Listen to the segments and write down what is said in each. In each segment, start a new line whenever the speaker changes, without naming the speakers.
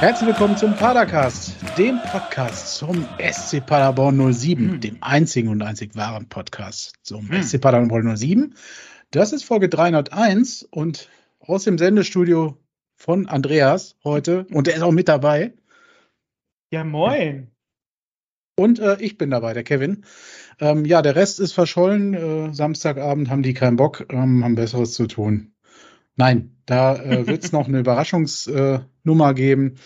Herzlich willkommen zum Padercast, dem Podcast zum SC Paderborn 07, hm. dem einzigen und einzig wahren Podcast zum hm. SC Paderborn 07. Das ist Folge 301 und aus dem Sendestudio von Andreas heute und der ist auch mit dabei.
Ja, moin.
Und äh, ich bin dabei, der Kevin. Ähm, ja, der Rest ist verschollen. Äh, Samstagabend haben die keinen Bock, ähm, haben Besseres zu tun. Nein, da äh, wird es noch eine Überraschungsnummer äh, geben.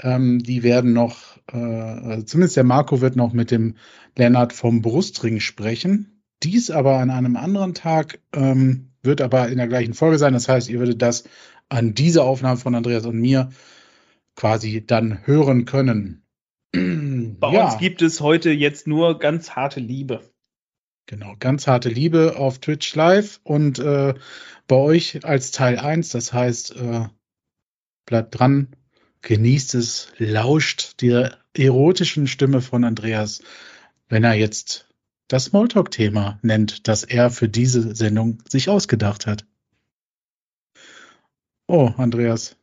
Ähm, die werden noch, äh, also zumindest der Marco wird noch mit dem Lennart vom Brustring sprechen. Dies aber an einem anderen Tag ähm, wird aber in der gleichen Folge sein. Das heißt, ihr würdet das an dieser Aufnahme von Andreas und mir quasi dann hören können.
Bei ja. uns gibt es heute jetzt nur ganz harte Liebe.
Genau, ganz harte Liebe auf Twitch Live und äh, bei euch als Teil 1. Das heißt, äh, bleibt dran, genießt es, lauscht der erotischen Stimme von Andreas, wenn er jetzt das Smalltalk-Thema nennt, das er für diese Sendung sich ausgedacht hat. Oh, Andreas.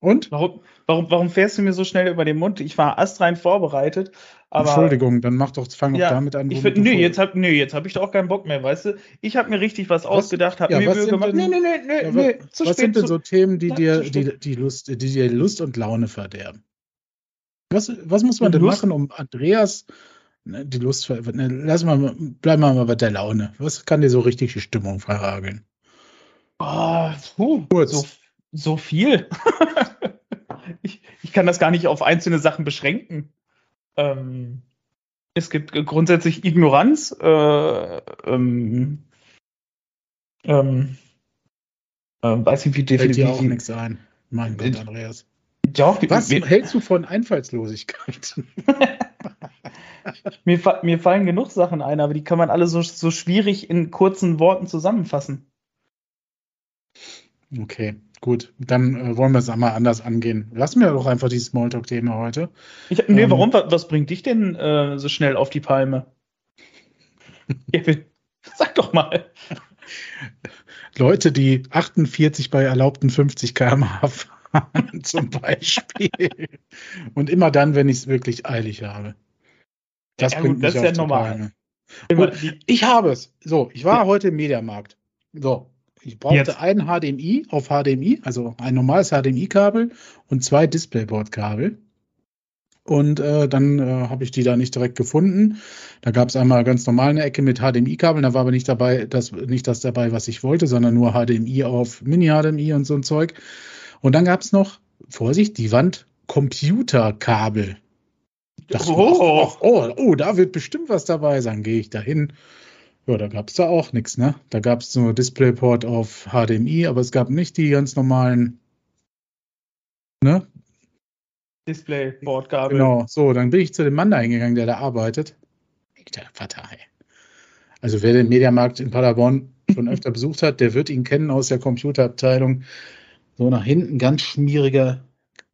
Und? Warum, warum, warum fährst du mir so schnell über den Mund? Ich war astrein vorbereitet. Aber,
Entschuldigung, dann mach doch, fang ja, doch damit an.
Ich find, nö, jetzt hab, nö, jetzt habe ich doch auch keinen Bock mehr, weißt du? Ich habe mir richtig was, was ausgedacht, habe
ja,
mir
Mühe gemacht. Denn, nö, nö, nö, ja, nö, was, was sind denn so Themen, die dir die, die, Lust, die dir Lust und Laune verderben? Was, was muss man denn Lust? machen, um Andreas ne, die Lust, ne, lass mal, bleib mal bei der Laune. Was kann dir so richtig die Stimmung verrageln?
Oh, puh, Kurz. So, so viel. ich, ich kann das gar nicht auf einzelne Sachen beschränken. Ähm, es gibt grundsätzlich Ignoranz. Äh, ähm, ähm, äh, weiß nicht, wie
definitiv. Fällt dir auch nichts ein. Mein Gott, Andreas. Doch, Was wir, hältst du von Einfallslosigkeit?
mir, mir, fallen genug Sachen ein, aber die kann man alle so, so schwierig in kurzen Worten zusammenfassen.
Okay. Gut, dann äh, wollen wir es einmal anders angehen. Lassen wir doch einfach die Smalltalk-Thema heute.
Ich, nee, ähm, warum? Was bringt dich denn äh, so schnell auf die Palme? Sag doch mal.
Leute, die 48 bei erlaubten 50 km/h fahren, zum Beispiel. Und immer dann, wenn ich es wirklich eilig habe.
Das ja, bringt gut, mich das ist ja normal.
Gut, ich habe es. So, ich war heute im Mediamarkt. So, ich brauchte Jetzt. ein HDMI auf HDMI, also ein normales HDMI-Kabel und zwei Displayboard-Kabel. Und äh, dann äh, habe ich die da nicht direkt gefunden. Da gab es einmal ganz normal eine Ecke mit HDMI-Kabeln, da war aber nicht dabei, das, nicht das dabei, was ich wollte, sondern nur HDMI auf Mini-HDMI und so ein Zeug. Und dann gab es noch, Vorsicht, die Wand Computerkabel. Oh. oh, oh, da wird bestimmt was dabei sein. Gehe ich da hin, ja, da gab es da auch nichts, ne? Da gab es nur DisplayPort auf HDMI, aber es gab nicht die ganz normalen,
ne? DisplayPort-Kabel.
Genau, so, dann bin ich zu dem Mann da hingegangen, der da arbeitet. Der Vater, ey. Also wer den Mediamarkt in Paderborn schon öfter besucht hat, der wird ihn kennen aus der Computerabteilung. So nach hinten ganz schmierige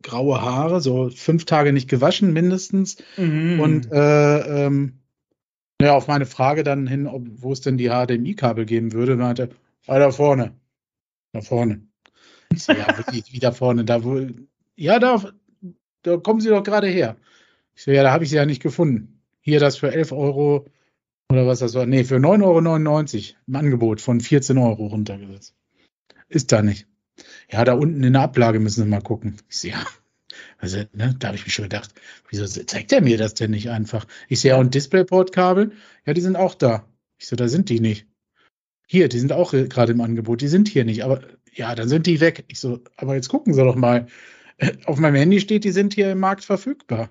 graue Haare, so fünf Tage nicht gewaschen mindestens. Mhm. Und äh, ähm, ja, auf meine Frage dann hin, ob, wo es denn die HDMI-Kabel geben würde, meinte, ah, da vorne. Da vorne. Ich so, ja, wirklich, wie da vorne? Da wo, ja, da, da kommen Sie doch gerade her. Ich so, ja, da habe ich sie ja nicht gefunden. Hier das für 11 Euro oder was das war. Nee, für 9,99 Euro im Angebot von 14 Euro runtergesetzt. Ist da nicht. Ja, da unten in der Ablage müssen Sie mal gucken. Ich so, ja, also, ne, da habe ich mich schon gedacht, wieso zeigt er mir das denn nicht einfach? Ich sehe auch ein Displayport-Kabel. Ja, die sind auch da. Ich so, da sind die nicht. Hier, die sind auch gerade im Angebot. Die sind hier nicht. Aber ja, dann sind die weg. Ich so, aber jetzt gucken Sie doch mal. Auf meinem Handy steht, die sind hier im Markt verfügbar.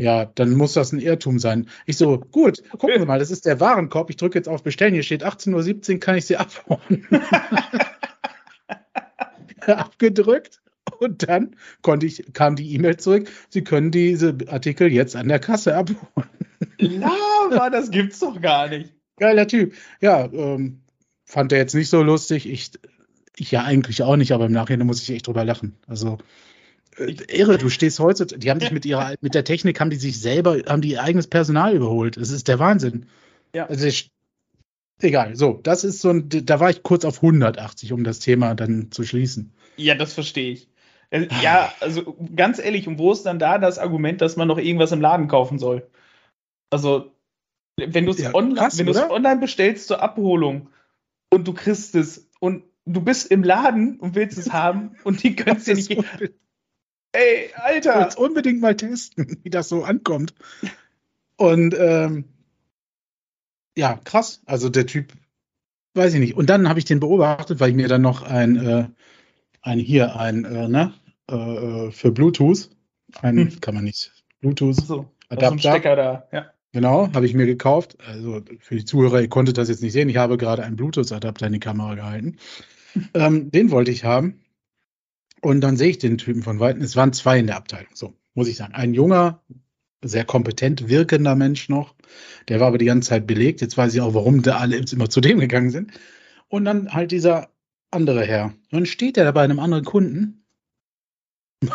Ja, dann muss das ein Irrtum sein. Ich so, gut, gucken Sie mal, das ist der Warenkorb. Ich drücke jetzt auf Bestellen. Hier steht 18.17 Uhr, kann ich sie abholen. Abgedrückt. Und dann konnte ich, kam die E-Mail zurück, Sie können diese Artikel jetzt an der Kasse abholen.
Lava, das gibt's doch gar nicht.
Geiler Typ. Ja, ähm, fand er jetzt nicht so lustig. Ich, ich ja eigentlich auch nicht, aber im Nachhinein muss ich echt drüber lachen. Also äh, irre, du stehst heute, die haben sich mit ihrer, mit der Technik haben die sich selber, haben die ihr eigenes Personal überholt. Das ist der Wahnsinn. Ja. Also ich, egal. So, das ist so ein, da war ich kurz auf 180, um das Thema dann zu schließen.
Ja, das verstehe ich. Äh, ja, also ganz ehrlich, und wo ist dann da das Argument, dass man noch irgendwas im Laden kaufen soll? Also, wenn du es ja, online, online bestellst zur Abholung und du kriegst es und du bist im Laden und willst es haben und die können es dir nicht. Ey, Alter!
Ich unbedingt mal testen, wie das so ankommt. Und ähm, ja, krass. Also der Typ, weiß ich nicht. Und dann habe ich den beobachtet, weil ich mir dann noch ein, äh, ein hier, ein, äh, ne, äh, äh für Bluetooth, ein, hm. kann man nicht, Bluetooth
so, Adapter. Stecker da, ja.
Genau, habe ich mir gekauft. Also für die Zuhörer, ihr konntet das jetzt nicht sehen. Ich habe gerade einen Bluetooth-Adapter in die Kamera gehalten. ähm, den wollte ich haben. Und dann sehe ich den Typen von Weitem. Es waren zwei in der Abteilung. So, muss ich sagen. Ein junger, sehr kompetent wirkender Mensch noch. Der war aber die ganze Zeit belegt. Jetzt weiß ich auch, warum da alle immer zu dem gegangen sind. Und dann halt dieser andere Herr. Und dann steht er da bei einem anderen Kunden.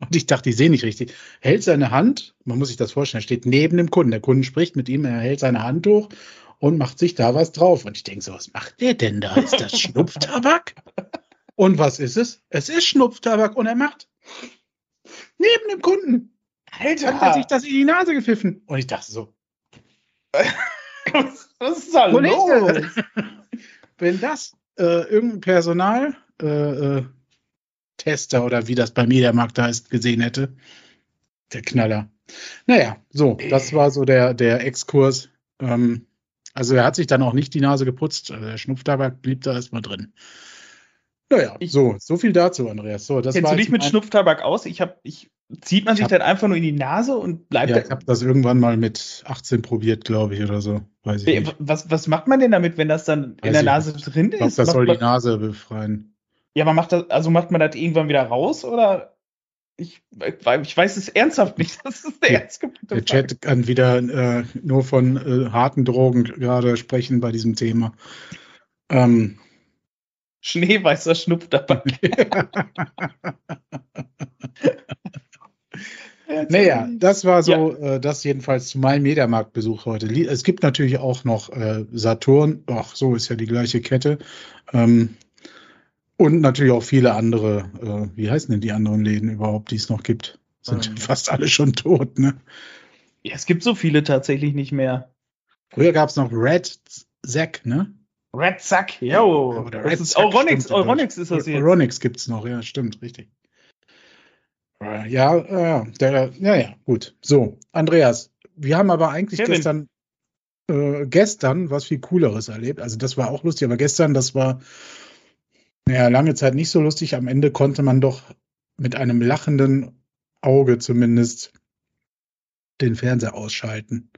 Und ich dachte, ich sehe nicht richtig. Hält seine Hand, man muss sich das vorstellen, er steht neben dem Kunden. Der Kunde spricht mit ihm, er hält seine Hand hoch und macht sich da was drauf. Und ich denke so, was macht der denn da? Ist das Schnupftabak? Und was ist es? Es ist Schnupftabak und er macht neben dem Kunden. Alter, hat er sich das in die Nase gepfiffen. Und ich dachte so.
was ist da los?
Wenn das äh, irgendein Personal äh, äh, Tester oder wie das bei Mediamarkt heißt, gesehen hätte, der Knaller. Naja, so, das war so der, der Exkurs. Ähm, also er hat sich dann auch nicht die Nase geputzt. Also der Schnupftabak blieb da erstmal drin. Naja, ich, so, so viel dazu, Andreas. So,
das kennst du dich mit Schnupftabak aus? Ich habe, ich zieht man sich hab, dann einfach nur in die Nase und bleibt.
Ja, ich habe das irgendwann mal mit 18 probiert, glaube ich, oder so.
Weiß ich nicht. Was, was macht man denn damit, wenn das dann Weiß in der Nase nicht. drin ist? Ich
glaube, das soll die Nase befreien.
Ja, man macht das, also macht man das irgendwann wieder raus oder? Ich, ich weiß es ernsthaft nicht. Das ist
der, der Chat kann wieder äh, nur von äh, harten Drogen gerade sprechen bei diesem Thema. Ähm,
Schneeweißer Schnupftabak.
naja, das war so, ja. äh, das jedenfalls zu meinem Mediamarktbesuch heute. Es gibt natürlich auch noch äh, Saturn, ach, so ist ja die gleiche Kette. Ähm, und natürlich auch viele andere, äh, wie heißen denn die anderen Läden überhaupt, die es noch gibt? Sind ähm. fast alle schon tot, ne?
Ja, es gibt so viele tatsächlich nicht mehr.
Früher gab es noch Red Zack, ne?
Red Zack, yo.
Oder Red ist Euronix ist das jetzt. Euronix gibt es noch, ja, stimmt, richtig. Ja, ja, der, ja, ja, gut. So, Andreas, wir haben aber eigentlich Kevin. gestern, äh, gestern was viel Cooleres erlebt. Also das war auch lustig, aber gestern, das war ja lange Zeit nicht so lustig. Am Ende konnte man doch mit einem lachenden Auge zumindest den Fernseher ausschalten.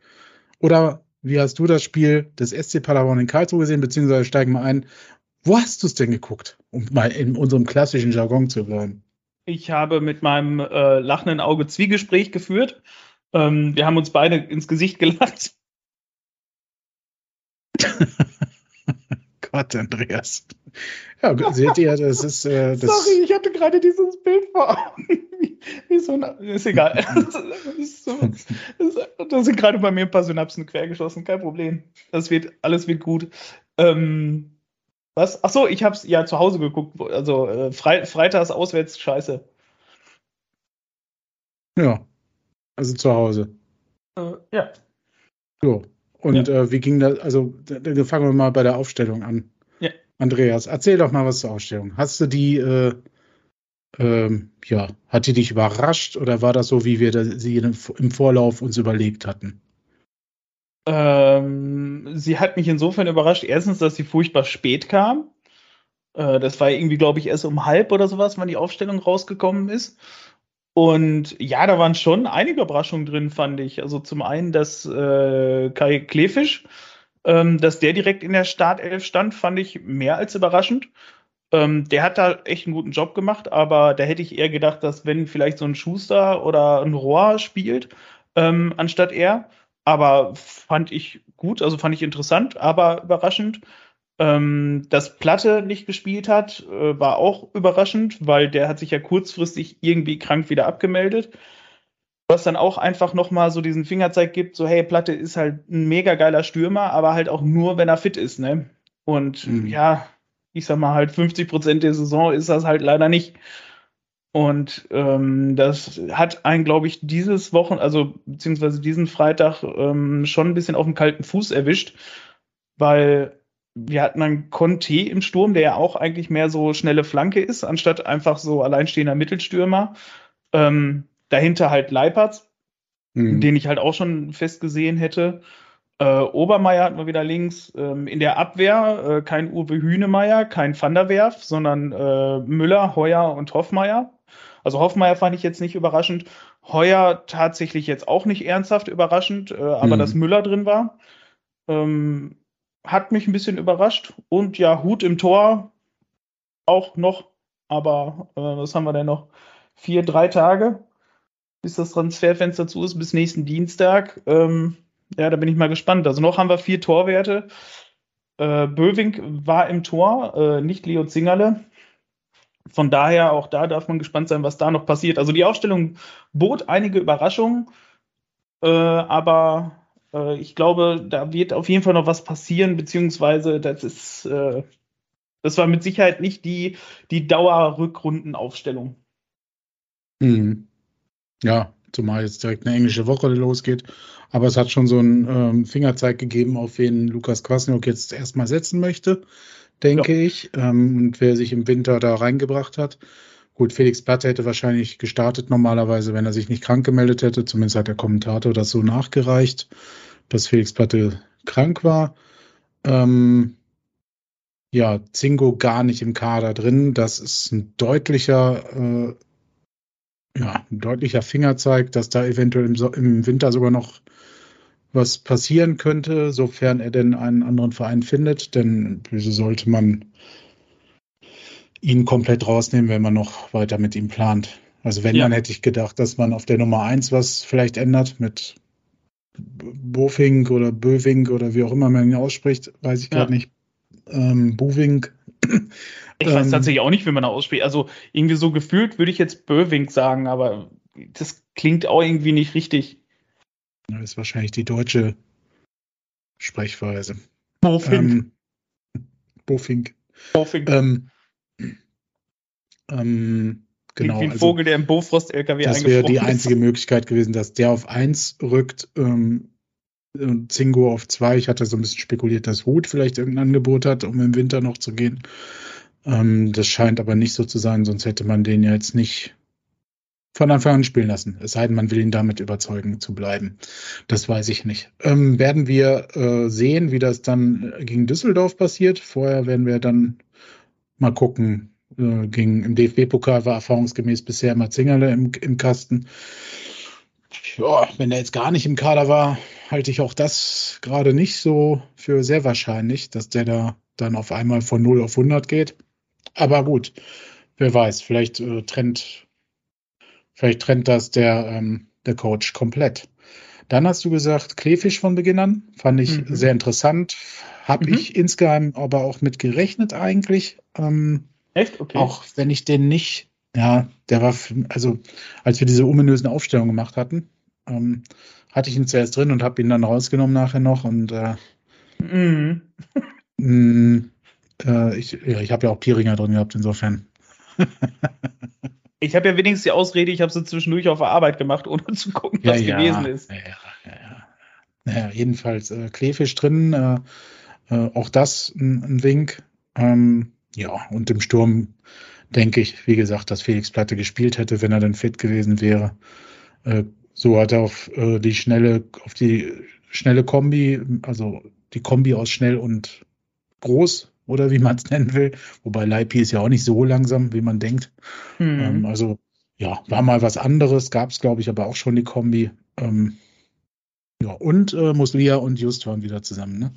Oder wie hast du das Spiel des SC Paderborn in Karlsruhe gesehen, beziehungsweise steigen wir ein. Wo hast du es denn geguckt, um mal in unserem klassischen Jargon zu bleiben?
Ich habe mit meinem äh, lachenden Auge Zwiegespräch geführt. Ähm, wir haben uns beide ins Gesicht gelacht.
Gott, Andreas. Ja, seht ihr, das ist. Äh, das
Sorry, ich hatte gerade dieses Bild vor Augen. Wie so ein, ist egal. Das, ist so, das, da sind gerade bei mir ein paar Synapsen quergeschossen, kein Problem. Das wird, alles wird gut. Ähm, was? Ach so, ich habe es ja zu Hause geguckt. Also äh, Fre Freitags auswärts, scheiße.
Ja, also zu Hause.
Äh, ja.
So. Und ja. äh, wie ging das? Also, dann fangen wir mal bei der Aufstellung an.
Ja.
Andreas, erzähl doch mal was zur Aufstellung. Hast du die äh, ähm, ja, hat die dich überrascht oder war das so, wie wir das, sie im Vorlauf uns überlegt hatten?
Ähm, sie hat mich insofern überrascht. Erstens, dass sie furchtbar spät kam. Äh, das war irgendwie, glaube ich, erst um halb oder sowas, wann die Aufstellung rausgekommen ist. Und ja, da waren schon einige Überraschungen drin, fand ich. Also zum einen, dass äh, Kai Klefisch, ähm, dass der direkt in der Startelf stand, fand ich mehr als überraschend. Ähm, der hat da echt einen guten Job gemacht, aber da hätte ich eher gedacht, dass wenn vielleicht so ein Schuster oder ein Rohr spielt, ähm, anstatt er. Aber fand ich gut, also fand ich interessant, aber überraschend. Ähm, dass Platte nicht gespielt hat, äh, war auch überraschend, weil der hat sich ja kurzfristig irgendwie krank wieder abgemeldet. Was dann auch einfach nochmal so diesen Fingerzeig gibt, so hey, Platte ist halt ein mega geiler Stürmer, aber halt auch nur, wenn er fit ist, ne? Und mhm. ja, ich sag mal halt 50 Prozent der Saison ist das halt leider nicht. Und ähm, das hat einen, glaube ich, dieses Wochen, also beziehungsweise diesen Freitag ähm, schon ein bisschen auf dem kalten Fuß erwischt, weil wir hatten dann Conte im Sturm, der ja auch eigentlich mehr so schnelle Flanke ist, anstatt einfach so alleinstehender Mittelstürmer. Ähm, dahinter halt Leipertz, mhm. den ich halt auch schon fest gesehen hätte. Äh, Obermeier hatten wir wieder links. Ähm, in der Abwehr äh, kein Uwe Hünemeyer, kein Van der Werf, sondern äh, Müller, Heuer und Hoffmeier. Also Hoffmeier fand ich jetzt nicht überraschend. Heuer tatsächlich jetzt auch nicht ernsthaft überraschend, äh, aber mhm. dass Müller drin war, ähm, hat mich ein bisschen überrascht. Und ja, Hut im Tor auch noch. Aber äh, was haben wir denn noch? Vier, drei Tage, bis das Transferfenster zu ist, bis nächsten Dienstag. Ähm, ja, da bin ich mal gespannt. Also noch haben wir vier Torwerte. Äh, Böwing war im Tor, äh, nicht Leo Zingerle. Von daher, auch da darf man gespannt sein, was da noch passiert. Also die Aufstellung bot einige Überraschungen, äh, aber äh, ich glaube, da wird auf jeden Fall noch was passieren, beziehungsweise das ist, äh, das war mit Sicherheit nicht die, die Dauerrückrundenaufstellung.
Mhm. Ja, zumal jetzt direkt eine englische Woche losgeht. Aber es hat schon so einen ähm, Fingerzeig gegeben, auf wen Lukas Kwasniok jetzt erstmal setzen möchte, denke ja. ich. Ähm, und wer sich im Winter da reingebracht hat. Gut, Felix Platte hätte wahrscheinlich gestartet normalerweise, wenn er sich nicht krank gemeldet hätte. Zumindest hat der Kommentator das so nachgereicht, dass Felix Platte krank war. Ähm, ja, Zingo gar nicht im Kader drin. Das ist ein deutlicher äh, ja, ein deutlicher Fingerzeig, dass da eventuell im, so im Winter sogar noch was passieren könnte, sofern er denn einen anderen Verein findet. Denn wieso sollte man ihn komplett rausnehmen, wenn man noch weiter mit ihm plant? Also wenn, ja. dann hätte ich gedacht, dass man auf der Nummer 1 was vielleicht ändert mit Bofink oder Bövink oder wie auch immer man ihn ausspricht, weiß ich gerade ja. nicht. Ähm, Buvink.
Ich weiß ähm, tatsächlich auch nicht, wie man da ausspricht. Also irgendwie so gefühlt würde ich jetzt Böwing sagen, aber das klingt auch irgendwie nicht richtig.
Das ist wahrscheinlich die deutsche Sprechweise.
Bofink.
Ähm, Bofink.
Bofink.
Ähm, ähm, genau.
Wie ein also, Vogel, der im Bofrost-LKW
Das wäre die einzige Möglichkeit gewesen, dass der auf 1 rückt ähm, und Zingo auf 2. Ich hatte so ein bisschen spekuliert, dass Hut vielleicht irgendein Angebot hat, um im Winter noch zu gehen. Ähm, das scheint aber nicht so zu sein, sonst hätte man den ja jetzt nicht von Anfang an spielen lassen. Es sei denn, man will ihn damit überzeugen zu bleiben. Das weiß ich nicht. Ähm, werden wir äh, sehen, wie das dann gegen Düsseldorf passiert. Vorher werden wir dann mal gucken. Äh, gegen, Im DFB-Pokal war erfahrungsgemäß bisher immer Zingerle im, im Kasten. Ja, wenn er jetzt gar nicht im Kader war, halte ich auch das gerade nicht so für sehr wahrscheinlich, dass der da dann auf einmal von 0 auf 100 geht. Aber gut, wer weiß, vielleicht äh, trennt, vielleicht trennt das der, ähm, der Coach komplett. Dann hast du gesagt, Kleefisch von Beginn an. Fand ich mhm. sehr interessant. Habe mhm. ich insgeheim aber auch mit gerechnet eigentlich. Ähm,
Echt? Okay.
Auch wenn ich den nicht, ja, der war, also als wir diese ominösen Aufstellungen gemacht hatten, ähm, hatte ich ihn zuerst drin und habe ihn dann rausgenommen nachher noch und äh, mhm. Mm, äh, ich ja, ich habe ja auch Pieringer drin gehabt, insofern.
ich habe ja wenigstens die Ausrede, ich habe sie zwischendurch auf der Arbeit gemacht, ohne zu gucken, was ja, gewesen ist. Ja, ja,
ja. Naja, jedenfalls äh, Kleefisch drin, äh, äh, auch das ein, ein Wink. Ähm, ja, und im Sturm denke ich, wie gesagt, dass Felix Platte gespielt hätte, wenn er dann fit gewesen wäre. Äh, so hat er auf äh, die schnelle, auf die schnelle Kombi, also die Kombi aus schnell und groß oder wie man es nennen will. Wobei Leipi ist ja auch nicht so langsam, wie man denkt. Mhm. Ähm, also ja, war mal was anderes, gab es, glaube ich, aber auch schon die Kombi. Ähm, ja, und äh, Muslia und Just waren wieder zusammen, ne?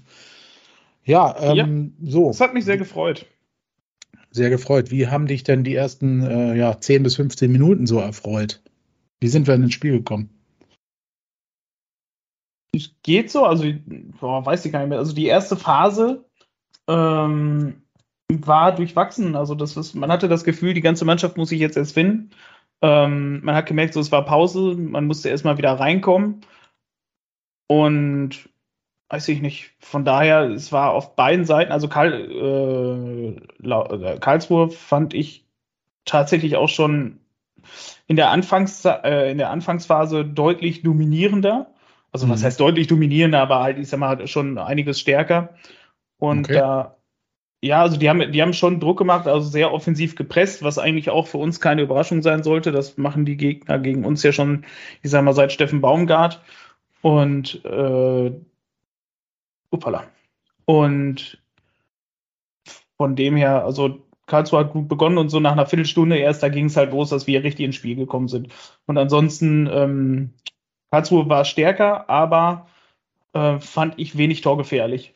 Ja, ähm, ja, so.
Das hat mich sehr gefreut.
Sehr gefreut. Wie haben dich denn die ersten äh, ja, 10 bis 15 Minuten so erfreut? Wie sind wir in ins Spiel gekommen?
Es geht so, also boah, weiß ich gar nicht mehr. Also die erste Phase ähm, war durchwachsen. Also das ist, man hatte das Gefühl, die ganze Mannschaft muss sich jetzt erst finden. Ähm, man hat gemerkt, so es war Pause, man musste erstmal wieder reinkommen. Und weiß ich nicht, von daher, es war auf beiden Seiten, also Karl, äh, äh, Karlsruhe fand ich tatsächlich auch schon in der, Anfangs, äh, in der Anfangsphase deutlich dominierender. Also mhm. was heißt deutlich dominierender, aber halt, ich sag mal, schon einiges stärker. Und da, okay. äh, ja, also die haben, die haben schon Druck gemacht, also sehr offensiv gepresst, was eigentlich auch für uns keine Überraschung sein sollte. Das machen die Gegner gegen uns ja schon, ich sag mal, seit Steffen Baumgart. Und äh, upala. Und von dem her, also Karlsruhe hat gut begonnen und so nach einer Viertelstunde erst, da ging es halt los, dass wir richtig ins Spiel gekommen sind. Und ansonsten, ähm, Karlsruhe war stärker, aber äh, fand ich wenig torgefährlich.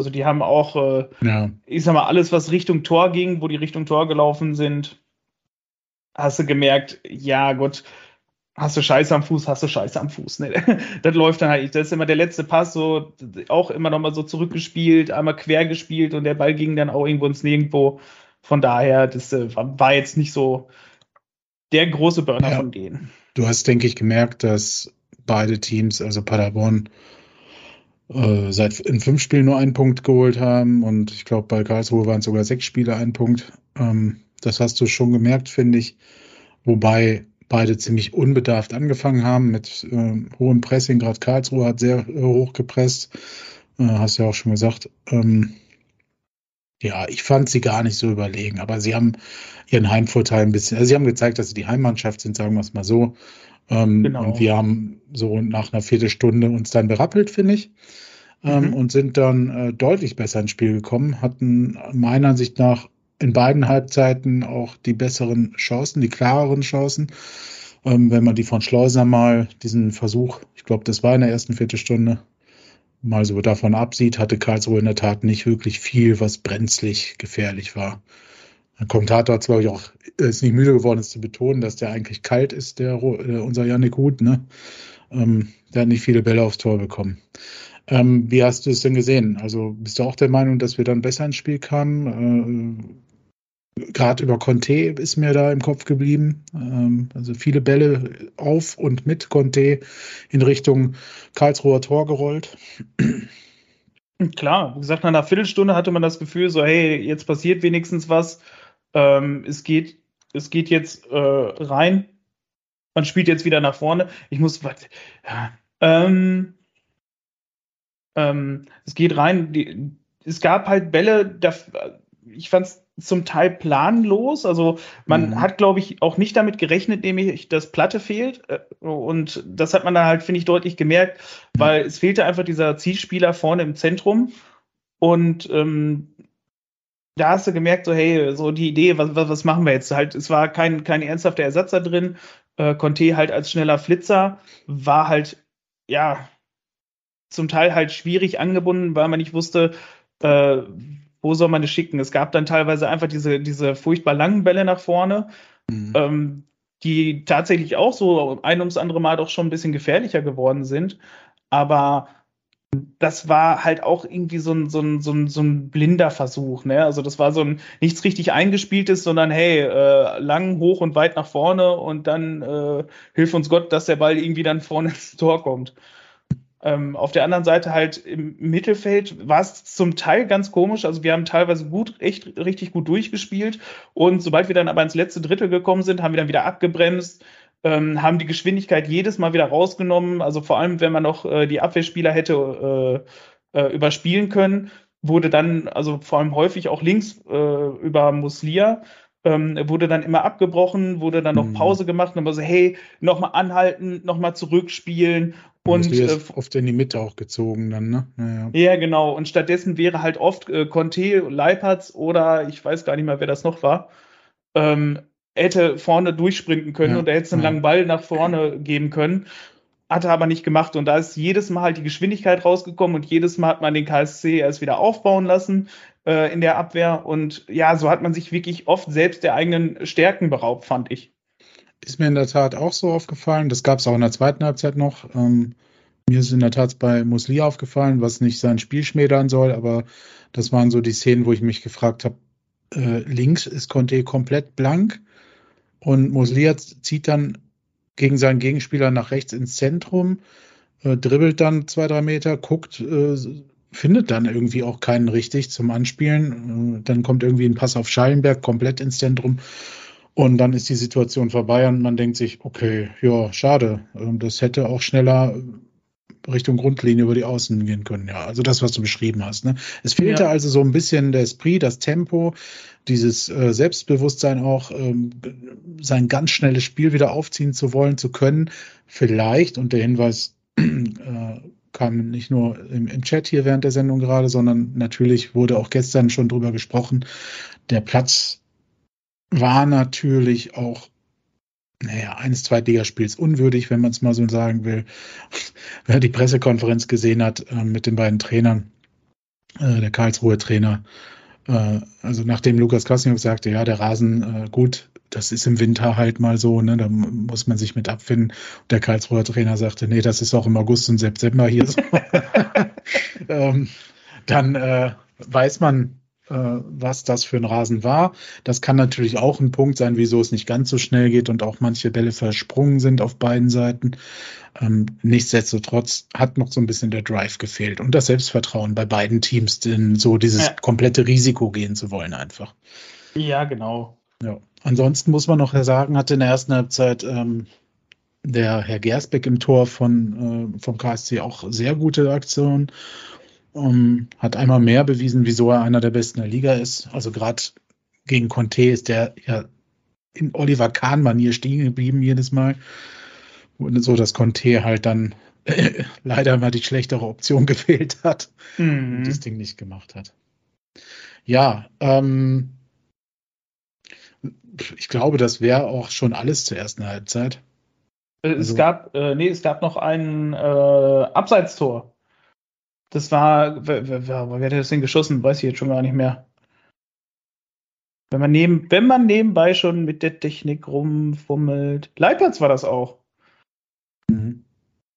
Also die haben auch, äh, ja. ich sag mal, alles, was Richtung Tor ging, wo die Richtung Tor gelaufen sind, hast du gemerkt, ja gut, hast du Scheiße am Fuß, hast du Scheiße am Fuß. Ne? Das läuft dann halt. Das ist immer der letzte Pass, so auch immer nochmal so zurückgespielt, einmal quer gespielt und der Ball ging dann auch irgendwo ins Nirgendwo. Von daher, das äh, war jetzt nicht so der große Burner ja. von denen.
Du hast, denke ich, gemerkt, dass beide Teams, also Paderborn, äh, seit in fünf Spielen nur einen Punkt geholt haben und ich glaube, bei Karlsruhe waren es sogar sechs Spiele ein Punkt. Ähm, das hast du schon gemerkt, finde ich. Wobei beide ziemlich unbedarft angefangen haben mit äh, hohem Pressing. Gerade Karlsruhe hat sehr äh, hoch gepresst. Äh, hast ja auch schon gesagt. Ähm, ja, ich fand sie gar nicht so überlegen, aber sie haben ihren Heimvorteil ein bisschen, also sie haben gezeigt, dass sie die Heimmannschaft sind, sagen wir es mal so. Ähm, genau. Und wir haben so nach einer Viertelstunde uns dann berappelt, finde ich. Ähm, mhm. Und sind dann äh, deutlich besser ins Spiel gekommen, hatten meiner Ansicht nach in beiden Halbzeiten auch die besseren Chancen, die klareren Chancen. Ähm, wenn man die von Schleuser mal, diesen Versuch, ich glaube, das war in der ersten Viertelstunde, mal so davon absieht, hatte Karlsruhe in der Tat nicht wirklich viel, was brenzlig gefährlich war. Der Kommentator hat, glaube ich, auch ist nicht müde geworden, es zu betonen, dass der eigentlich kalt ist, der, der unser Yannick Huth, ne? Ähm, der hat nicht viele Bälle aufs Tor bekommen. Ähm, wie hast du es denn gesehen? Also bist du auch der Meinung, dass wir dann besser ins Spiel kamen? Äh, gerade über Conte ist mir da im Kopf geblieben. Ähm, also viele Bälle auf und mit Conte in Richtung Karlsruher Tor gerollt.
Klar, wie gesagt, nach einer Viertelstunde hatte man das Gefühl, so, hey, jetzt passiert wenigstens was. Ähm, es, geht, es geht jetzt äh, rein. Man spielt jetzt wieder nach vorne. Ich muss. Ja, ähm, ähm, es geht rein. Die, es gab halt Bälle, da, ich fand es zum Teil planlos. Also man mhm. hat, glaube ich, auch nicht damit gerechnet, nämlich, dass Platte fehlt. Äh, und das hat man dann halt, finde ich, deutlich gemerkt, mhm. weil es fehlte einfach dieser Zielspieler vorne im Zentrum. Und ähm, da hast du gemerkt, so, hey, so die Idee, was, was, was machen wir jetzt? Halt, es war kein, kein ernsthafter Ersatz da drin. Äh, Conte halt als schneller Flitzer war halt, ja, zum Teil halt schwierig angebunden, weil man nicht wusste, äh, wo soll man es schicken? Es gab dann teilweise einfach diese, diese furchtbar langen Bälle nach vorne, mhm. ähm, die tatsächlich auch so ein ums andere Mal doch schon ein bisschen gefährlicher geworden sind. Aber das war halt auch irgendwie so ein, so ein, so ein, so ein blinder Versuch. Ne? Also das war so ein nichts richtig eingespieltes, sondern hey, äh, lang, hoch und weit nach vorne und dann äh, hilf uns Gott, dass der Ball irgendwie dann vorne ins Tor kommt. Ähm, auf der anderen Seite halt im Mittelfeld war es zum Teil ganz komisch. Also wir haben teilweise gut, echt richtig gut durchgespielt. Und sobald wir dann aber ins letzte Drittel gekommen sind, haben wir dann wieder abgebremst, ähm, haben die Geschwindigkeit jedes Mal wieder rausgenommen. Also vor allem, wenn man noch äh, die Abwehrspieler hätte äh, äh, überspielen können, wurde dann, also vor allem häufig auch links äh, über Muslia, ähm, wurde dann immer abgebrochen, wurde dann noch mhm. Pause gemacht und war so, hey, nochmal anhalten, nochmal zurückspielen und
äh, oft in die Mitte auch gezogen dann, ne?
Naja. Ja, genau. Und stattdessen wäre halt oft äh, Conte, Leipertz oder ich weiß gar nicht mehr, wer das noch war, ähm, hätte vorne durchspringen können ja, und er hätte einen ja. langen Ball nach vorne geben können. Hat er aber nicht gemacht. Und da ist jedes Mal halt die Geschwindigkeit rausgekommen und jedes Mal hat man den KSC erst wieder aufbauen lassen äh, in der Abwehr. Und ja, so hat man sich wirklich oft selbst der eigenen Stärken beraubt, fand ich.
Ist mir in der Tat auch so aufgefallen. Das gab es auch in der zweiten Halbzeit noch. Ähm, mir ist in der Tat bei Musli aufgefallen, was nicht sein Spiel schmälern soll, aber das waren so die Szenen, wo ich mich gefragt habe, äh, links ist Conte komplett blank und Muslia zieht dann gegen seinen Gegenspieler nach rechts ins Zentrum, äh, dribbelt dann zwei, drei Meter, guckt, äh, findet dann irgendwie auch keinen richtig zum Anspielen. Äh, dann kommt irgendwie ein Pass auf Schallenberg komplett ins Zentrum Und dann ist die Situation vorbei und man denkt sich, okay, ja, schade. Ähm, das hätte auch schneller Richtung Grundlinie über die Außen gehen können. Ja, also das, was du beschrieben hast. Ne? Es fehlte ja. also so ein bisschen der Esprit, das Tempo, dieses äh, Selbstbewusstsein auch, ähm, sein ganz schnelles Spiel wieder aufziehen zu wollen, zu können. Vielleicht, und der Hinweis äh, kam nicht nur im, im, Chat hier während der Sendung gerade, sondern natürlich wurde auch gestern schon drüber gesprochen. Der Platz war natürlich auch naja, eines Zweitligaspiels unwürdig, wenn man es mal so sagen will. Wer die Pressekonferenz gesehen hat äh, mit den beiden Trainern, äh, der Karlsruhe Trainer, äh, also nachdem Lukas Krasniok sagte, ja, der Rasen, äh, gut, das ist im Winter halt mal so, ne, da muss man sich mit abfinden. Und der Karlsruher Trainer sagte, nee, das ist auch im August und September hier so. ähm, dann äh, weiß man, was das für ein Rasen war. Das kann natürlich auch ein Punkt sein, wieso es nicht ganz so schnell geht und auch manche Bälle versprungen sind auf beiden Seiten. Ähm, nichtsdestotrotz hat noch so ein bisschen der Drive gefehlt und das Selbstvertrauen bei beiden Teams, denn so dieses ja. komplette Risiko gehen zu wollen einfach.
Ja, genau.
Ja. Ansonsten muss man noch sagen, hatte in der ersten Halbzeit ähm, der Herr Gersbeck im Tor von, äh, vom KSC auch sehr gute Aktionen um, hat einmal mehr bewiesen, wieso er einer der besten der Liga ist. Also gerade gegen Conte ist der ja in Oliver Kahn-Manier stehen geblieben jedes Mal. Und so, dass Conte halt dann äh, leider mal die schlechtere Option gewählt hat mhm. und das Ding nicht gemacht hat. Ja, ähm, ich glaube, das wäre auch schon alles zur ersten Halbzeit.
Es also, gab, äh, nee, es gab noch ein äh, Abseitstor. Das war, wer, wer, wer hat das denn geschossen? Weiß ich jetzt schon gar nicht mehr. Wenn man, neben, wenn man nebenbei schon mit der Technik rumfummelt. Leipertz war das auch. Mhm.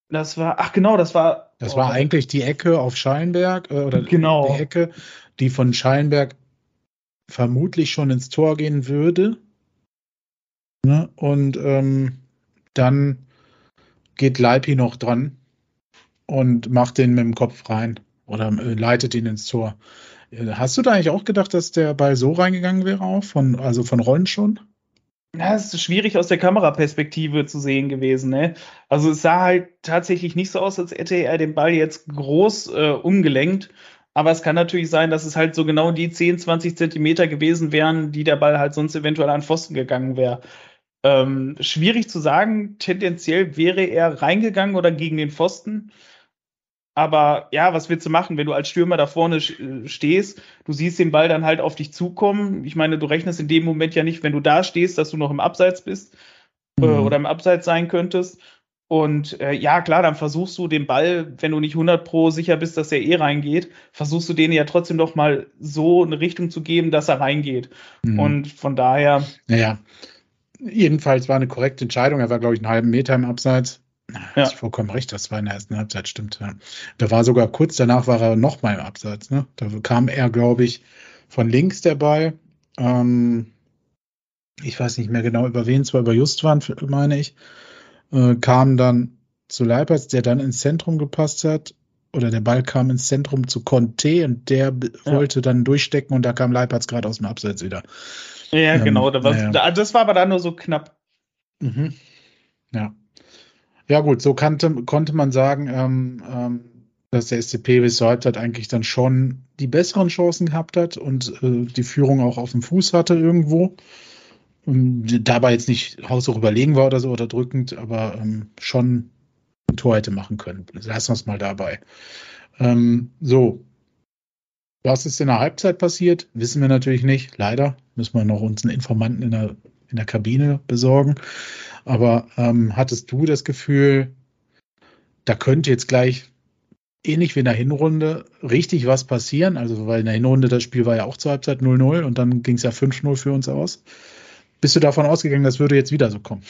Das war, ach genau, das war.
Das oh, war eigentlich die Ecke auf Schallenberg, äh, oder
genau.
die Ecke, die von Schallenberg vermutlich schon ins Tor gehen würde. Ne? Und ähm, dann geht Leipi noch dran und macht den mit dem Kopf rein oder äh, leitet ihn ins Tor. Äh, hast du da eigentlich auch gedacht, dass der Ball so reingegangen wäre, auch von, also von Rollen schon?
Ja, es ist schwierig aus der Kameraperspektive zu sehen gewesen. Ne? Also es sah halt tatsächlich nicht so aus, als hätte er den Ball jetzt groß äh, umgelenkt. Aber es kann natürlich sein, dass es halt so genau die 10, 20 Zentimeter gewesen wären, die der Ball halt sonst eventuell an Pfosten gegangen wäre. Ähm, schwierig zu sagen. Tendenziell wäre er reingegangen oder gegen den Pfosten. Aber ja, was willst du machen, wenn du als Stürmer da vorne äh, stehst? Du siehst den Ball dann halt auf dich zukommen. Ich meine, du rechnest in dem Moment ja nicht, wenn du da stehst, dass du noch im Abseits bist äh, mhm. äh, oder im Abseits sein könntest. Und äh, ja, klar, dann versuchst du den Ball, wenn du nicht 100 pro sicher bist, dass er eh reingeht, versuchst du den ja trotzdem doch mal so eine Richtung zu geben, dass er reingeht. Mhm. Und von daher.
Naja, jedenfalls war eine korrekte Entscheidung. Er war, glaube ich, einen halben Meter im Abseits. Ja. Hast vollkommen recht, das war in der ersten Halbzeit, stimmt. Ja. Da war sogar kurz danach war er noch mal im Abseits. Ne? Da kam er, glaube ich, von links der Ball. Ähm, ich weiß nicht mehr genau über wen, zwar über Justwan, meine ich. Äh, kam dann zu Leipertz, der dann ins Zentrum gepasst hat. Oder der Ball kam ins Zentrum zu Conte und der ja. wollte dann durchstecken und da kam Leipertz gerade aus dem Abseits wieder.
Ja, ähm, genau. Da ja. Das war aber dann nur so knapp.
Mhm. Ja. Ja, gut, so kannte, konnte man sagen, ähm, ähm, dass der SCP bis zur Halbzeit eigentlich dann schon die besseren Chancen gehabt hat und äh, die Führung auch auf dem Fuß hatte irgendwo. Und ähm, dabei jetzt nicht haushoch überlegen war oder so oder drückend, aber ähm, schon ein Tor hätte machen können. Lassen wir es mal dabei. Ähm, so. Was ist in der Halbzeit passiert? Wissen wir natürlich nicht. Leider müssen wir noch uns einen Informanten in der, in der Kabine besorgen. Aber ähm, hattest du das Gefühl, da könnte jetzt gleich ähnlich wie in der Hinrunde richtig was passieren? Also, weil in der Hinrunde das Spiel war ja auch zur Halbzeit 0-0 und dann ging es ja 5-0 für uns aus. Bist du davon ausgegangen, das würde jetzt wieder so kommen?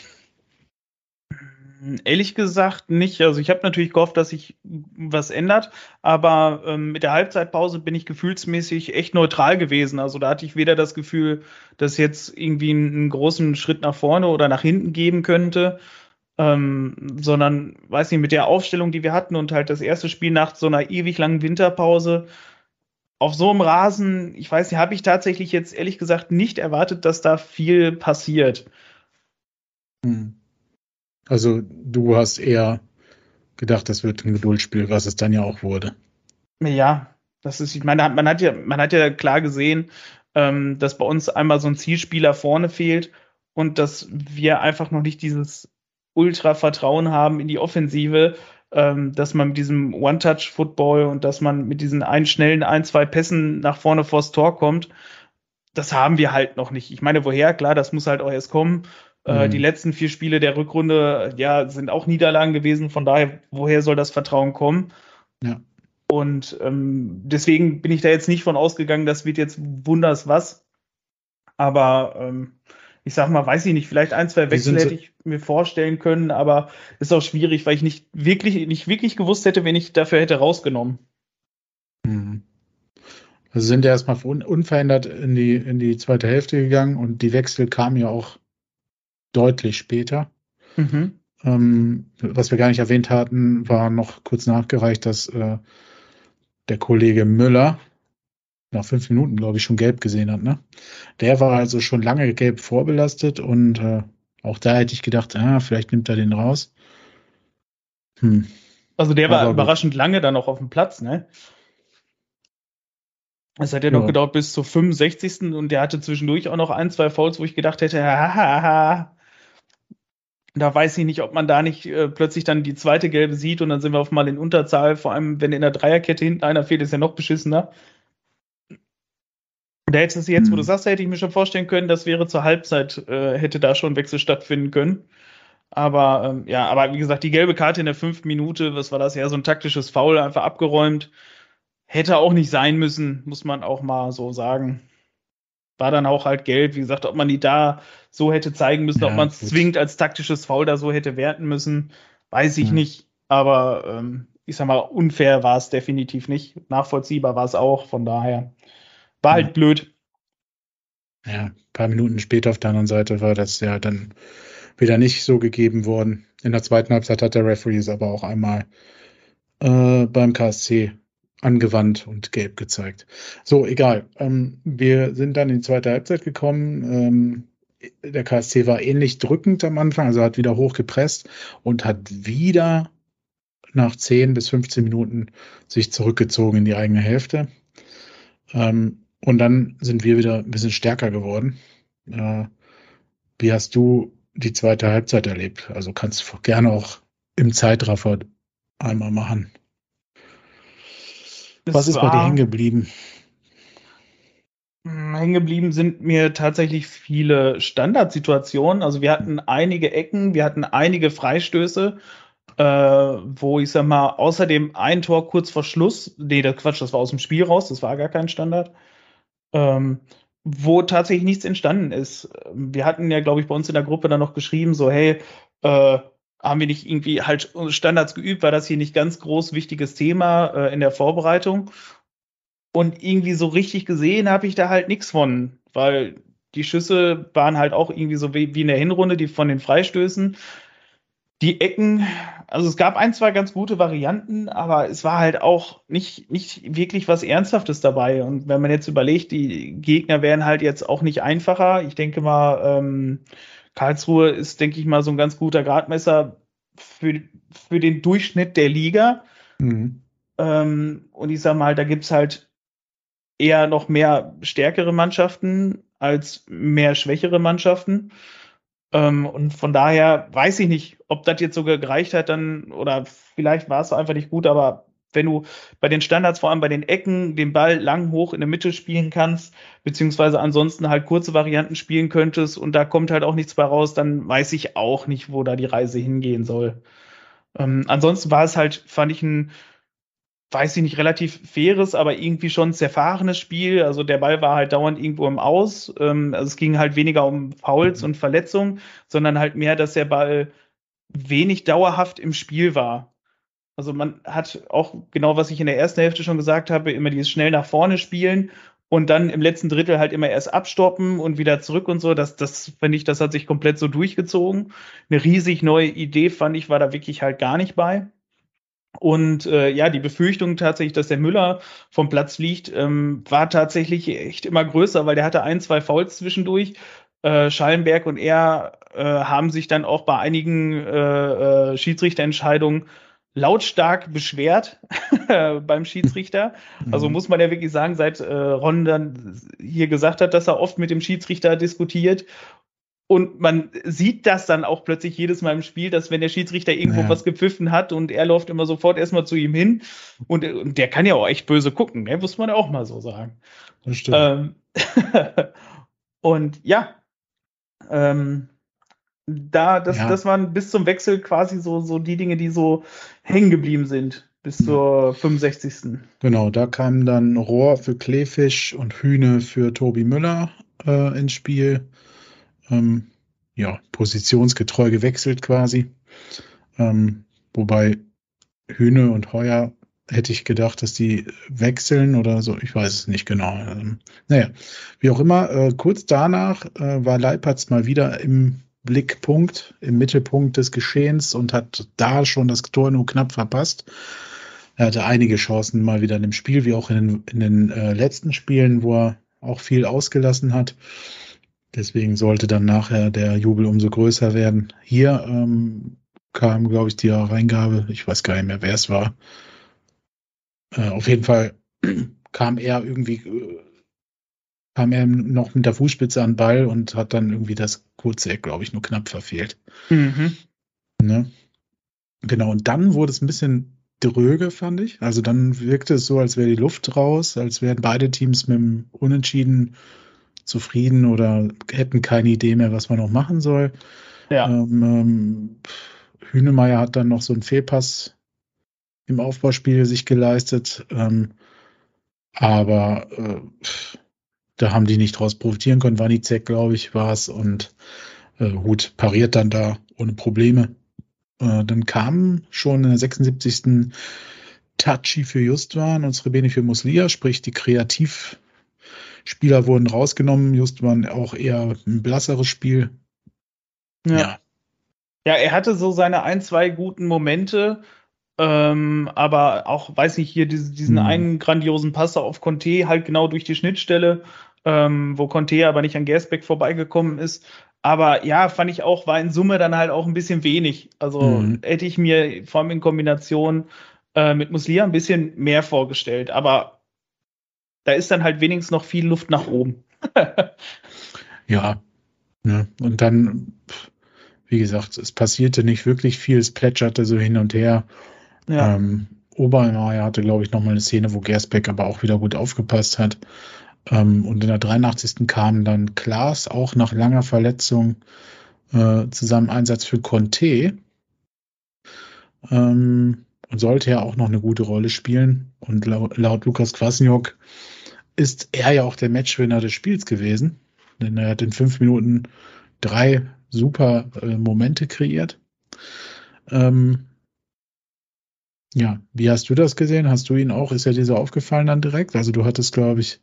Ehrlich gesagt nicht. Also ich habe natürlich gehofft, dass sich was ändert, aber ähm, mit der Halbzeitpause bin ich gefühlsmäßig echt neutral gewesen. Also da hatte ich weder das Gefühl, dass jetzt irgendwie einen, großen Schritt nach vorne oder nach hinten geben könnte, ähm, sondern weiß nicht, mit der Aufstellung, die wir hatten und halt das erste Spiel nach so einer ewig langen Winterpause, auf so einem Rasen, ich weiß nicht, habe ich tatsächlich jetzt ehrlich gesagt nicht erwartet, dass da viel passiert.
Hm. Also du hast eher gedacht, das wird ein Geduldsspiel, was es dann ja auch wurde.
Ja, das ist, ich meine, man hat ja, man hat ja klar gesehen, ähm, dass bei uns einmal so ein Zielspieler vorne fehlt und dass wir einfach noch nicht dieses Ultra-Vertrauen haben in die Offensive, ähm, dass man mit diesem One-Touch-Football und dass man mit diesen ein schnellen ein, zwei Pässen nach vorne vors Tor kommt. Das haben wir halt noch nicht. Ich meine, woher? Klar, das muss halt auch erst kommen. Äh, mhm. die letzten vier Spiele der Rückrunde, ja, sind auch Niederlagen gewesen. Von daher, woher soll das Vertrauen kommen? Ja. Und ähm, deswegen bin ich da jetzt nicht von ausgegangen, das wird jetzt wunders was. Aber ähm, ich sag mal, weiß ich nicht, vielleicht ein, zwei Wechsel hätte ich mir vorstellen können, aber ist auch schwierig, weil ich nicht wirklich, nicht wirklich gewusst hätte, wen ich dafür hätte rausgenommen.
Hm. Also sind ja erstmal unverändert in die, in die zweite Hälfte gegangen und die Wechsel kamen ja auch deutlich später. Mhm. Ähm, was wir gar nicht erwähnt hatten, war noch kurz nachgereicht, dass äh, der Kollege Müller, nach fünf Minuten, glaube ich, schon gelb gesehen hat. Ne? Der war also schon lange gelb vorbelastet und äh, auch da hätte ich gedacht, ah, vielleicht nimmt er den raus.
Hm. Also der war Aber überraschend gut. lange dann auch auf dem Platz, ne? Es hat ja, ja noch gedauert bis zur 65. und der hatte zwischendurch auch noch ein, zwei Fouls, wo ich gedacht hätte, haha, da weiß ich nicht, ob man da nicht äh, plötzlich dann die zweite gelbe sieht und dann sind wir auf mal in Unterzahl, vor allem wenn in der Dreierkette hinten einer fehlt, ist ja noch beschissener. Da hätte es jetzt, wo du hm. sagst, hätte ich mir schon vorstellen können, das wäre zur Halbzeit, äh, hätte da schon Wechsel stattfinden können. Aber ähm, ja, aber wie gesagt, die gelbe Karte in der fünften Minute, was war das? Ja, so ein taktisches Foul, einfach abgeräumt. Hätte auch nicht sein müssen, muss man auch mal so sagen. War dann auch halt gelb. Wie gesagt, ob man die da so hätte zeigen müssen, ja, ob man es zwingend als taktisches Foul da so hätte werten müssen, weiß ich ja. nicht. Aber ähm, ich sag mal, unfair war es definitiv nicht. Nachvollziehbar war es auch. Von daher war halt blöd.
Ja, ein paar Minuten später auf der anderen Seite war das ja dann wieder nicht so gegeben worden. In der zweiten Halbzeit hat der Referee es aber auch einmal äh, beim KSC angewandt und gelb gezeigt. So, egal. Ähm, wir sind dann in die zweite Halbzeit gekommen. Ähm, der KSC war ähnlich drückend am Anfang, also hat wieder hochgepresst und hat wieder nach 10 bis 15 Minuten sich zurückgezogen in die eigene Hälfte. Ähm, und dann sind wir wieder ein bisschen stärker geworden. Äh, wie hast du die zweite Halbzeit erlebt? Also kannst du gerne auch im Zeitraffer einmal machen. Das Was ist bei dir hängen geblieben?
Hm, hängen geblieben sind mir tatsächlich viele Standardsituationen. Also wir hatten einige Ecken, wir hatten einige Freistöße, äh, wo ich sag mal, außerdem ein Tor kurz vor Schluss, nee, der Quatsch, das war aus dem Spiel raus, das war gar kein Standard ähm, wo tatsächlich nichts entstanden ist. Wir hatten ja, glaube ich, bei uns in der Gruppe dann noch geschrieben, so, hey, äh, haben wir nicht irgendwie halt Standards geübt, war das hier nicht ganz groß wichtiges Thema äh, in der Vorbereitung. Und irgendwie so richtig gesehen habe ich da halt nichts von, weil die Schüsse waren halt auch irgendwie so wie, wie in der Hinrunde, die von den Freistößen die Ecken, also es gab ein, zwei ganz gute Varianten, aber es war halt auch nicht, nicht wirklich was Ernsthaftes dabei. Und wenn man jetzt überlegt, die Gegner wären halt jetzt auch nicht einfacher. Ich denke mal, ähm, Karlsruhe ist, denke ich mal, so ein ganz guter Gradmesser für, für den Durchschnitt der Liga. Mhm. Ähm, und ich sag mal, da gibt's halt eher noch mehr stärkere Mannschaften als mehr schwächere Mannschaften. Ähm, und von daher weiß ich nicht, ob das jetzt sogar gereicht hat, dann, oder vielleicht war es einfach nicht gut, aber wenn du bei den Standards, vor allem bei den Ecken, den Ball lang hoch in der Mitte spielen kannst, beziehungsweise ansonsten halt kurze Varianten spielen könntest und da kommt halt auch nichts bei raus, dann weiß ich auch nicht, wo da die Reise hingehen soll. Ähm, ansonsten war es halt, fand ich ein weiß ich nicht, relativ faires, aber irgendwie schon zerfahrenes Spiel. Also der Ball war halt dauernd irgendwo im Aus. Ähm, also es ging halt weniger um Fouls mhm. und Verletzungen, sondern halt mehr, dass der Ball wenig dauerhaft im Spiel war. Also man hat auch genau, was ich in der ersten Hälfte schon gesagt habe, immer dieses schnell nach vorne spielen und dann im letzten Drittel halt immer erst abstoppen und wieder zurück und so. Das, das finde ich, das hat sich komplett so durchgezogen. Eine riesig neue Idee fand ich, war da wirklich halt gar nicht bei. Und äh, ja, die Befürchtung tatsächlich, dass der Müller vom Platz fliegt, ähm, war tatsächlich echt immer größer, weil der hatte ein, zwei Fouls zwischendurch. Äh, Schallenberg und er äh, haben sich dann auch bei einigen äh, äh, Schiedsrichterentscheidungen lautstark beschwert beim Schiedsrichter. Also mhm. muss man ja wirklich sagen, seit äh, Ron dann hier gesagt hat, dass er oft mit dem Schiedsrichter diskutiert und man sieht das dann auch plötzlich jedes Mal im Spiel, dass wenn der Schiedsrichter irgendwo ja. was gepfiffen hat und er läuft immer sofort erstmal zu ihm hin und, und der kann ja auch echt böse gucken, ne? muss man auch mal so sagen. Das stimmt. Ähm, und ja, ähm, da, das, ja. das waren bis zum Wechsel quasi so, so die Dinge, die so hängen geblieben sind bis zur 65.
Genau, da kamen dann Rohr für Kleefisch und Hühne für Tobi Müller äh, ins Spiel ähm, ja, positionsgetreu gewechselt quasi. Ähm, wobei Hühne und Heuer hätte ich gedacht, dass die wechseln oder so. Ich weiß es nicht genau. Ähm, naja, wie auch immer, äh, kurz danach äh, war Leipertz mal wieder im Blickpunkt, im Mittelpunkt des Geschehens und hat da schon das Tor nur knapp verpasst. Er hatte einige Chancen mal wieder in dem Spiel, wie auch in den, in den äh, letzten Spielen, wo er auch viel ausgelassen hat. Deswegen sollte dann nachher der Jubel umso größer werden. Hier ähm, kam, glaube ich, die Reingabe, ich weiß gar nicht mehr, wer es war. Äh, auf jeden Fall kam er irgendwie, äh, kam er noch mit der Fußspitze an den Ball und hat dann irgendwie das kurze Eck, glaube ich, nur knapp verfehlt. Mhm. Ne? Genau, und dann wurde es ein bisschen dröge, fand ich. Also dann wirkte es so, als wäre die Luft raus, als wären beide Teams mit dem Unentschieden zufrieden oder hätten keine Idee mehr, was man noch machen soll. Ja. Ähm, ähm, Hünemeyer hat dann noch so einen Fehlpass im Aufbauspiel sich geleistet. Ähm, aber äh, da haben die nicht draus profitieren können. Wanizek, glaube ich, war es. Und äh, Hut pariert dann da ohne Probleme. Äh, dann kam schon in der 76. Tachi für Justwan und Srebeni für Muslia, sprich die Kreativ- Spieler wurden rausgenommen. Just war auch eher ein blasseres Spiel.
Ja. ja. ja. er hatte so seine ein, zwei guten Momente. Ähm, aber auch, weiß ich, hier diesen, diesen hm. einen grandiosen Pass auf Conte halt genau durch die Schnittstelle, ähm, wo Conte aber nicht an Gersbeck vorbeigekommen ist. Aber ja, fand ich auch, war in Summe dann halt auch ein bisschen wenig. Also hm. hätte ich mir vor allem in Kombination äh, mit Muslia ein bisschen mehr vorgestellt. Aber da ist dann halt wenigstens noch viel Luft nach oben.
ja. Ne? Und dann, wie gesagt, es passierte nicht wirklich viel, es plätscherte so hin und her. Ja. Ähm, Obermeier hatte, glaube ich, nochmal eine Szene, wo Gersbeck aber auch wieder gut aufgepasst hat. Ähm, und in der 83. kam dann Klaas auch nach langer Verletzung äh, zusammen Einsatz für Conte. Ähm, und sollte ja auch noch eine gute Rolle spielen. Und laut, laut Lukas Kwasniok ist er ja auch der Matchwinner des Spiels gewesen. Denn er hat in fünf Minuten drei super äh, Momente kreiert. Ähm, ja, wie hast du das gesehen? Hast du ihn auch? Ist er dir so aufgefallen dann direkt? Also du hattest, glaube ich,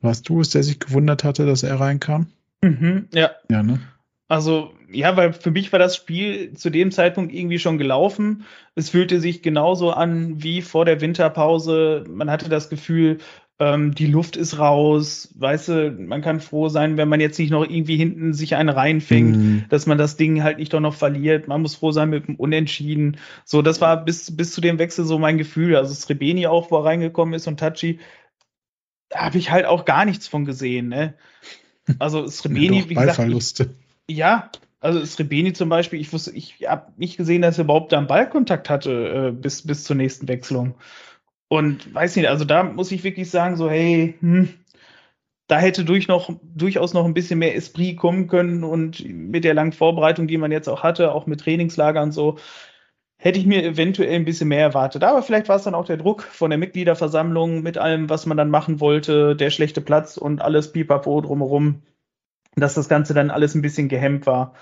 warst du es, der sich gewundert hatte, dass er reinkam?
Mhm, ja. Ja, ne? Also, ja, weil für mich war das Spiel zu dem Zeitpunkt irgendwie schon gelaufen. Es fühlte sich genauso an wie vor der Winterpause. Man hatte das Gefühl, ähm, die Luft ist raus, weißt du, man kann froh sein, wenn man jetzt nicht noch irgendwie hinten sich einen reinfängt, mhm. dass man das Ding halt nicht doch noch verliert. Man muss froh sein mit dem Unentschieden. So, das war bis, bis zu dem Wechsel so mein Gefühl. Also Srebeni auch, wo er reingekommen ist und Tachi, habe ich halt auch gar nichts von gesehen, ne? Also Srebeni, wie gesagt. Ich, ja, also Srebeni zum Beispiel, ich wusste, ich habe nicht gesehen, dass er überhaupt da einen Ballkontakt hatte äh, bis, bis zur nächsten Wechselung. Und weiß nicht, also da muss ich wirklich sagen, so, hey, hm, da hätte durch noch, durchaus noch ein bisschen mehr Esprit kommen können und mit der langen Vorbereitung, die man jetzt auch hatte, auch mit Trainingslager und so, hätte ich mir eventuell ein bisschen mehr erwartet. Aber vielleicht war es dann auch der Druck von der Mitgliederversammlung mit allem, was man dann machen wollte, der schlechte Platz und alles pipapo drumherum, dass das Ganze dann alles ein bisschen gehemmt war.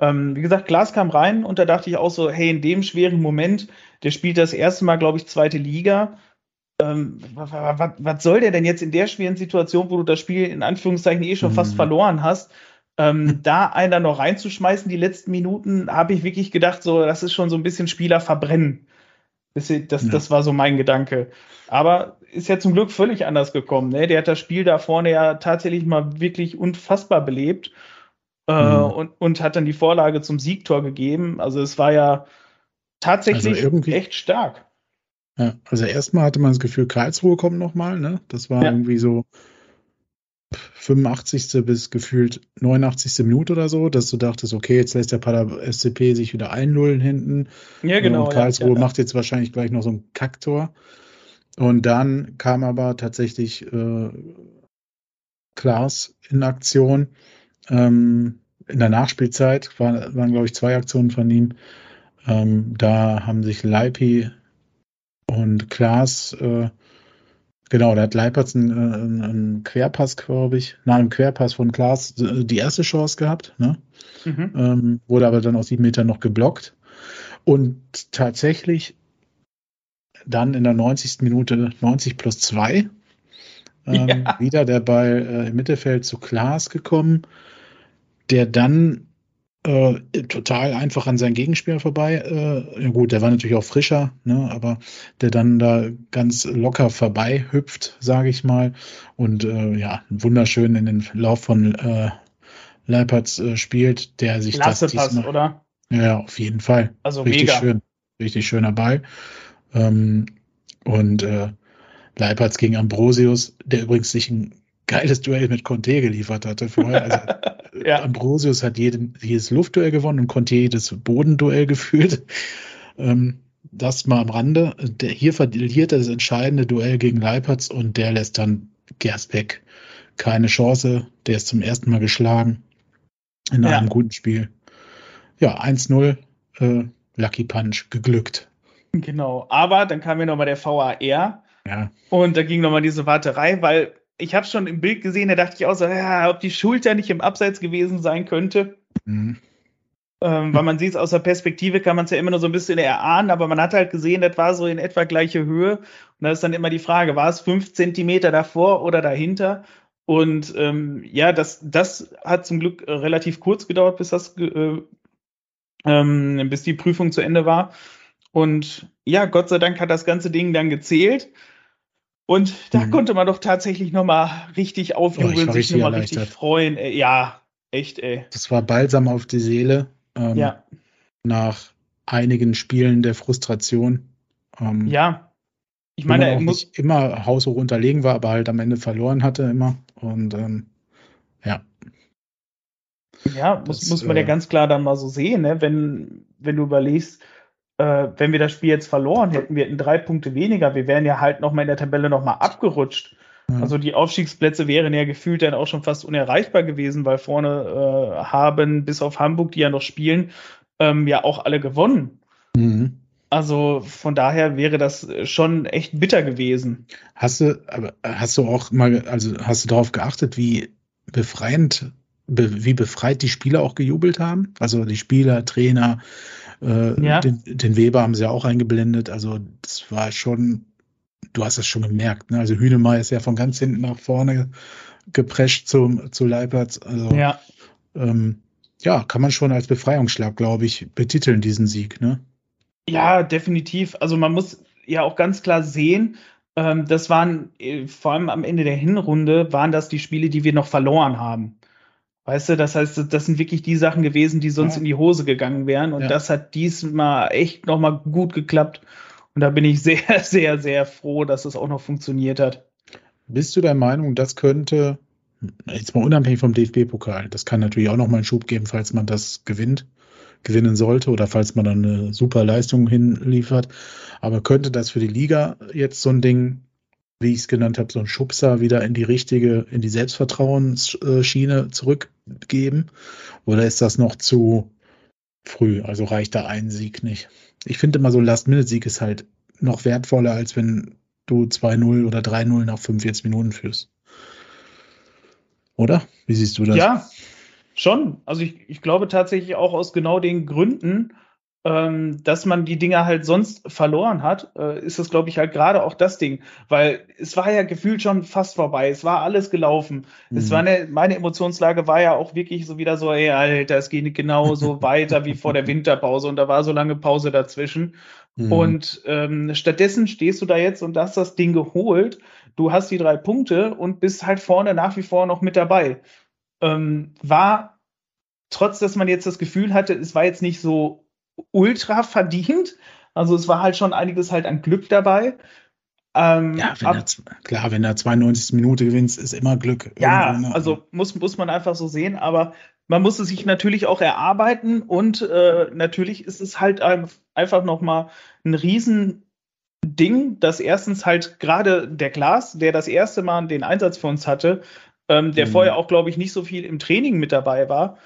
Ähm, wie gesagt, Glas kam rein und da dachte ich auch so, hey, in dem schweren Moment, der spielt das erste Mal, glaube ich, zweite Liga ähm, was, soll der denn jetzt in der schweren Situation, wo du das Spiel in Anführungszeichen eh schon mhm. fast verloren hast, ähm, da einer noch reinzuschmeißen, die letzten Minuten, habe ich wirklich gedacht, so, das ist schon so ein bisschen Spieler verbrennen. Das, das, ja. das war so mein Gedanke. Aber ist ja zum Glück völlig anders gekommen. Ne? Der hat das Spiel da vorne ja tatsächlich mal wirklich unfassbar belebt äh, mhm. und, und hat dann die Vorlage zum Siegtor gegeben. Also es war ja tatsächlich also echt stark.
Ja, also erstmal hatte man das Gefühl, Karlsruhe kommt nochmal, ne? Das war ja. irgendwie so 85. bis gefühlt 89. Minute oder so, dass du dachtest, okay, jetzt lässt der Pader SCP sich wieder einlullen hinten.
Ja, genau.
Und Karlsruhe ja, ja, macht jetzt wahrscheinlich gleich noch so ein Kacktor. Und dann kam aber tatsächlich äh, Klaas in Aktion. Ähm, in der Nachspielzeit war, waren, glaube ich, zwei Aktionen von ihm. Ähm, da haben sich Leipi und Klaas, äh, genau, da hat Leipertz einen, einen, einen Querpass, glaube ich, nach einem Querpass von Klaas die erste Chance gehabt, ne? Mhm. Ähm, wurde aber dann aus sieben Metern noch geblockt. Und tatsächlich dann in der 90. Minute 90 plus 2 ähm, ja. wieder der Ball äh, im Mittelfeld zu Klaas gekommen, der dann äh, total einfach an seinen Gegenspieler vorbei. Äh, ja gut, der war natürlich auch frischer, ne, aber der dann da ganz locker vorbei hüpft, sage ich mal. Und äh, ja, wunderschön in den Lauf von äh, Leipertz äh, spielt, der sich
Klasse das diesmal,
passt, oder? Ja, auf jeden Fall.
Also
richtig
mega.
schön, richtig schöner Ball. Ähm, und äh, Leipertz gegen Ambrosius, der übrigens sich ein geiles Duell mit Conte geliefert hatte vorher. Also, ja. Ambrosius hat jeden, jedes Luftduell gewonnen und Conte jedes Bodenduell geführt. Ähm, das mal am Rande. Der, hier verliert er das entscheidende Duell gegen Leipertz und der lässt dann Gersbeck keine Chance. Der ist zum ersten Mal geschlagen in einem ja. guten Spiel. Ja, 1-0, äh, Lucky Punch, geglückt.
Genau, aber dann kam ja nochmal der VAR.
Ja.
Und da ging nochmal diese Warterei, weil ich habe schon im Bild gesehen, da dachte ich auch so, ja, ob die Schulter nicht im Abseits gewesen sein könnte. Mhm. Ähm, weil man sieht es aus der Perspektive, kann man es ja immer nur so ein bisschen erahnen, aber man hat halt gesehen, das war so in etwa gleiche Höhe. Und da ist dann immer die Frage, war es fünf Zentimeter davor oder dahinter? Und ähm, ja, das, das hat zum Glück äh, relativ kurz gedauert, bis das äh, ähm, bis die Prüfung zu Ende war. Und ja, Gott sei Dank hat das ganze Ding dann gezählt. Und da mhm. konnte man doch tatsächlich nochmal richtig aufjubeln, oh, sich nochmal richtig freuen. Ey, ja, echt, ey.
Das war balsam auf die Seele. Ähm, ja. Nach einigen Spielen der Frustration.
Ähm, ja. Ich meine,
er muss nicht immer haushoch unterlegen war, aber halt am Ende verloren hatte immer. Und ähm, ja.
Ja, muss, das, muss man äh, ja ganz klar dann mal so sehen, ne? wenn, wenn du überlegst, äh, wenn wir das Spiel jetzt verloren hätten, wir hätten drei Punkte weniger, wir wären ja halt nochmal in der Tabelle nochmal abgerutscht. Mhm. Also die Aufstiegsplätze wären ja gefühlt dann auch schon fast unerreichbar gewesen, weil vorne äh, haben bis auf Hamburg, die ja noch spielen, ähm, ja auch alle gewonnen. Mhm. Also von daher wäre das schon echt bitter gewesen.
Hast du, aber hast du auch mal, also hast du darauf geachtet, wie befreiend, be, wie befreit die Spieler auch gejubelt haben? Also die Spieler, Trainer, äh, ja. den, den, Weber haben sie ja auch eingeblendet. Also das war schon, du hast es schon gemerkt. Ne? Also Hünemeyer ist ja von ganz hinten nach vorne geprescht zum, zu Leipertz. Also
ja.
Ähm, ja, kann man schon als Befreiungsschlag, glaube ich, betiteln, diesen Sieg. Ne?
Ja, definitiv. Also man muss ja auch ganz klar sehen, ähm, das waren äh, vor allem am Ende der Hinrunde, waren das die Spiele, die wir noch verloren haben. Weißt du, das heißt, das sind wirklich die Sachen gewesen, die sonst ja. in die Hose gegangen wären. Und ja. das hat diesmal echt nochmal gut geklappt. Und da bin ich sehr, sehr, sehr froh, dass es auch noch funktioniert hat.
Bist du der Meinung, das könnte, jetzt mal unabhängig vom DFB-Pokal, das kann natürlich auch nochmal einen Schub geben, falls man das gewinnt, gewinnen sollte oder falls man dann eine super Leistung hinliefert. Aber könnte das für die Liga jetzt so ein Ding wie ich es genannt habe, so ein Schubser wieder in die richtige, in die Selbstvertrauensschiene zurückgeben? Oder ist das noch zu früh? Also reicht da ein Sieg nicht? Ich finde immer so Last-Minute-Sieg ist halt noch wertvoller, als wenn du 2-0 oder 3-0 nach 45 Minuten führst. Oder? Wie siehst du das?
Ja, schon. Also ich, ich glaube tatsächlich auch aus genau den Gründen, ähm, dass man die Dinger halt sonst verloren hat, äh, ist das, glaube ich, halt gerade auch das Ding. Weil es war ja gefühlt schon fast vorbei. Es war alles gelaufen. Mhm. Es war eine, meine Emotionslage war ja auch wirklich so wieder so, ey, Alter, es geht genauso weiter wie vor der Winterpause und da war so lange Pause dazwischen. Mhm. Und ähm, stattdessen stehst du da jetzt und hast das Ding geholt. Du hast die drei Punkte und bist halt vorne nach wie vor noch mit dabei. Ähm, war, trotz dass man jetzt das Gefühl hatte, es war jetzt nicht so ultra verdient. Also es war halt schon einiges halt an Glück dabei.
Ähm, ja, wenn ab, er, klar, wenn er 92. Minute gewinnst, ist immer Glück.
Ja, ne? also muss, muss man einfach so sehen, aber man muss es sich natürlich auch erarbeiten und äh, natürlich ist es halt einfach nochmal ein Riesending, dass erstens halt gerade der Glas, der das erste Mal den Einsatz für uns hatte, ähm, der mhm. vorher auch, glaube ich, nicht so viel im Training mit dabei war,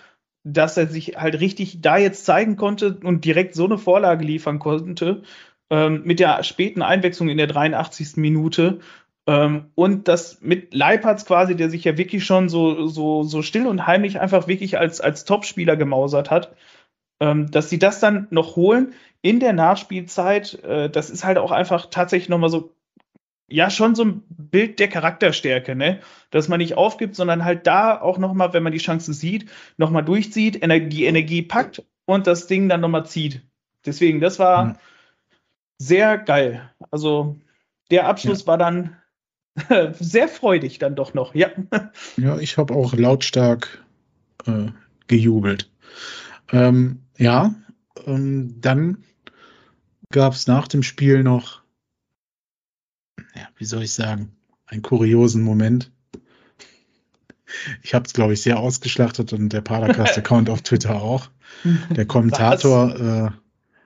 dass er sich halt richtig da jetzt zeigen konnte und direkt so eine Vorlage liefern konnte, ähm, mit der späten Einwechslung in der 83. Minute. Ähm, und das mit Leipertz quasi, der sich ja wirklich schon so, so, so still und heimlich einfach wirklich als, als Topspieler gemausert hat, ähm, dass sie das dann noch holen in der Nachspielzeit, äh, das ist halt auch einfach tatsächlich nochmal so ja schon so ein Bild der Charakterstärke, ne? Dass man nicht aufgibt, sondern halt da auch nochmal, wenn man die Chance sieht, nochmal durchzieht, die Energie packt und das Ding dann nochmal zieht. Deswegen, das war mhm. sehr geil. Also der Abschluss ja. war dann sehr freudig dann doch noch, ja.
Ja, ich habe auch lautstark äh, gejubelt. Ähm, ja, ähm, dann gab es nach dem Spiel noch wie soll ich sagen, einen kuriosen Moment. Ich habe es, glaube ich, sehr ausgeschlachtet und der Padercast-Account auf Twitter auch. Der Kommentator äh,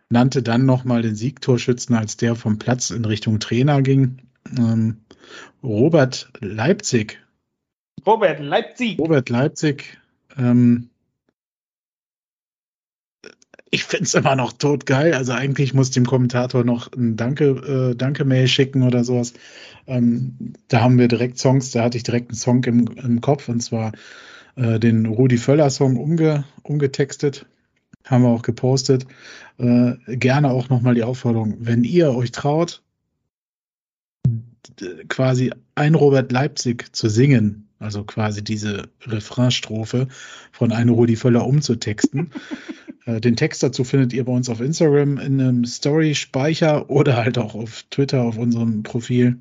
nannte dann nochmal den Siegtorschützen, als der vom Platz in Richtung Trainer ging. Ähm, Robert Leipzig.
Robert Leipzig.
Robert Leipzig. Ähm, ich finde es immer noch totgeil. Also eigentlich muss dem Kommentator noch ein Danke, äh, Danke-Mail schicken oder sowas. Ähm, da haben wir direkt Songs, da hatte ich direkt einen Song im, im Kopf und zwar äh, den Rudi Völler-Song umge, umgetextet. Haben wir auch gepostet. Äh, gerne auch nochmal die Aufforderung, wenn ihr euch traut, quasi ein Robert Leipzig zu singen, also quasi diese Refrainstrophe von einem Rudi Völler umzutexten, Äh, den Text dazu findet ihr bei uns auf Instagram in einem Story-Speicher oder halt auch auf Twitter auf unserem Profil.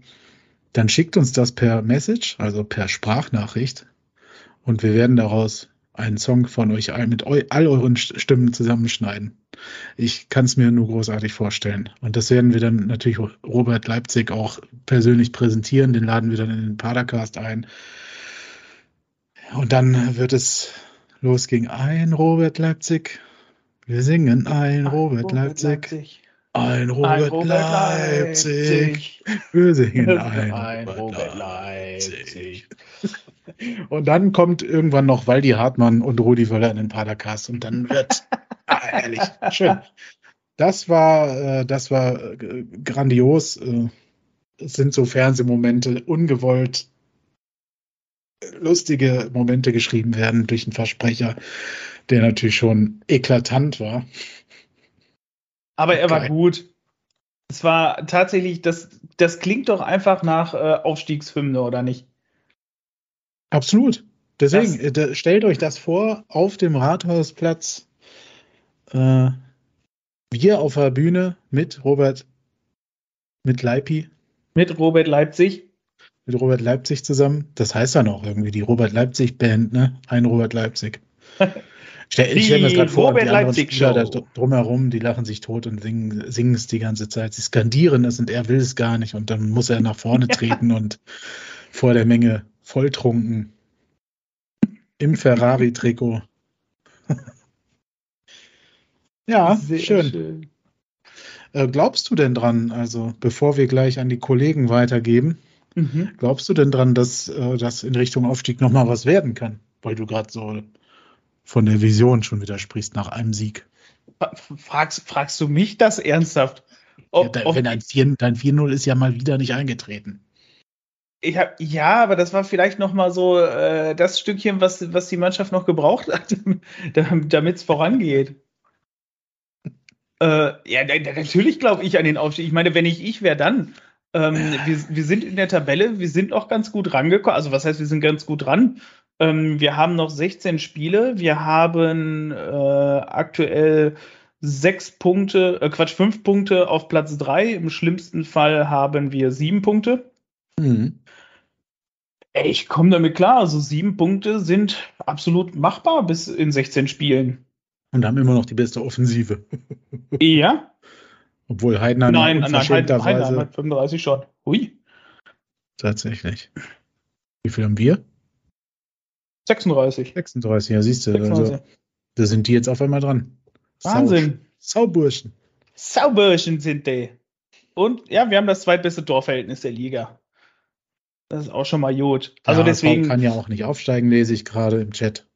Dann schickt uns das per Message, also per Sprachnachricht. Und wir werden daraus einen Song von euch all, mit eu, all euren Stimmen zusammenschneiden. Ich kann es mir nur großartig vorstellen. Und das werden wir dann natürlich Robert Leipzig auch persönlich präsentieren. Den laden wir dann in den Padercast ein. Und dann wird es losgehen. Ein Robert Leipzig, wir singen ein Robert, Robert Leipzig. Leipzig. Ein Robert, ein Robert Leipzig. Leipzig. Wir singen ein, ein Robert, Robert Leipzig. Und dann kommt irgendwann noch Waldi Hartmann und Rudi Wöller in den Padercast und dann wird ah, ehrlich schön. Das war, äh, das war äh, grandios. Äh, es sind so Fernsehmomente, ungewollt lustige Momente geschrieben werden durch einen Versprecher der natürlich schon eklatant war.
Aber er Geil. war gut. Es war tatsächlich, das, das klingt doch einfach nach äh, Aufstiegshymne, oder nicht?
Absolut. Deswegen, das, äh, stellt euch das vor, auf dem Rathausplatz, äh, wir auf der Bühne mit Robert, mit Leipi.
Mit Robert Leipzig.
Mit Robert Leipzig zusammen. Das heißt dann auch irgendwie die Robert Leipzig Band, ne? Ein Robert Leipzig. Stell, ich stelle mir das gerade vor, die anderen Spieler da drumherum, die lachen sich tot und singen, singen es die ganze Zeit. Sie skandieren es und er will es gar nicht. Und dann muss er nach vorne treten und vor der Menge volltrunken im Ferrari-Trikot. ja, Sehr schön. schön. Äh, glaubst du denn dran, also bevor wir gleich an die Kollegen weitergeben, mhm. glaubst du denn dran, dass äh, das in Richtung Aufstieg nochmal was werden kann? Weil du gerade so von der Vision schon widersprichst nach einem Sieg.
Fragst, fragst du mich das ernsthaft?
Ob, ja, wenn ein 4-0 ist ja mal wieder nicht eingetreten.
Ich hab, ja, aber das war vielleicht noch mal so äh, das Stückchen, was, was die Mannschaft noch gebraucht hat, damit es vorangeht. Äh, ja, natürlich glaube ich an den Aufstieg. Ich meine, wenn ich ich wäre, dann. Ähm, wir, wir sind in der Tabelle, wir sind auch ganz gut rangekommen. Also was heißt, wir sind ganz gut dran? Ähm, wir haben noch 16 Spiele. Wir haben äh, aktuell sechs Punkte, äh, Quatsch, fünf Punkte auf Platz drei. Im schlimmsten Fall haben wir sieben Punkte. Mhm. Ich komme damit klar. Also sieben Punkte sind absolut machbar bis in 16 Spielen.
Und haben immer noch die beste Offensive.
ja.
Obwohl Heidenheim
nein, nein, Heidenheim hat 35 schon. Hui.
Tatsächlich. Wie viel haben wir?
36.
36, ja, siehst du. 36. Also, da sind die jetzt auf einmal dran.
Wahnsinn.
Sauburschen.
Sauburschen sind die. Und ja, wir haben das zweitbeste Torverhältnis der Liga. Das ist auch schon mal gut.
Also der deswegen HSV kann ja auch nicht aufsteigen, lese ich gerade im Chat.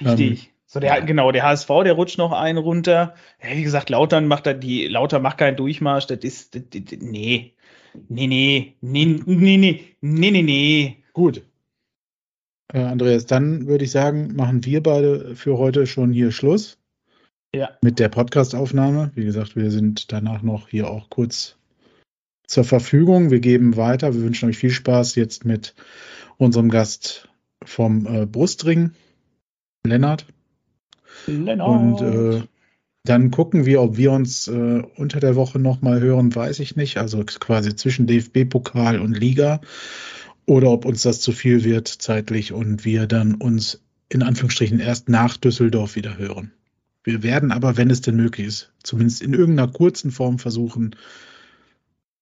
Richtig. Ähm, so der, genau, der HSV, der rutscht noch einen runter. Ja, wie gesagt, Lautern macht da die, Lauter macht keinen Durchmarsch. Das ist, das, das, nee. Nee, nee, nee, nee, nee, nee, nee, nee.
Gut. Äh, Andreas, dann würde ich sagen, machen wir beide für heute schon hier Schluss.
Ja.
Mit der Podcastaufnahme. Wie gesagt, wir sind danach noch hier auch kurz zur Verfügung. Wir geben weiter. Wir wünschen euch viel Spaß jetzt mit unserem Gast vom äh, Brustring, Lennart.
Lennart.
Und äh, dann gucken wir, ob wir uns äh, unter der Woche nochmal hören, weiß ich nicht. Also quasi zwischen DFB-Pokal und Liga. Oder ob uns das zu viel wird zeitlich und wir dann uns in Anführungsstrichen erst nach Düsseldorf wieder hören. Wir werden aber, wenn es denn möglich ist, zumindest in irgendeiner kurzen Form versuchen,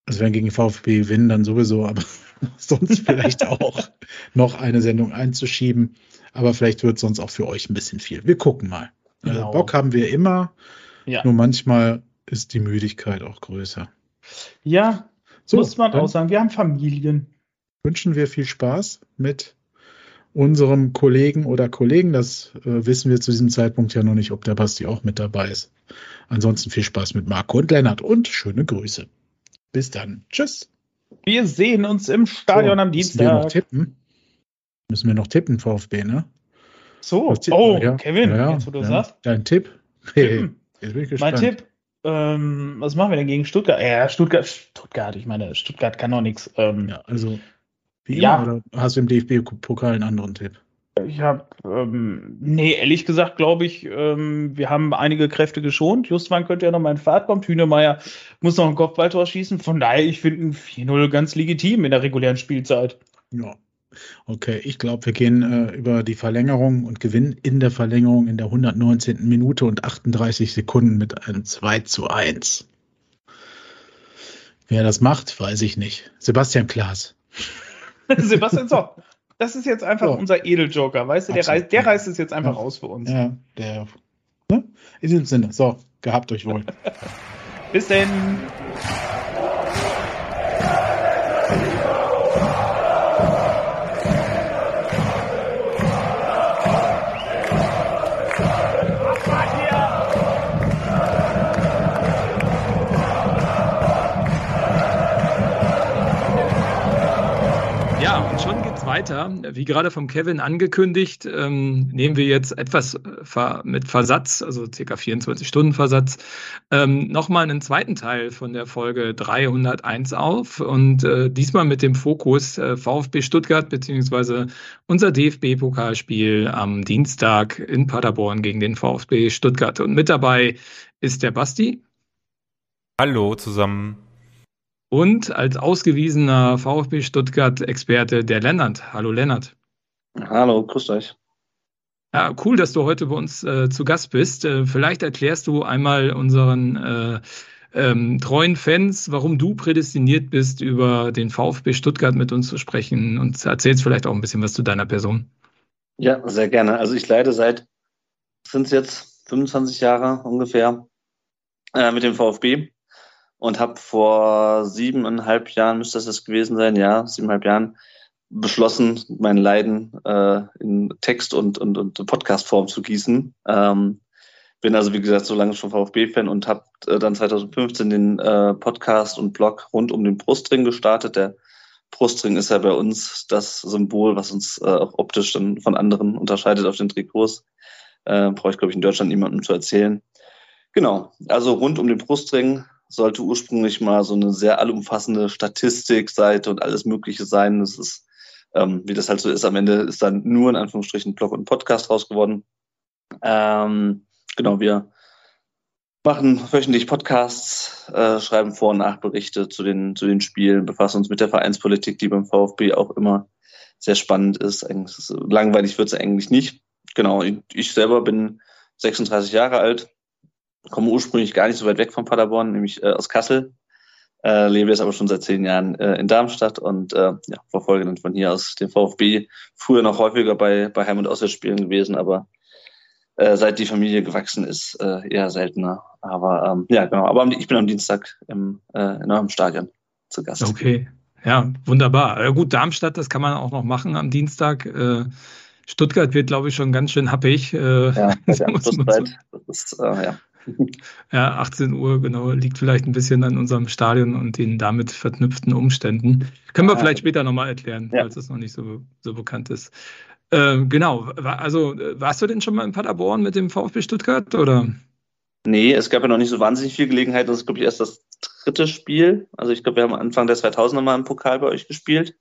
also wenn gegen VfB gewinnen, dann sowieso, aber sonst vielleicht auch noch eine Sendung einzuschieben. Aber vielleicht wird es sonst auch für euch ein bisschen viel. Wir gucken mal. Also genau. Bock haben wir immer. Ja. Nur manchmal ist die Müdigkeit auch größer.
Ja, so, muss man auch sagen. Wir haben Familien.
Wünschen wir viel Spaß mit unserem Kollegen oder Kollegen. Das äh, wissen wir zu diesem Zeitpunkt ja noch nicht, ob der Basti auch mit dabei ist. Ansonsten viel Spaß mit Marco und Lennart und schöne Grüße. Bis dann. Tschüss.
Wir sehen uns im Stadion so, am Dienstag. Müssen wir
noch tippen? Müssen wir noch tippen, VfB, ne?
So, oh, ja, Kevin, ja, jetzt wo du ja. sagst.
Dein Tipp?
Hey, mein Tipp. Ähm, was machen wir denn gegen Stuttgart? Ja, Stuttgart, Stuttgart, ich meine, Stuttgart kann noch nichts. Ähm,
ja, also wie ja. Immer, oder hast du im DFB-Pokal einen anderen Tipp?
Ich habe, ähm, nee, ehrlich gesagt glaube ich, ähm, wir haben einige Kräfte geschont. Justwan könnte ja noch mal in Fahrt kommen. Hühnemeier muss noch ein Kopfballtor schießen. Von daher, ich finde ein 4-0 ganz legitim in der regulären Spielzeit.
Ja. Okay, ich glaube, wir gehen äh, über die Verlängerung und gewinnen in der Verlängerung in der 119. Minute und 38 Sekunden mit einem 2 zu 1. Wer das macht, weiß ich nicht. Sebastian Klaas.
Sebastian, so, das ist jetzt einfach so. unser Edeljoker, weißt du? Der, reißt, der reißt es jetzt einfach ja. raus für uns.
Ja, der. Ne? In diesem Sinne, so, gehabt euch wohl.
Bis denn.
Weiter. Wie gerade vom Kevin angekündigt, ähm, nehmen wir jetzt etwas äh, mit Versatz, also circa 24 Stunden Versatz, ähm, nochmal einen zweiten Teil von der Folge 301 auf und äh, diesmal mit dem Fokus äh, VfB Stuttgart beziehungsweise unser DFB-Pokalspiel am Dienstag in Paderborn gegen den VfB Stuttgart. Und mit dabei ist der Basti.
Hallo zusammen
und als ausgewiesener VfB Stuttgart-Experte der Lennart. Hallo Lennart.
Hallo, grüßt euch.
Ja, cool, dass du heute bei uns äh, zu Gast bist. Äh, vielleicht erklärst du einmal unseren äh, ähm, treuen Fans, warum du prädestiniert bist, über den VfB Stuttgart mit uns zu sprechen und erzählst vielleicht auch ein bisschen was zu deiner Person.
Ja, sehr gerne. Also ich leide seit, sind es jetzt 25 Jahre ungefähr, äh, mit dem VfB und habe vor siebeneinhalb Jahren, müsste das das gewesen sein, ja, siebeneinhalb Jahren, beschlossen, mein Leiden äh, in Text- und, und, und Podcast-Form zu gießen. Ähm, bin also, wie gesagt, so lange schon VfB-Fan und habe äh, dann 2015 den äh, Podcast und Blog rund um den Brustring gestartet. Der Brustring ist ja bei uns das Symbol, was uns äh, auch optisch dann von anderen unterscheidet auf den Trikots. Äh, Brauche ich, glaube ich, in Deutschland niemandem zu erzählen. Genau, also rund um den Brustring sollte ursprünglich mal so eine sehr allumfassende Statistikseite und alles Mögliche sein. Das ist, ähm, wie das halt so ist, am Ende ist dann nur in Anführungsstrichen Blog und Podcast raus geworden. Ähm, genau, wir machen wöchentlich Podcasts, äh, schreiben Vor- und Nachberichte zu den, zu den Spielen, befassen uns mit der Vereinspolitik, die beim VfB auch immer sehr spannend ist. Eigentlich ist langweilig wird es eigentlich nicht. Genau, ich selber bin 36 Jahre alt, komme ursprünglich gar nicht so weit weg von Paderborn, nämlich äh, aus Kassel. Äh, lebe jetzt aber schon seit zehn Jahren äh, in Darmstadt und äh, ja, verfolge dann von hier aus den VfB. Früher noch häufiger bei, bei Heim- und Auswärtsspielen gewesen, aber äh, seit die Familie gewachsen ist, äh, eher seltener. Aber ähm, ja, genau. Aber ich bin am Dienstag im, äh, in eurem Stadion zu Gast.
Okay, ja, wunderbar. Ja, gut, Darmstadt, das kann man auch noch machen am Dienstag. Äh, Stuttgart wird, glaube ich, schon ganz schön happig. Äh, ja, das ist, äh, ja. Ja, 18 Uhr, genau, liegt vielleicht ein bisschen an unserem Stadion und den damit verknüpften Umständen. Können wir vielleicht später nochmal erklären, ja. falls es noch nicht so, so bekannt ist. Ähm, genau, also warst du denn schon mal in Paderborn mit dem VfB Stuttgart oder?
Nee, es gab ja noch nicht so wahnsinnig viel Gelegenheit. Das ist, glaube ich, erst das dritte Spiel. Also ich glaube, wir haben Anfang der 2000er mal im Pokal bei euch gespielt.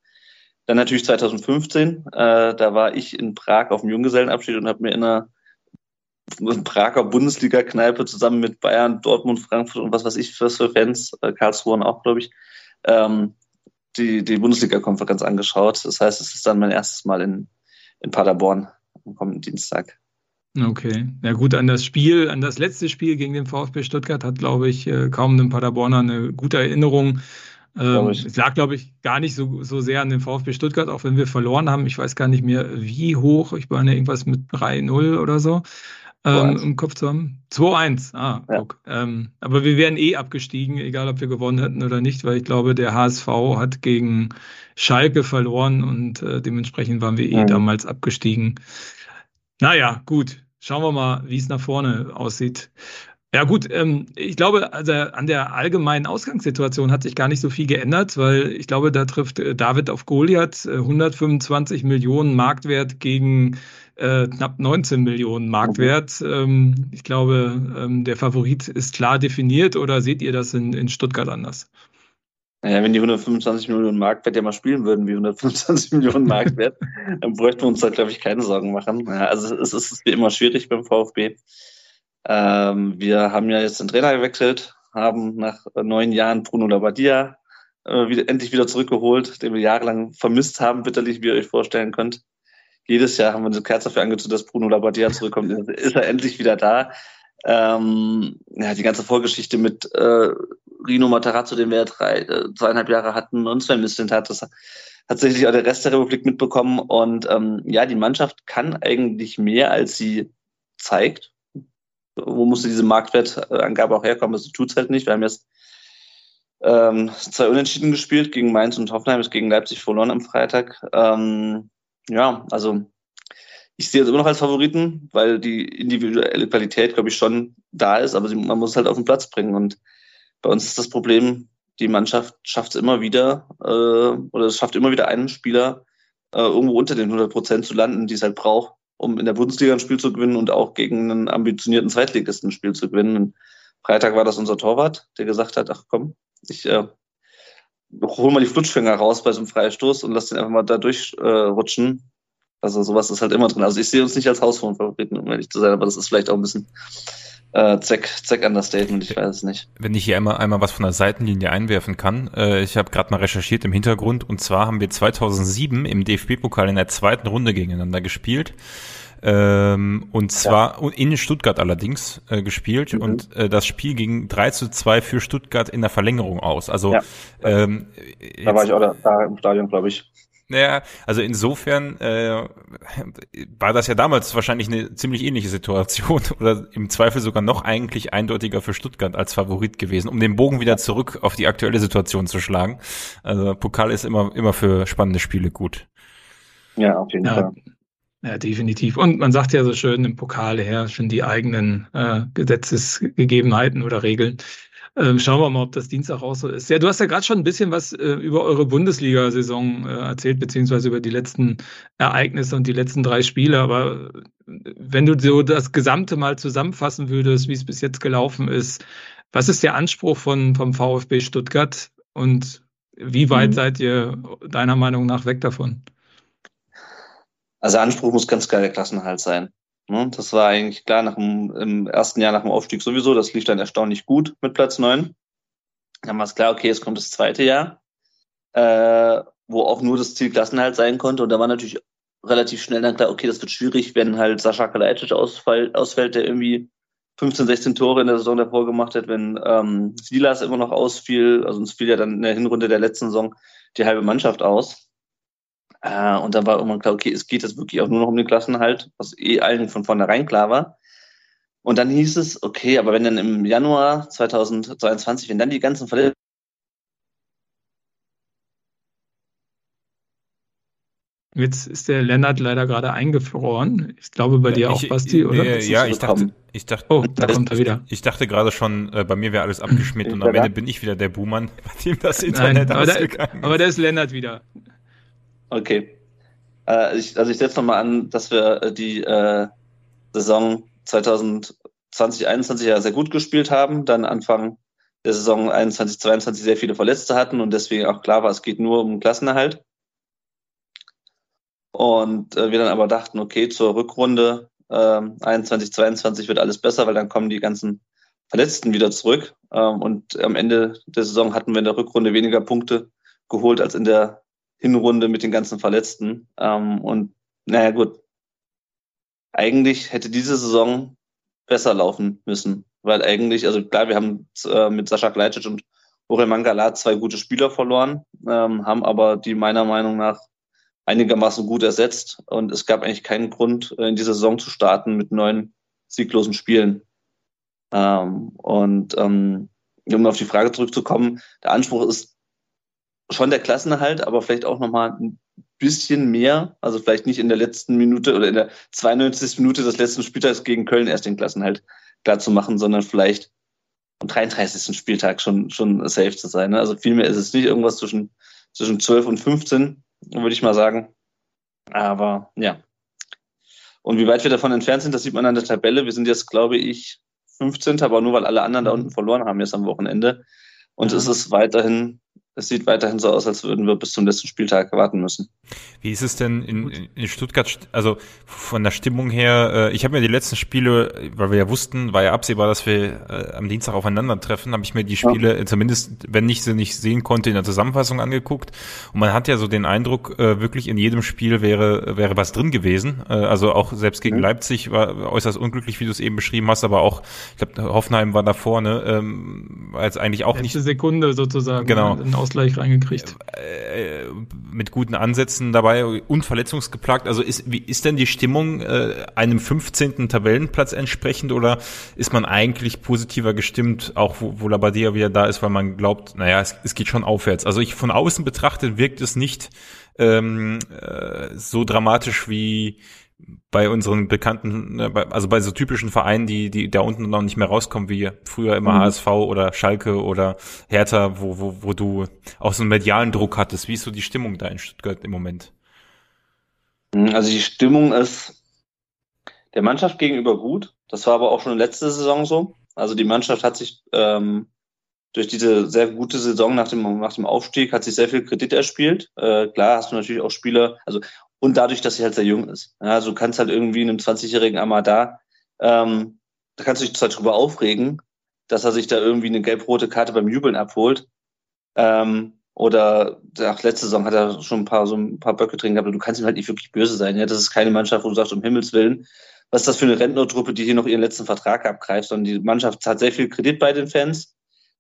Dann natürlich 2015. Äh, da war ich in Prag auf dem Junggesellenabschied und habe mir in einer Prager Bundesliga-Kneipe zusammen mit Bayern, Dortmund, Frankfurt und was weiß ich was für Fans, äh, Karlsruhe auch, glaube ich, ähm, die, die Bundesliga-Konferenz angeschaut. Das heißt, es ist dann mein erstes Mal in, in Paderborn am kommenden Dienstag.
Okay, ja gut, an das Spiel, an das letzte Spiel gegen den VfB Stuttgart hat, glaube ich, äh, kaum ein Paderborner eine gute Erinnerung. Ähm, es lag, glaube ich, gar nicht so, so sehr an den VfB Stuttgart, auch wenn wir verloren haben. Ich weiß gar nicht mehr, wie hoch. Ich meine, irgendwas mit 3-0 oder so ähm, im Kopf zu haben. 2-1, ah, ja. guck. Ähm, aber wir wären eh abgestiegen, egal ob wir gewonnen hätten oder nicht, weil ich glaube, der HSV hat gegen Schalke verloren und äh, dementsprechend waren wir eh mhm. damals abgestiegen. Naja, gut. Schauen wir mal, wie es nach vorne aussieht. Ja gut, ähm, ich glaube, also an der allgemeinen Ausgangssituation hat sich gar nicht so viel geändert, weil ich glaube, da trifft äh, David auf Goliath äh, 125 Millionen Marktwert gegen äh, knapp 19 Millionen Marktwert. Ähm, ich glaube, ähm, der Favorit ist klar definiert oder seht ihr das in, in Stuttgart anders?
Naja, wenn die 125 Millionen Marktwert ja mal spielen würden wie 125 Millionen Marktwert, dann bräuchten wir uns da, glaube ich, keine Sorgen machen. Ja, also es ist wie immer schwierig beim VfB. Ähm, wir haben ja jetzt den Trainer gewechselt, haben nach neun Jahren Bruno Labbadia äh, wieder, endlich wieder zurückgeholt, den wir jahrelang vermisst haben, bitterlich, wie ihr euch vorstellen könnt. Jedes Jahr haben wir eine Kerze dafür angezündet, dass Bruno Labbadia zurückkommt. ist er endlich wieder da. Ähm, ja, die ganze Vorgeschichte mit äh, Rino Matarazzo, den wir ja drei, äh, zweieinhalb Jahre hatten, und Sven Mistent hat das tatsächlich auch der Rest der Republik mitbekommen. Und ähm, ja, die Mannschaft kann eigentlich mehr, als sie zeigt. Wo musste diese Marktwertangabe auch herkommen? Tut es halt nicht. Wir haben jetzt ähm, zwei Unentschieden gespielt gegen Mainz und Hoffenheim, ist gegen Leipzig verloren am Freitag. Ähm, ja, also ich sehe es immer noch als Favoriten, weil die individuelle Qualität, glaube ich, schon da ist, aber man muss es halt auf den Platz bringen. Und bei uns ist das Problem, die Mannschaft schafft es immer wieder, äh, oder es schafft immer wieder einen Spieler, äh, irgendwo unter den 100 Prozent zu landen, die es halt braucht, um in der Bundesliga ein Spiel zu gewinnen und auch gegen einen ambitionierten Zweitligisten ein Spiel zu gewinnen. Und Freitag war das unser Torwart, der gesagt hat, ach komm, ich äh, hol mal die Flutschfinger raus bei so einem Freistoß und lass den einfach mal da durchrutschen. Also sowas ist halt immer drin. Also ich sehe uns nicht als Hausfrauenfavoriten, um ehrlich zu sein, aber das ist vielleicht auch ein bisschen äh, Zweck, Zweck Understatement, ich weiß es nicht.
Wenn ich hier einmal, einmal was von der Seitenlinie einwerfen kann, äh, ich habe gerade mal recherchiert im Hintergrund und zwar haben wir 2007 im DFB-Pokal in der zweiten Runde gegeneinander gespielt. Ähm, und zwar ja. in Stuttgart allerdings äh, gespielt mhm. und äh, das Spiel ging 3 zu 2 für Stuttgart in der Verlängerung aus. Also ja. ähm,
da war ich auch da, da im Stadion, glaube ich.
Naja, also insofern äh, war das ja damals wahrscheinlich eine ziemlich ähnliche Situation oder im Zweifel sogar noch eigentlich eindeutiger für Stuttgart als Favorit gewesen, um den Bogen wieder zurück auf die aktuelle Situation zu schlagen. Also Pokal ist immer immer für spannende Spiele gut.
Ja, auf jeden ja. Fall.
Ja, definitiv. Und man sagt ja so schön, im Pokal herrschen die eigenen äh, Gesetzesgegebenheiten oder Regeln. Ähm, schauen wir mal, ob das Dienstag auch so ist. Ja, du hast ja gerade schon ein bisschen was äh, über eure Bundesliga-Saison äh, erzählt, beziehungsweise über die letzten Ereignisse und die letzten drei Spiele. Aber äh, wenn du so das Gesamte mal zusammenfassen würdest, wie es bis jetzt gelaufen ist, was ist der Anspruch von, vom VfB Stuttgart und wie weit mhm. seid ihr deiner Meinung nach weg davon?
Also Anspruch muss ganz klar der Klassenhalt sein. Ne? Das war eigentlich klar nach dem, im ersten Jahr nach dem Aufstieg sowieso. Das lief dann erstaunlich gut mit Platz neun. Dann war es klar, okay, es kommt das zweite Jahr, äh, wo auch nur das Ziel Klassenhalt sein konnte. Und da war natürlich relativ schnell dann klar, okay, das wird schwierig, wenn halt Sascha Kalajdzic ausfällt, ausfällt, der irgendwie 15, 16 Tore in der Saison davor gemacht hat, wenn ähm, Silas immer noch ausfiel. Also uns fiel ja dann in der Hinrunde der letzten Saison die halbe Mannschaft aus. Äh, und dann war irgendwann klar, okay, es geht jetzt wirklich auch nur noch um den Klassenhalt, was eh allen von vornherein klar war. Und dann hieß es, okay, aber wenn dann im Januar 2022, wenn dann die ganzen Verletzungen
Jetzt ist der Lennart leider gerade eingefroren. Ich glaube bei dir auch, Basti, oder?
Nee, ja, ich dachte, ich dachte,
oh, da kommt er wieder.
Ich dachte gerade schon, äh, bei mir wäre alles abgeschmiert und am Ende bin ich wieder der Buhmann, bei dem das Internet Nein, aber,
da, aber da ist Lennart wieder.
Okay. Äh, ich, also ich setze nochmal an, dass wir äh, die äh, Saison 2020, 2021 ja sehr gut gespielt haben, dann Anfang der Saison 21, 22 sehr viele Verletzte hatten und deswegen auch klar war, es geht nur um Klassenerhalt. Und äh, wir dann aber dachten, okay, zur Rückrunde äh, 21, 22 wird alles besser, weil dann kommen die ganzen Verletzten wieder zurück. Ähm, und am Ende der Saison hatten wir in der Rückrunde weniger Punkte geholt als in der Hinrunde mit den ganzen Verletzten. Ähm, und naja, gut. Eigentlich hätte diese Saison besser laufen müssen, weil eigentlich, also klar, wir haben äh, mit Sascha Gleitschitsch und Orel Mangala zwei gute Spieler verloren, ähm, haben aber die meiner Meinung nach einigermaßen gut ersetzt und es gab eigentlich keinen Grund, äh, in dieser Saison zu starten mit neun sieglosen Spielen. Ähm, und ähm, um auf die Frage zurückzukommen, der Anspruch ist schon der Klassenerhalt, aber vielleicht auch nochmal ein bisschen mehr, also vielleicht nicht in der letzten Minute oder in der 92. Minute des letzten Spieltags gegen Köln erst den Klassenhalt klar zu machen, sondern vielleicht am 33. Spieltag schon, schon safe zu sein. Ne? Also vielmehr ist es nicht irgendwas zwischen, zwischen 12 und 15, würde ich mal sagen. Aber ja. Und wie weit wir davon entfernt sind, das sieht man an der Tabelle. Wir sind jetzt, glaube ich, 15. aber nur weil alle anderen da unten verloren haben jetzt am Wochenende. Und es ist weiterhin es sieht weiterhin so aus, als würden wir bis zum letzten Spieltag warten müssen.
Wie ist es denn in, in Stuttgart, also von der Stimmung her, äh, ich habe mir die letzten Spiele, weil wir ja wussten, war ja absehbar, dass wir äh, am Dienstag aufeinandertreffen, habe ich mir die Spiele ja. zumindest, wenn ich sie nicht sehen konnte, in der Zusammenfassung angeguckt. Und man hat ja so den Eindruck, äh, wirklich in jedem Spiel wäre, wäre was drin gewesen. also auch selbst gegen mhm. Leipzig war äußerst unglücklich, wie du es eben beschrieben hast, aber auch, ich glaube, Hoffenheim war da vorne, ähm, als eigentlich auch Letzte
nicht. Sekunde sozusagen.
Genau.
Ausgleich reingekriegt.
Äh, mit guten Ansätzen dabei, unverletzungsgeplagt. Also ist, wie ist denn die Stimmung äh, einem 15. Tabellenplatz entsprechend oder ist man eigentlich positiver gestimmt, auch wo, wo Labadia wieder da ist, weil man glaubt, naja, es, es geht schon aufwärts. Also ich von außen betrachtet wirkt es nicht ähm, äh, so dramatisch wie bei unseren bekannten, ne, also bei so typischen Vereinen, die, die da unten noch nicht mehr rauskommen, wie früher immer mhm. HSV oder Schalke oder Hertha, wo, wo, wo du auch so einen medialen Druck hattest. Wie ist so die Stimmung da in Stuttgart im Moment?
Also die Stimmung ist der Mannschaft gegenüber gut. Das war aber auch schon letzte Saison so. Also die Mannschaft hat sich ähm, durch diese sehr gute Saison nach dem, nach dem Aufstieg hat sich sehr viel Kredit erspielt. Äh, klar hast du natürlich auch Spieler, also und dadurch, dass sie halt sehr jung ist. Ja, also du kannst halt irgendwie einem 20-jährigen Amada, ähm, da kannst du dich zwar drüber aufregen, dass er sich da irgendwie eine gelb-rote Karte beim Jubeln abholt. Ähm, oder ach, letzte Saison hat er schon ein paar so ein paar Böcke drin gehabt, aber du kannst ihm halt nicht wirklich böse sein. Ja, das ist keine Mannschaft, wo du sagst, um Himmels Willen, was ist das für eine Rentnertruppe, die hier noch ihren letzten Vertrag abgreift, sondern die Mannschaft hat sehr viel Kredit bei den Fans.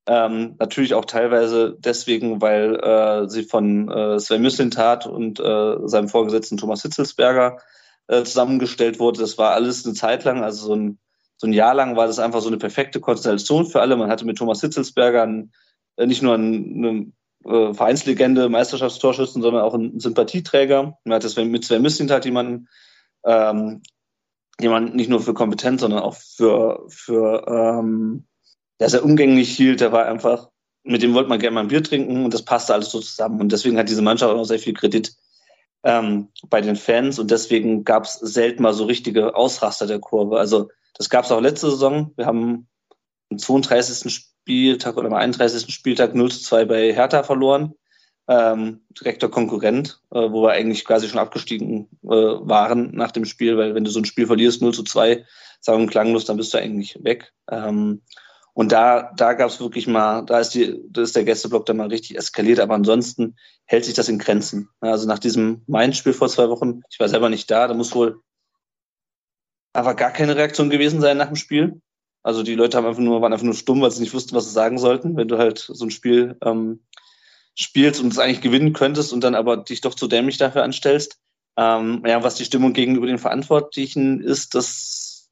Ähm, natürlich auch teilweise deswegen, weil äh, sie von äh, Sven Müslintat und äh, seinem Vorgesetzten Thomas Hitzelsberger äh, zusammengestellt wurde. Das war alles eine Zeit lang, also so ein, so ein Jahr lang war das einfach so eine perfekte Konstellation für alle. Man hatte mit Thomas Hitzelsberger einen, äh, nicht nur eine, eine äh, Vereinslegende, Meisterschaftstorschützen, sondern auch einen Sympathieträger. Man hatte Sven, mit Sven Müslintat jemanden, ähm, jemanden nicht nur für Kompetenz, sondern auch für, für ähm, der sehr umgänglich hielt, der war einfach, mit dem wollte man gerne mal ein Bier trinken und das passte alles so zusammen. Und deswegen hat diese Mannschaft auch sehr viel Kredit ähm, bei den Fans und deswegen gab es selten mal so richtige Ausraster der Kurve. Also das gab es auch letzte Saison. Wir haben am 32. Spieltag oder am 31. Spieltag 0 zu 2 bei Hertha verloren. Ähm, direkter Konkurrent, äh, wo wir eigentlich quasi schon abgestiegen äh, waren nach dem Spiel, weil wenn du so ein Spiel verlierst, 0 zu 2, sagen klanglos, dann bist du eigentlich weg. Ähm, und da, da gab es wirklich mal, da ist, die, da ist der Gästeblock dann mal richtig eskaliert, aber ansonsten hält sich das in Grenzen. Also nach diesem Main-Spiel vor zwei Wochen, ich war selber nicht da, da muss wohl aber gar keine Reaktion gewesen sein nach dem Spiel. Also die Leute haben einfach nur, waren einfach nur stumm, weil sie nicht wussten, was sie sagen sollten. Wenn du halt so ein Spiel ähm, spielst und es eigentlich gewinnen könntest und dann aber dich doch zu dämlich dafür anstellst. Ähm, ja, was die Stimmung gegenüber den Verantwortlichen ist, das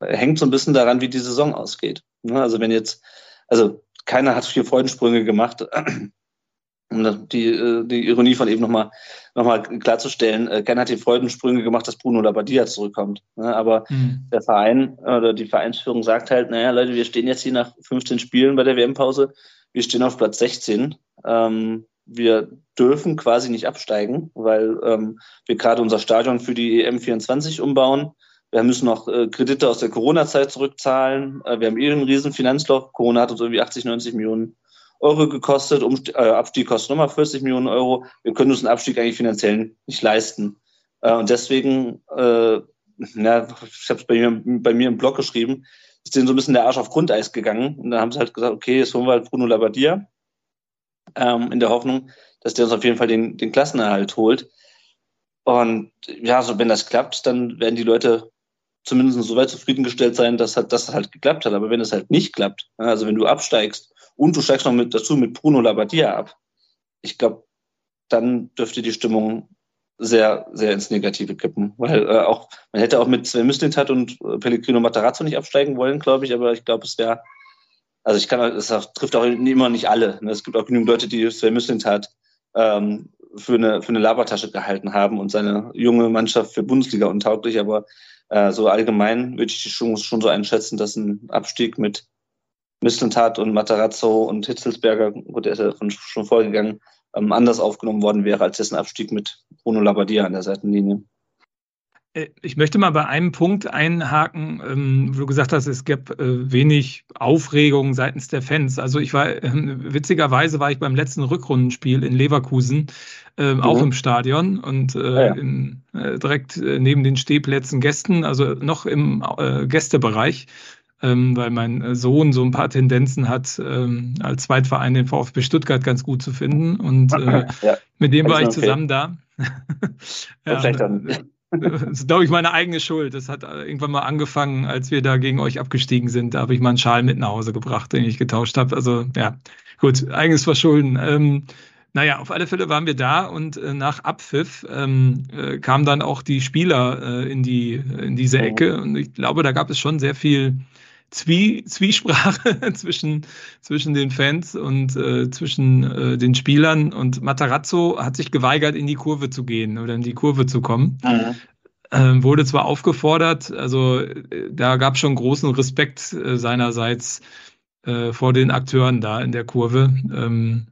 hängt so ein bisschen daran, wie die Saison ausgeht. Ne? Also wenn jetzt, also keiner hat vier Freudensprünge gemacht, um die, äh, die Ironie von eben nochmal noch mal klarzustellen, äh, keiner hat die Freudensprünge gemacht, dass Bruno Labbadia zurückkommt. Ne? Aber mhm. der Verein oder die Vereinsführung sagt halt, naja, Leute, wir stehen jetzt hier nach 15 Spielen bei der WM-Pause, wir stehen auf Platz 16. Ähm, wir dürfen quasi nicht absteigen, weil ähm, wir gerade unser Stadion für die EM24 umbauen. Wir müssen noch äh, Kredite aus der Corona-Zeit zurückzahlen. Äh, wir haben eh ein riesen Finanzloch. Corona hat uns irgendwie 80, 90 Millionen Euro gekostet. Um, äh, Abstieg kostet nochmal 40 Millionen Euro. Wir können uns einen Abstieg eigentlich finanziell nicht leisten. Äh, und deswegen, na, ich habe es bei mir, bei mir im Blog geschrieben, ist denen so ein bisschen der Arsch auf Grundeis gegangen. Und dann haben sie halt gesagt, okay, jetzt holen wir halt Bruno Labbadia. Ähm, in der Hoffnung, dass der uns auf jeden Fall den, den Klassenerhalt holt. Und ja, so wenn das klappt, dann werden die Leute zumindest so weit zufriedengestellt sein, dass halt, das halt geklappt hat. Aber wenn es halt nicht klappt, also wenn du absteigst und du steigst noch mit dazu mit Bruno Labbadia ab, ich glaube, dann dürfte die Stimmung sehr, sehr ins Negative kippen. Weil äh, auch, man hätte auch mit Sven Mislintat und äh, Pellegrino Matarazzo nicht absteigen wollen, glaube ich, aber ich glaube, es wäre, also ich kann, es trifft auch immer nicht alle. Ne? Es gibt auch genügend Leute, die Sven Mislintat ähm, für eine, für eine Labertasche gehalten haben und seine junge Mannschaft für Bundesliga untauglich, aber äh, so allgemein würde ich schon, schon so einschätzen, dass ein Abstieg mit Mislintat und Matarazzo und Hitzelsberger, gut, der ist ja schon vorgegangen, ähm, anders aufgenommen worden wäre als dessen Abstieg mit Bruno Labbadia an der Seitenlinie.
Äh, ich möchte mal bei einem Punkt einhaken, ähm, wo du gesagt hast, es gab äh, wenig Aufregung seitens der Fans. Also ich war, ähm, witzigerweise war ich beim letzten Rückrundenspiel in Leverkusen, ähm, mhm. auch im Stadion und äh, ja, ja. In, direkt neben den Stehplätzen Gästen, also noch im Gästebereich ähm, weil mein Sohn so ein paar Tendenzen hat, ähm, als Zweitverein den VfB Stuttgart ganz gut zu finden. Und äh, ja, mit dem war ich zusammen da. ja, das ist, glaube ich, meine eigene Schuld. Das hat irgendwann mal angefangen, als wir da gegen euch abgestiegen sind. Da habe ich mal einen Schal mit nach Hause gebracht, den ich getauscht habe. Also ja, gut, eigenes Verschulden. Ähm, naja, auf alle Fälle waren wir da und äh, nach Abpfiff ähm, äh, kamen dann auch die Spieler äh, in, die, in diese mhm. Ecke. Und ich glaube, da gab es schon sehr viel Zwie Zwiesprache zwischen, zwischen den Fans und äh, zwischen äh, den Spielern. Und Matarazzo hat sich geweigert, in die Kurve zu gehen oder in die Kurve zu kommen. Mhm. Ähm, wurde zwar aufgefordert, also äh, da gab es schon großen Respekt äh, seinerseits äh, vor den Akteuren da in der Kurve. Ähm,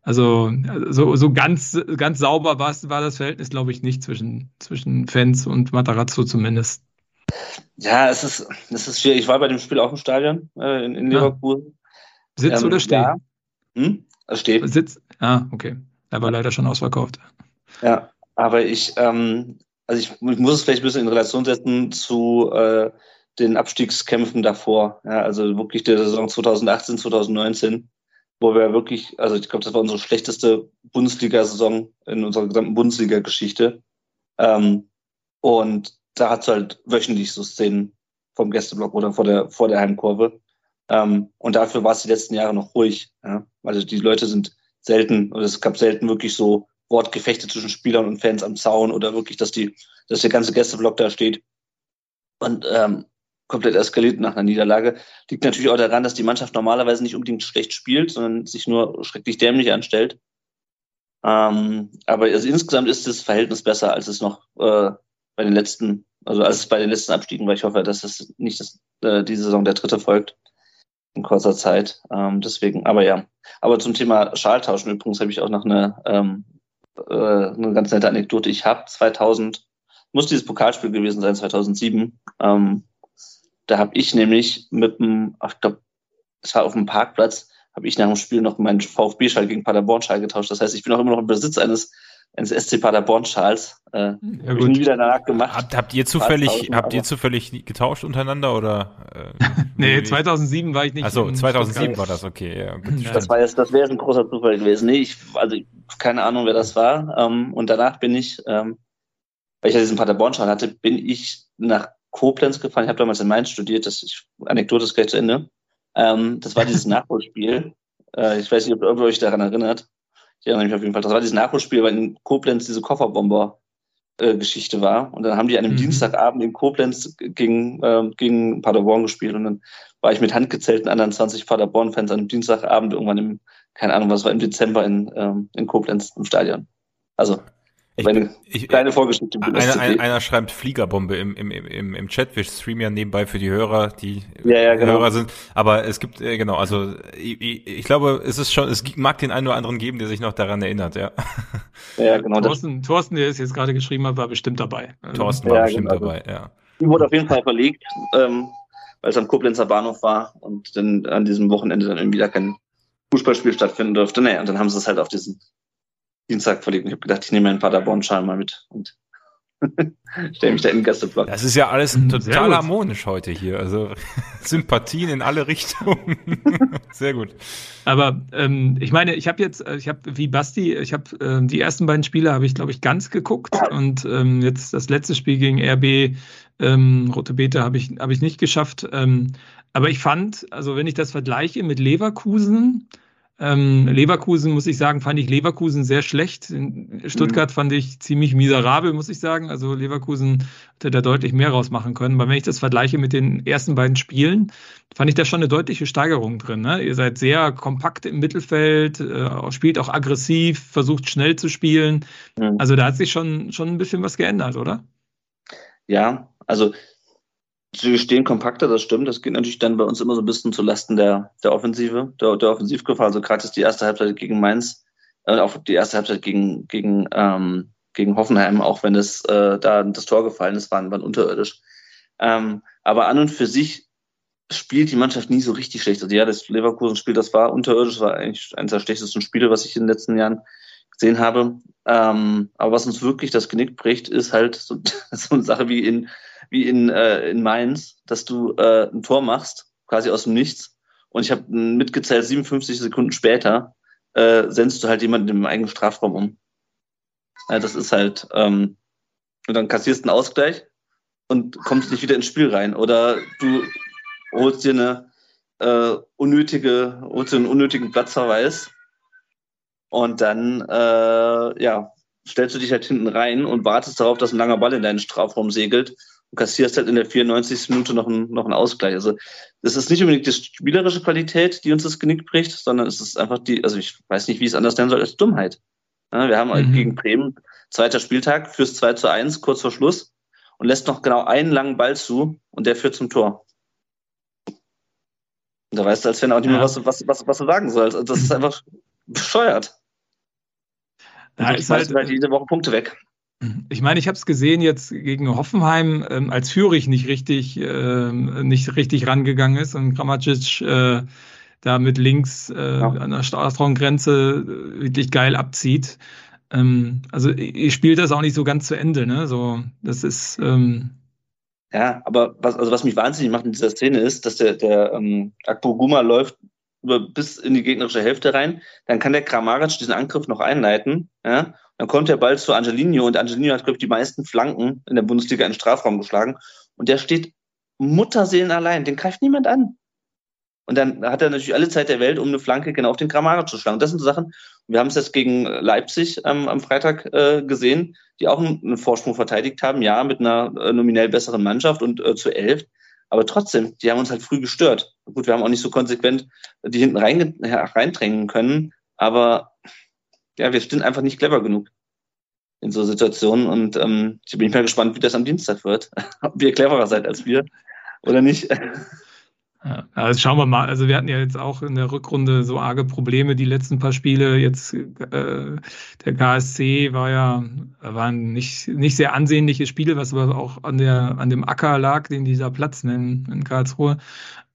also so, so ganz, ganz sauber war, war das Verhältnis, glaube ich, nicht zwischen, zwischen Fans und Matarazzo zumindest.
Ja, es ist, es ist schwierig. Ich war bei dem Spiel auch im Stadion äh, in, in Leverkusen.
Sitz ähm, oder stehen? Ja.
Hm? Steht.
Sitz? Ah, okay. Er war leider schon ausverkauft.
Ja, aber ich, ähm, also ich, ich, muss es vielleicht ein bisschen in Relation setzen zu äh, den Abstiegskämpfen davor. Ja, also wirklich der Saison 2018, 2019, wo wir wirklich, also ich glaube, das war unsere schlechteste Bundesliga-Saison in unserer gesamten Bundesliga-Geschichte. Ähm, und da hat es halt wöchentlich so Szenen vom Gästeblock oder vor der, vor der Heimkurve. Ähm, und dafür war es die letzten Jahre noch ruhig. Ja? Also die Leute sind selten, oder es gab selten wirklich so Wortgefechte zwischen Spielern und Fans am Zaun oder wirklich, dass die, dass der ganze Gästeblock da steht und ähm, komplett eskaliert nach einer Niederlage. Liegt natürlich auch daran, dass die Mannschaft normalerweise nicht unbedingt schlecht spielt, sondern sich nur schrecklich dämlich anstellt. Ähm, aber also insgesamt ist das Verhältnis besser, als es noch äh, bei den letzten, also als bei den letzten Abstiegen war. Ich hoffe, dass es nicht das, äh, diese Saison der dritte folgt. in kurzer Zeit. Ähm, deswegen, aber ja. Aber zum Thema Schaltauschen übrigens habe ich auch noch eine, ähm, äh, eine ganz nette Anekdote. Ich habe 2000, muss dieses Pokalspiel gewesen sein, 2007. Ähm, da habe ich nämlich mit dem, ich glaube, es war auf dem Parkplatz, habe ich nach dem Spiel noch meinen VfB-Schal gegen Paderborn-Schal getauscht. Das heißt, ich bin auch immer noch im Besitz eines eines SC Paderborn-Schals. Äh, ja,
gut. nie wieder danach gemacht. Habt, habt ihr zufällig, habt ihr zufällig getauscht untereinander oder?
Äh, nee, 2007 war ich nicht.
Also 2007 war das okay. Ja,
gut, das war jetzt, das wäre ein großer Zufall gewesen. Nee, ich, also keine Ahnung, wer das war. Ähm, und danach bin ich, ähm, weil ich ja diesen Paderborn-Schal hatte, bin ich nach Koblenz gefahren. Ich habe damals in Mainz studiert. Das ich, Anekdote ist gleich zu Ende. Ähm, das war dieses Nachholspiel. Äh, ich weiß nicht, ob ihr euch daran erinnert. Ich erinnere mich auf jeden Fall. Das war dieses Nachholspiel, weil in Koblenz diese Kofferbomber-Geschichte war. Und dann haben die an einem mhm. Dienstagabend in Koblenz gegen, äh, gegen Paderborn gespielt. Und dann war ich mit handgezählten anderen 20 Paderborn-Fans an einem Dienstagabend irgendwann im, keine Ahnung, was war im Dezember in, ähm, in Koblenz im Stadion. Also
ich, Meine ich, kleine Vorgeschichte. Einer, einer, einer schreibt Fliegerbombe im, im, im, im Chat. Wir streamen ja nebenbei für die Hörer, die
ja, ja, genau.
Hörer sind. Aber es gibt, äh, genau, also ich, ich, glaube, es ist schon, es mag den einen oder anderen geben, der sich noch daran erinnert, ja.
Ja, genau. Thorsten, Thorsten, der es jetzt gerade geschrieben hat, war bestimmt dabei.
Thorsten war ja, bestimmt genau. dabei, ja.
Die wurde auf jeden Fall verlegt, ähm, weil es am Koblenzer Bahnhof war und dann an diesem Wochenende dann irgendwie da kein Fußballspiel stattfinden durfte. Naja, und dann haben sie es halt auf diesen Dienstag verlegt. Ich habe gedacht, ich nehme meinen Paderborn-Schal mal mit und stelle mich da in den Gästeblock.
Das ist ja alles total harmonisch heute hier. Also Sympathien in alle Richtungen. Sehr gut.
Aber ähm, ich meine, ich habe jetzt, äh, ich habe wie Basti, ich habe äh, die ersten beiden Spiele habe ich, glaube ich, ganz geguckt und ähm, jetzt das letzte Spiel gegen RB ähm, Rote Bete habe ich, hab ich nicht geschafft. Ähm, aber ich fand, also wenn ich das vergleiche mit Leverkusen, ähm, Leverkusen, muss ich sagen, fand ich Leverkusen sehr schlecht. In Stuttgart mhm. fand ich ziemlich miserabel, muss ich sagen. Also Leverkusen hätte da deutlich mehr rausmachen können. Aber wenn ich das vergleiche mit den ersten beiden Spielen, fand ich da schon eine deutliche Steigerung drin. Ne? Ihr seid sehr kompakt im Mittelfeld, äh, spielt auch aggressiv, versucht schnell zu spielen. Mhm. Also da hat sich schon, schon ein bisschen was geändert, oder?
Ja, also Sie stehen kompakter, das stimmt. Das geht natürlich dann bei uns immer so ein bisschen zu Lasten der, der Offensive, der, der Offensivgefahr. Also gerade ist die erste Halbzeit gegen Mainz, äh, auch die erste Halbzeit gegen, gegen, ähm, gegen Hoffenheim, auch wenn es äh, da das Tor gefallen ist, waren, waren unterirdisch. Ähm, aber an und für sich spielt die Mannschaft nie so richtig schlecht. Also ja, das Leverkusen-Spiel, das war unterirdisch, war eigentlich eines der schlechtesten Spiele, was ich in den letzten Jahren gesehen habe. Ähm, aber was uns wirklich das Genick bricht, ist halt so, so eine Sache wie in wie in, äh, in Mainz, dass du äh, ein Tor machst, quasi aus dem Nichts. Und ich habe mitgezählt, 57 Sekunden später äh, sendest du halt jemanden im eigenen Strafraum um. Ja, das ist halt, ähm, und dann kassierst einen Ausgleich und kommst nicht wieder ins Spiel rein. Oder du holst dir eine äh, unnötige, holst dir einen unnötigen Platzverweis und dann äh, ja, stellst du dich halt hinten rein und wartest darauf, dass ein langer Ball in deinen Strafraum segelt und kassierst halt in der 94. Minute noch einen, noch einen Ausgleich. Also das ist nicht unbedingt die spielerische Qualität, die uns das Genick bricht, sondern es ist einfach die, also ich weiß nicht, wie ich es anders nennen soll, als Dummheit. Ja, wir haben halt mhm. gegen Bremen zweiter Spieltag, fürs 2 zu 1, kurz vor Schluss und lässt noch genau einen langen Ball zu und der führt zum Tor. Und da weißt du, als wenn auch nicht mehr, ja. was, was, was, was du sagen sollst. Also das ist einfach bescheuert. Da ist halt, halt jede Woche Punkte weg.
Ich meine, ich habe es gesehen jetzt gegen Hoffenheim, ähm, als Fürich nicht richtig, äh, nicht richtig rangegangen ist und Gramacic äh, da mit links äh, ja. an der Strafraumgrenze äh, wirklich geil abzieht. Ähm, also ich spielt das auch nicht so ganz zu Ende, ne? So, das ist ähm,
ja, aber was, also was mich wahnsinnig macht in dieser Szene ist, dass der, der ähm, Akpo Guma läuft über, bis in die gegnerische Hälfte rein, dann kann der Kramaric diesen Angriff noch einleiten, ja, dann kommt der Ball zu Angelino und Angelino hat, glaube ich, die meisten Flanken in der Bundesliga in den Strafraum geschlagen. Und der steht Mutterseelen allein, den greift niemand an. Und dann hat er natürlich alle Zeit der Welt, um eine Flanke genau auf den Kramaric zu schlagen. Das sind so Sachen, wir haben es jetzt gegen Leipzig ähm, am Freitag äh, gesehen, die auch einen Vorsprung verteidigt haben, ja, mit einer äh, nominell besseren Mannschaft und äh, zu elf. Aber trotzdem, die haben uns halt früh gestört. Gut, wir haben auch nicht so konsequent die hinten rein, reindrängen können, aber ja, wir sind einfach nicht clever genug in so Situationen. Und ähm, ich bin mal gespannt, wie das am Dienstag wird. Ob ihr cleverer seid als wir oder nicht.
Ja, also schauen wir mal. Also wir hatten ja jetzt auch in der Rückrunde so arge Probleme die letzten paar Spiele. Jetzt äh, der KSC war ja waren nicht nicht sehr ansehnliche Spiele, was aber auch an der an dem Acker lag, den dieser Platz nennen in Karlsruhe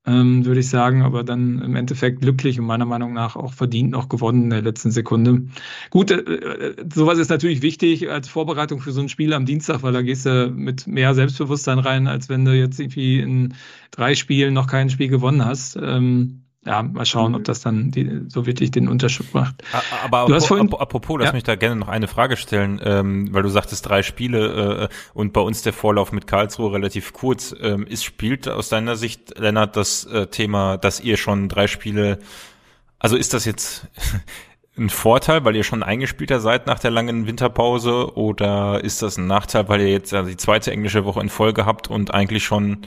ähm, würde ich sagen, aber dann im Endeffekt glücklich und meiner Meinung nach auch verdient noch gewonnen in der letzten Sekunde. Gut, äh, äh, sowas ist natürlich wichtig als Vorbereitung für so ein Spiel am Dienstag, weil da gehst du mit mehr Selbstbewusstsein rein, als wenn du jetzt irgendwie in drei Spielen noch kein Spiel gewonnen hast. Ähm, ja, mal schauen, ob mhm. das dann die, so wirklich den Unterschied macht.
Aber du hast vorhin, apropos, lass ja. mich da gerne noch eine Frage stellen, ähm, weil du sagtest drei Spiele äh, und bei uns der Vorlauf mit Karlsruhe relativ kurz. Ähm, ist spielt aus deiner Sicht, Lennart, das äh, Thema, dass ihr schon drei Spiele, also ist das jetzt ein Vorteil, weil ihr schon eingespielter seid nach der langen Winterpause oder ist das ein Nachteil, weil ihr jetzt ja die zweite englische Woche in Folge habt und eigentlich schon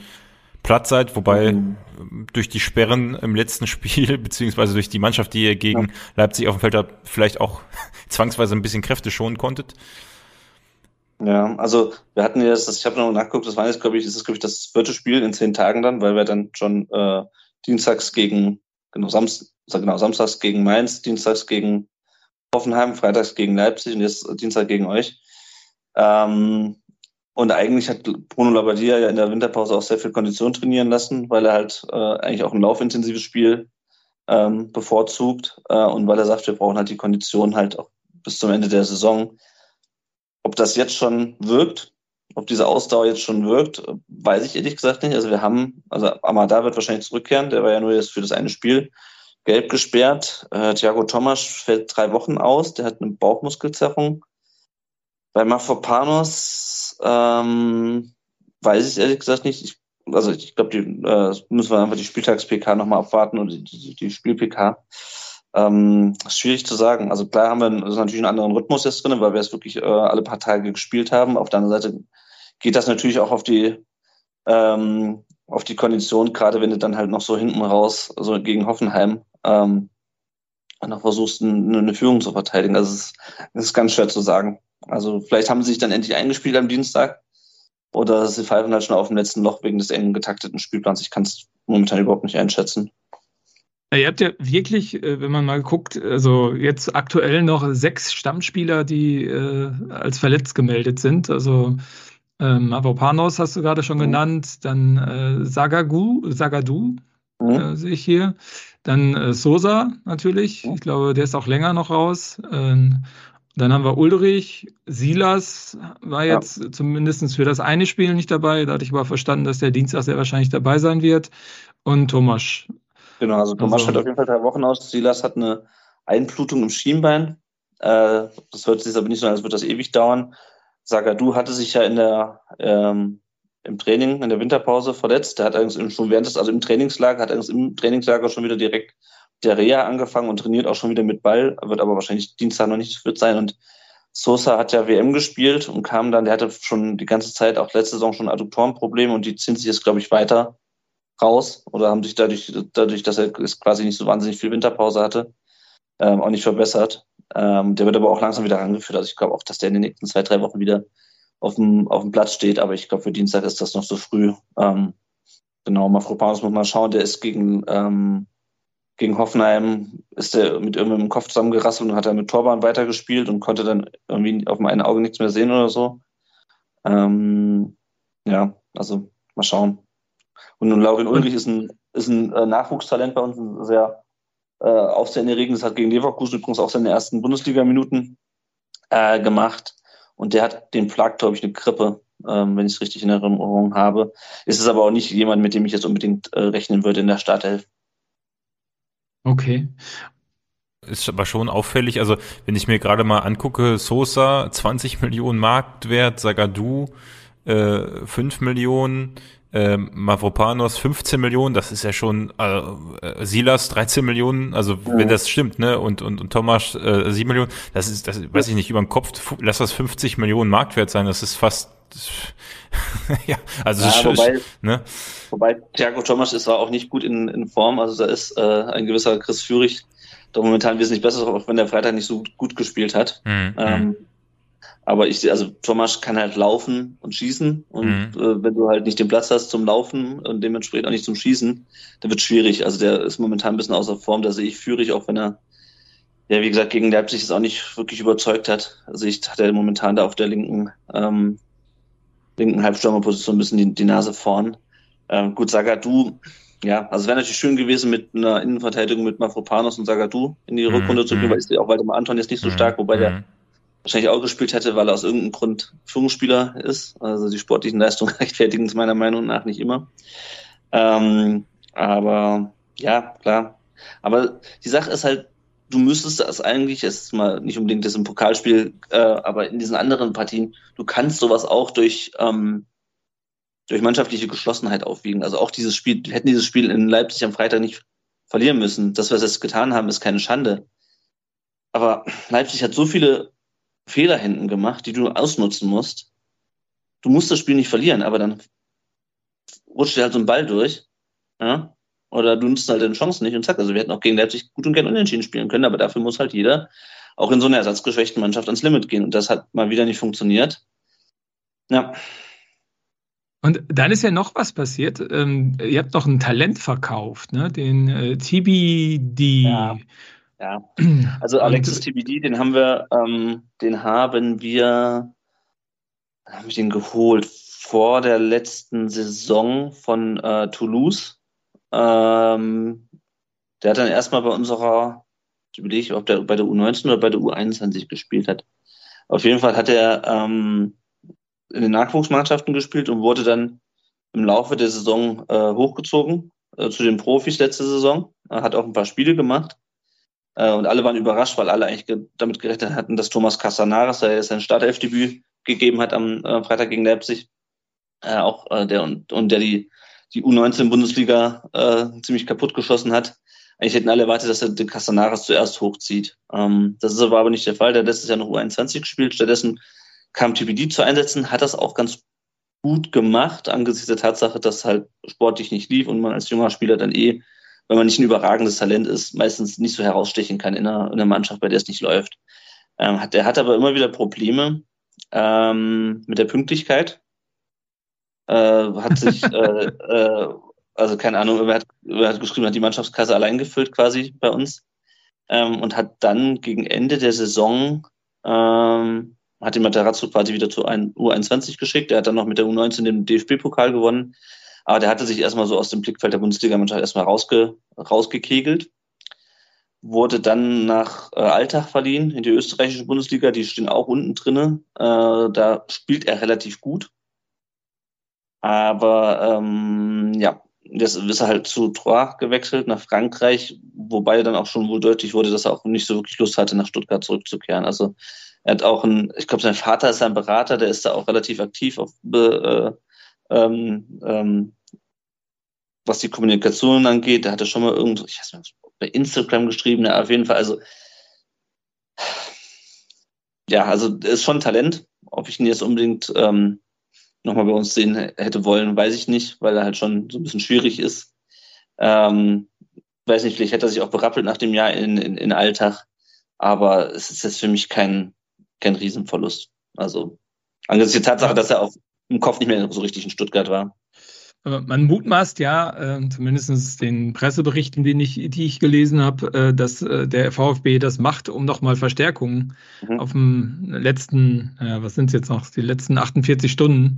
platt seid, wobei mhm. durch die Sperren im letzten Spiel, beziehungsweise durch die Mannschaft, die ihr gegen ja. Leipzig auf dem Feld habt, vielleicht auch zwangsweise ein bisschen Kräfte schonen konntet?
Ja, also wir hatten jetzt, ich habe noch nachgeguckt, das war jetzt, glaube ich, ist das, glaube ich, das vierte Spiel in zehn Tagen dann, weil wir dann schon äh, dienstags gegen, genau, Samst, genau, samstags gegen Mainz, dienstags gegen Hoffenheim, freitags gegen Leipzig und jetzt Dienstag gegen euch. Ähm, und eigentlich hat Bruno Labbadia ja in der Winterpause auch sehr viel Kondition trainieren lassen, weil er halt äh, eigentlich auch ein laufintensives Spiel ähm, bevorzugt äh, und weil er sagt, wir brauchen halt die Kondition halt auch bis zum Ende der Saison. Ob das jetzt schon wirkt, ob diese Ausdauer jetzt schon wirkt, weiß ich ehrlich gesagt nicht. Also wir haben, also Amada wird wahrscheinlich zurückkehren, der war ja nur jetzt für das eine Spiel gelb gesperrt. Äh, Thiago Thomas fällt drei Wochen aus, der hat eine Bauchmuskelzerrung. Bei Mafropanos ähm, weiß ich ehrlich gesagt nicht. Ich, also ich glaube, äh, müssen wir einfach die Spieltags-PK nochmal abwarten oder die, die, die Spiel-PK. Ähm, schwierig zu sagen. Also klar haben wir das natürlich einen anderen Rhythmus jetzt drin, weil wir es wirklich äh, alle paar Tage gespielt haben. Auf der anderen Seite geht das natürlich auch auf die ähm, auf die Kondition, gerade wenn du dann halt noch so hinten raus, so also gegen Hoffenheim, ähm, noch versuchst, eine, eine Führung zu verteidigen. Also es ist ganz schwer zu sagen. Also vielleicht haben sie sich dann endlich eingespielt am Dienstag. Oder sie pfeifen halt schon auf dem letzten Loch wegen des engen getakteten Spielplans. Ich kann es momentan überhaupt nicht einschätzen.
Ihr habt ja wirklich, äh, wenn man mal guckt, also jetzt aktuell noch sechs Stammspieler, die äh, als verletzt gemeldet sind. Also ähm, Avopanos hast du gerade schon mhm. genannt, dann äh, Sagagu, Sagadu mhm. äh, sehe ich hier. Dann äh, Sosa natürlich, mhm. ich glaube, der ist auch länger noch raus. Dann haben wir Ulrich, Silas war jetzt ja. zumindest für das eine Spiel nicht dabei. Da hatte ich aber verstanden, dass der Dienstag sehr wahrscheinlich dabei sein wird. Und Thomas.
Genau, also Thomas also, hat auf jeden Fall drei Wochen aus. Silas hat eine Einblutung im Schienbein. Äh, das hört sich aber nicht so an, als würde das ewig dauern. Sagadu hatte sich ja in der, ähm, im Training, in der Winterpause verletzt. Der hat eigentlich schon während des, also im Trainingslager, hat eigentlich im Trainingslager schon wieder direkt der Reha angefangen und trainiert auch schon wieder mit Ball, wird aber wahrscheinlich Dienstag noch nicht fit sein. Und Sosa hat ja WM gespielt und kam dann, der hatte schon die ganze Zeit, auch letzte Saison schon Adduktorenprobleme und die ziehen sich jetzt, glaube ich, weiter raus oder haben sich dadurch, dadurch, dass er quasi nicht so wahnsinnig viel Winterpause hatte, ähm, auch nicht verbessert. Ähm, der wird aber auch langsam wieder rangeführt. Also ich glaube auch, dass der in den nächsten zwei, drei Wochen wieder auf dem, auf dem Platz steht, aber ich glaube, für Dienstag ist das noch so früh. Ähm, genau, Mafropanos muss man schauen, der ist gegen ähm, gegen Hoffenheim ist er mit irgendeinem Kopf zusammengerasselt und hat dann mit Torban weitergespielt und konnte dann irgendwie auf mein Auge nichts mehr sehen oder so. Ähm, ja, also mal schauen. Und nun Laurin Ulrich ist ein, ist ein äh, Nachwuchstalent bei uns, ein sehr äh, aufsehenerregendes, hat gegen Leverkusen übrigens auch seine ersten Bundesliga-Minuten äh, gemacht. Und der hat den Plag, glaube ich, eine Grippe, ähm, wenn ich es richtig in Erinnerung habe. Ist es aber auch nicht jemand, mit dem ich jetzt unbedingt äh, rechnen würde in der Startelf.
Okay.
Ist aber schon auffällig, also wenn ich mir gerade mal angucke, Sosa 20 Millionen Marktwert, Sagadu äh, 5 Millionen, äh, Mavropanos 15 Millionen, das ist ja schon äh, Silas 13 Millionen, also ja. wenn das stimmt, ne? Und und, und Thomas äh, 7 Millionen, das ist, das weiß ich nicht, über den Kopf, lass das 50 Millionen Marktwert sein, das ist fast ja, also ja,
wobei, ne? wobei Thiago Thomas ist auch nicht gut in, in Form, also da ist äh, ein gewisser Chris Führig doch momentan wesentlich besser, auch wenn der Freitag nicht so gut gespielt hat. Mhm. Ähm, Aber ich, also Thomas kann halt laufen und schießen. Und mhm. äh, wenn du halt nicht den Platz hast zum Laufen und dementsprechend auch nicht zum Schießen, dann wird schwierig. Also der ist momentan ein bisschen außer Form. Da sehe ich Führig, auch wenn er, ja, wie gesagt, gegen Leipzig es auch nicht wirklich überzeugt hat. Also ich hatte momentan da auf der linken, ähm, linken Halbstürmerposition ein bisschen die, die Nase vorn. Ähm, gut, Sagadu, ja, also es wäre natürlich schön gewesen, mit einer Innenverteidigung mit Mafropanos und Sagadu in die mhm. Rückrunde zu gehen, mhm. weil ich auch Waldemar Anton jetzt nicht so mhm. stark, wobei der mhm wahrscheinlich auch gespielt hätte, weil er aus irgendeinem Grund Führungsspieler ist. Also die sportlichen Leistungen rechtfertigen es meiner Meinung nach nicht immer. Ähm, aber ja, klar. Aber die Sache ist halt, du müsstest das eigentlich, ist mal nicht unbedingt das im Pokalspiel, äh, aber in diesen anderen Partien, du kannst sowas auch durch, ähm, durch mannschaftliche Geschlossenheit aufwiegen. Also auch dieses Spiel, wir hätten dieses Spiel in Leipzig am Freitag nicht verlieren müssen. Dass wir es jetzt getan haben, ist keine Schande. Aber Leipzig hat so viele Fehler hinten gemacht, die du ausnutzen musst. Du musst das Spiel nicht verlieren, aber dann rutscht dir halt so ein Ball durch. Ja? Oder du nutzt halt deine Chancen nicht und zack. Also wir hätten auch gegen Leipzig gut und gern unentschieden spielen können, aber dafür muss halt jeder auch in so einer ersatzgeschwächten Mannschaft ans Limit gehen. Und das hat mal wieder nicht funktioniert. Ja.
Und dann ist ja noch was passiert. Ähm, ihr habt noch ein Talent verkauft, ne? Den äh, TBD.
Ja. Ja, also Alexis TBD, den haben wir, ähm, den haben wir, haben wir den geholt vor der letzten Saison von äh, Toulouse. Ähm, der hat dann erstmal bei unserer, ich überlege, ob der bei der U19 oder bei der U21 gespielt hat. Auf jeden Fall hat er ähm, in den Nachwuchsmannschaften gespielt und wurde dann im Laufe der Saison äh, hochgezogen äh, zu den Profis letzte Saison. Er hat auch ein paar Spiele gemacht äh, und alle waren überrascht, weil alle eigentlich ge damit gerechnet hatten, dass Thomas Casanares, der jetzt sein Startelfdebüt gegeben hat am äh, Freitag gegen Leipzig, äh, auch der und, und der die, die U19-Bundesliga äh, ziemlich kaputt geschossen hat. Eigentlich hätten alle erwartet, dass er den Casanares zuerst hochzieht. Ähm, das ist aber, nicht der Fall. Der letztes Jahr noch U21 gespielt. Stattdessen kam TPD zu einsetzen, hat das auch ganz gut gemacht, angesichts der Tatsache, dass halt sportlich nicht lief und man als junger Spieler dann eh wenn man nicht ein überragendes Talent ist, meistens nicht so herausstechen kann in einer, in einer Mannschaft, bei der es nicht läuft. Ähm, hat, der hat aber immer wieder Probleme ähm, mit der Pünktlichkeit. Äh, hat sich, äh, äh, also keine Ahnung, er hat, er hat geschrieben, hat die Mannschaftskasse allein gefüllt quasi bei uns ähm, und hat dann gegen Ende der Saison ähm, hat den Materazzo quasi wieder zu U21 geschickt. Er hat dann noch mit der U19 den DFB-Pokal gewonnen. Aber der hatte sich erstmal so aus dem Blickfeld der Bundesliga-Mannschaft erstmal rausge, rausgekegelt. Wurde dann nach äh, Alltag verliehen in die österreichische Bundesliga. Die stehen auch unten drinne. Äh, da spielt er relativ gut. Aber ähm, ja, das ist er halt zu Troyes gewechselt nach Frankreich, wobei dann auch schon wohl deutlich wurde, dass er auch nicht so wirklich Lust hatte, nach Stuttgart zurückzukehren. Also er hat auch ein, ich glaube, sein Vater ist ein Berater, der ist da auch relativ aktiv auf äh, ähm, ähm, was die Kommunikation angeht, da hat er schon mal irgendwo, ich weiß nicht, bei Instagram geschrieben, ja, auf jeden Fall, also ja, also ist schon Talent. Ob ich ihn jetzt unbedingt ähm, nochmal bei uns sehen hätte wollen, weiß ich nicht, weil er halt schon so ein bisschen schwierig ist. Ähm, weiß nicht, vielleicht hätte er sich auch berappelt nach dem Jahr in, in, in Alltag, aber es ist jetzt für mich kein, kein Riesenverlust. Also angesichts der Tatsache, dass er auch im Kopf nicht mehr so richtig in Stuttgart war.
Man mutmaßt ja, äh, zumindest den Presseberichten, den ich, die ich gelesen habe, äh, dass äh, der VfB das macht, um nochmal Verstärkungen mhm. auf dem letzten, äh, was sind es jetzt noch, die letzten 48 Stunden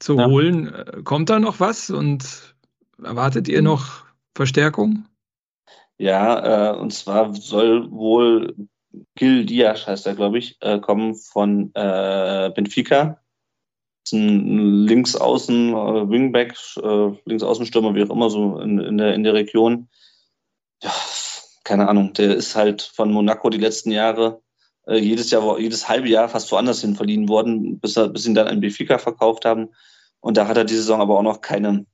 zu ja. holen. Äh, kommt da noch was und erwartet ihr noch Verstärkung?
Ja, äh, und zwar soll wohl Gil Diaz, heißt er, glaube ich, äh, kommen von Benfica ist ein Linksaußen, äh, Wingback, äh, Linksaußenstürmer, wie auch immer, so in, in, der, in der Region. Ja, keine Ahnung, der ist halt von Monaco die letzten Jahre äh, jedes Jahr, jedes halbe Jahr fast woanders hin verliehen worden, bis, er, bis ihn dann ein Benfica verkauft haben. Und da hat er diese Saison aber auch noch keine,